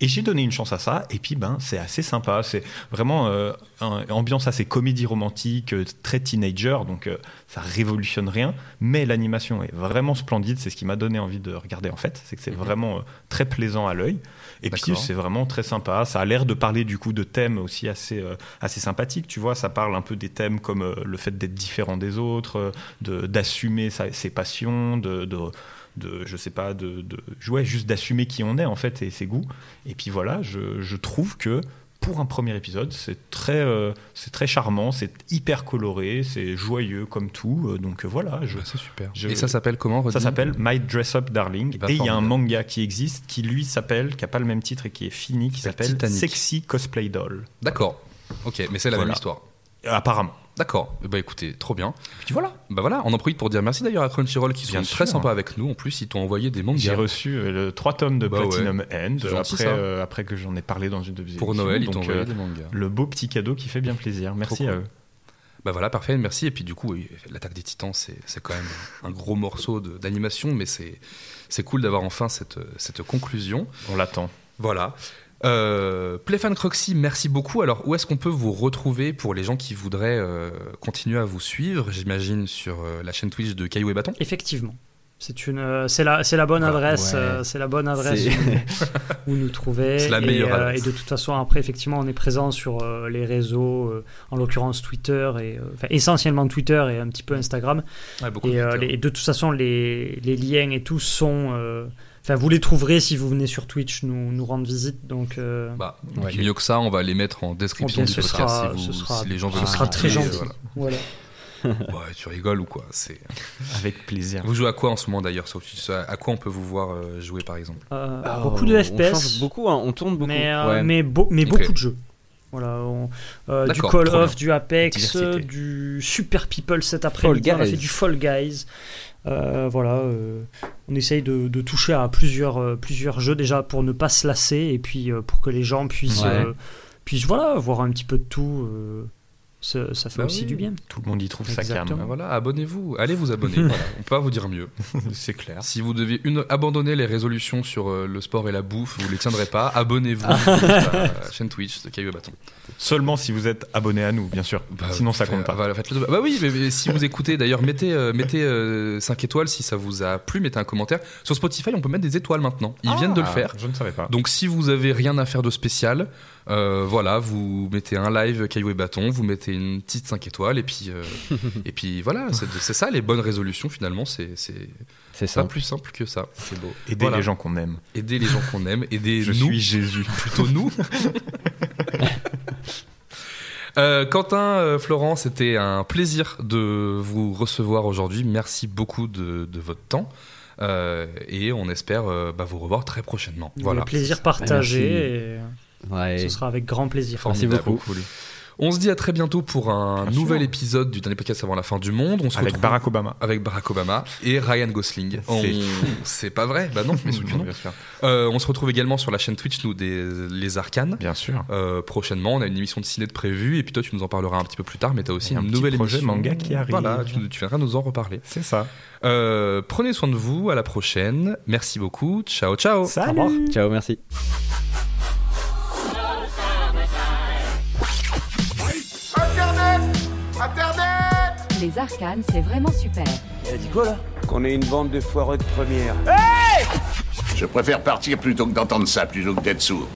Speaker 8: Et j'ai donné une chance à ça, et puis ben c'est assez sympa, c'est vraiment euh, un- ambiance assez comédie romantique, euh, très teenager, donc euh, ça révolutionne rien, mais l'animation est vraiment splendide, c'est ce qui m'a donné envie de regarder en fait, c'est que c'est
Speaker 1: Mhm.
Speaker 8: vraiment euh, très plaisant à l'œil, et puis c'est vraiment très sympa, ça a l'air de parler du coup de thèmes aussi assez, assez sympathiques, tu vois, ça parle un peu des thèmes comme le fait d'être différent des autres, de- d'assumer ses passions, de... de de je sais pas de, de ouais, juste d'assumer qui on est en fait et ses goûts et puis voilà je, je trouve que pour un premier épisode c'est très euh, c'est très charmant c'est hyper coloré c'est joyeux comme tout euh, donc euh, voilà je,
Speaker 1: Bah, c'est super.
Speaker 8: je-
Speaker 1: Et ça s'appelle comment
Speaker 8: ça s'appelle My Dress Up Darling et il y a un manga qui existe qui lui s'appelle qui a pas le même titre et qui est fini qui s'appelle. Sexy Cosplay Doll
Speaker 1: D'accord. Ok, mais c'est la
Speaker 8: Voilà.
Speaker 1: même histoire.
Speaker 8: Apparemment
Speaker 1: D'accord. Bah écoutez, trop bien.
Speaker 8: Puis voilà.
Speaker 1: Bah voilà, on en profite pour dire merci d'ailleurs à Crunchyroll qui sont
Speaker 8: Bien
Speaker 1: très
Speaker 8: sûr.
Speaker 1: sympas avec nous. En plus, ils t'ont envoyé des
Speaker 8: J'ai
Speaker 1: mangas.
Speaker 8: reçu euh, le 3 tomes de
Speaker 1: Bah ouais.
Speaker 8: Platinum End
Speaker 1: gentil,
Speaker 8: après, euh, après que j'en ai parlé dans une de vos
Speaker 1: Pour. Noël, ils t'ont envoyé
Speaker 8: euh,
Speaker 1: des mangas.
Speaker 8: le beau petit cadeau qui fait bien plaisir. Merci à eux.
Speaker 1: Bah voilà, parfait, merci. Et puis du coup, l'attaque des titans, c'est quand même un gros morceau d'animation, mais c'est c'est cool d'avoir enfin cette, cette conclusion.
Speaker 8: On l'attend.
Speaker 1: Voilà. Euh, Playfan Croxy, merci beaucoup. Alors, où est-ce qu'on peut vous retrouver pour les gens qui voudraient euh, continuer à vous suivre J'imagine sur euh, la chaîne Twitch de Caillou et Bâton?
Speaker 6: Effectivement. C'est une, euh, c'est la, c'est la bonne
Speaker 1: Voilà,
Speaker 6: adresse,
Speaker 7: ouais.
Speaker 6: euh, c'est la bonne adresse
Speaker 7: C'est-
Speaker 6: où, où nous trouver.
Speaker 1: C'est la
Speaker 6: et,
Speaker 1: meilleure
Speaker 6: euh,
Speaker 1: adresse.
Speaker 6: et de toute façon, après, effectivement, on est présent sur euh, les réseaux, euh, en l'occurrence Twitter et, euh, enfin, essentiellement Twitter et un petit peu Instagram.
Speaker 1: Ouais, beaucoup
Speaker 6: Et,
Speaker 1: de
Speaker 6: euh,
Speaker 1: Twitter.
Speaker 6: les- et de toute façon, les, les liens et tout sont. Enfin, vous les trouverez si vous venez sur Twitch nous, nous rendre visite. Donc, euh,
Speaker 1: Bah,
Speaker 7: Ouais.
Speaker 1: mieux que ça, on va les mettre en description
Speaker 6: bien,
Speaker 1: du
Speaker 6: ce
Speaker 1: podcast
Speaker 6: sera-
Speaker 1: si, vous-
Speaker 6: ce sera-
Speaker 1: si les gens
Speaker 6: ce
Speaker 1: veulent
Speaker 6: sera très gentil.
Speaker 1: voilà.
Speaker 6: voilà.
Speaker 1: Ouais, tu rigoles ou quoi C'est.
Speaker 8: Avec plaisir.
Speaker 1: Vous jouez à quoi en ce moment d'ailleurs À quoi on peut vous voir euh, jouer par exemple?
Speaker 6: Euh,
Speaker 7: Ah,
Speaker 6: beaucoup de
Speaker 7: on
Speaker 6: FPS.
Speaker 7: change beaucoup, hein, on tourne beaucoup.
Speaker 6: Mais, euh,
Speaker 7: Ouais.
Speaker 6: mais, beau- mais
Speaker 1: Ok.
Speaker 6: beaucoup de jeux. Voilà, on- euh, du Call of, du Apex, euh, du Super People cet après-midi. On a fait du Fall Guys. Euh, voilà, euh, on essaye de, de toucher à plusieurs, plusieurs jeux déjà pour ne pas se lasser et puis pour que les gens puissent,
Speaker 7: Ouais.
Speaker 6: puissent voilà, voir un petit peu de tout. Ça, ça fait
Speaker 1: Bah
Speaker 6: aussi
Speaker 1: oui.
Speaker 6: du bien.
Speaker 8: Tout le monde y trouve sa
Speaker 6: Exactement.
Speaker 1: Bah
Speaker 8: cam.
Speaker 1: voilà, abonnez-vous, allez vous abonner. voilà. On peut pas vous dire mieux.
Speaker 8: C'est clair.
Speaker 1: Si vous devez une, abandonner les résolutions sur euh, le sport et la bouffe, vous les tiendrez pas. Abonnez-vous
Speaker 6: Ah.
Speaker 1: à la chaîne Twitch de Caillou et Bâton.
Speaker 8: Seulement si vous êtes abonné à nous, bien sûr.
Speaker 1: Bah,
Speaker 8: Sinon, ça
Speaker 1: fait-
Speaker 8: compte pas.
Speaker 1: voilà, Bah oui, mais, mais si vous écoutez, d'ailleurs, mettez, euh, mettez euh, 5 étoiles si ça vous a plu, mettez un commentaire. Sur Spotify, on peut mettre des étoiles maintenant. Ils viennent de le
Speaker 8: Ah,
Speaker 1: faire.
Speaker 8: Je ne savais pas.
Speaker 1: Donc si vous avez rien à faire de spécial, euh, voilà, vous mettez un live caillou et bâton, vous mettez une petite 5 étoiles et puis euh, et puis voilà, c'est c'est ça les bonnes résolutions finalement, c'est c'est
Speaker 7: C'est
Speaker 1: pas
Speaker 7: simple.
Speaker 1: plus simple que ça.
Speaker 7: C'est beau.
Speaker 8: Aider
Speaker 1: voilà.
Speaker 8: les gens qu'on aime.
Speaker 1: Aider les gens qu'on aime, aider
Speaker 8: Je
Speaker 1: nous,
Speaker 8: suis Jésus.
Speaker 1: plutôt nous. Euh, Quentin, euh, Florent, c'était un plaisir de vous recevoir aujourd'hui. Merci beaucoup de, de votre temps. Euh, et on espère euh, bah, vous revoir très prochainement. Voilà.
Speaker 6: Le plaisir partagé
Speaker 7: Ouais.
Speaker 6: ce sera avec grand plaisir.
Speaker 7: Merci beaucoup.
Speaker 1: On se dit à très bientôt pour un
Speaker 8: Bien
Speaker 1: nouvel
Speaker 8: sûr.
Speaker 1: épisode du dernier podcast avant la fin du monde. On se
Speaker 8: Avec
Speaker 1: retrouve
Speaker 8: Barack Obama.
Speaker 1: avec Barack Obama et Ryan Gosling. On-
Speaker 8: C'est
Speaker 1: C'est pas vrai Bah non, mais non.
Speaker 8: Bien sûr.
Speaker 1: Euh, on se retrouve également sur la chaîne Twitch, nous, des Les Arcanes.
Speaker 8: Bien sûr.
Speaker 1: Euh, prochainement, on a une émission de ciné de prévue et puis toi, tu nous en parleras un petit peu plus tard, mais tu as aussi
Speaker 8: Et un
Speaker 1: une
Speaker 8: petit
Speaker 1: nouvelle
Speaker 8: projet
Speaker 1: émission.
Speaker 8: manga qui arrive.
Speaker 1: Voilà, tu, tu viendras nous en reparler.
Speaker 8: C'est ça.
Speaker 1: Euh, prenez soin de vous, à la prochaine. Merci beaucoup. Ciao, ciao.
Speaker 6: Au revoir.
Speaker 7: Ciao, merci.
Speaker 9: Les arcanes, c'est vraiment super.
Speaker 4: Qu'on est une bande de foireux de première.
Speaker 10: Je préfère partir plutôt que d'entendre ça, plutôt que d'être sourd.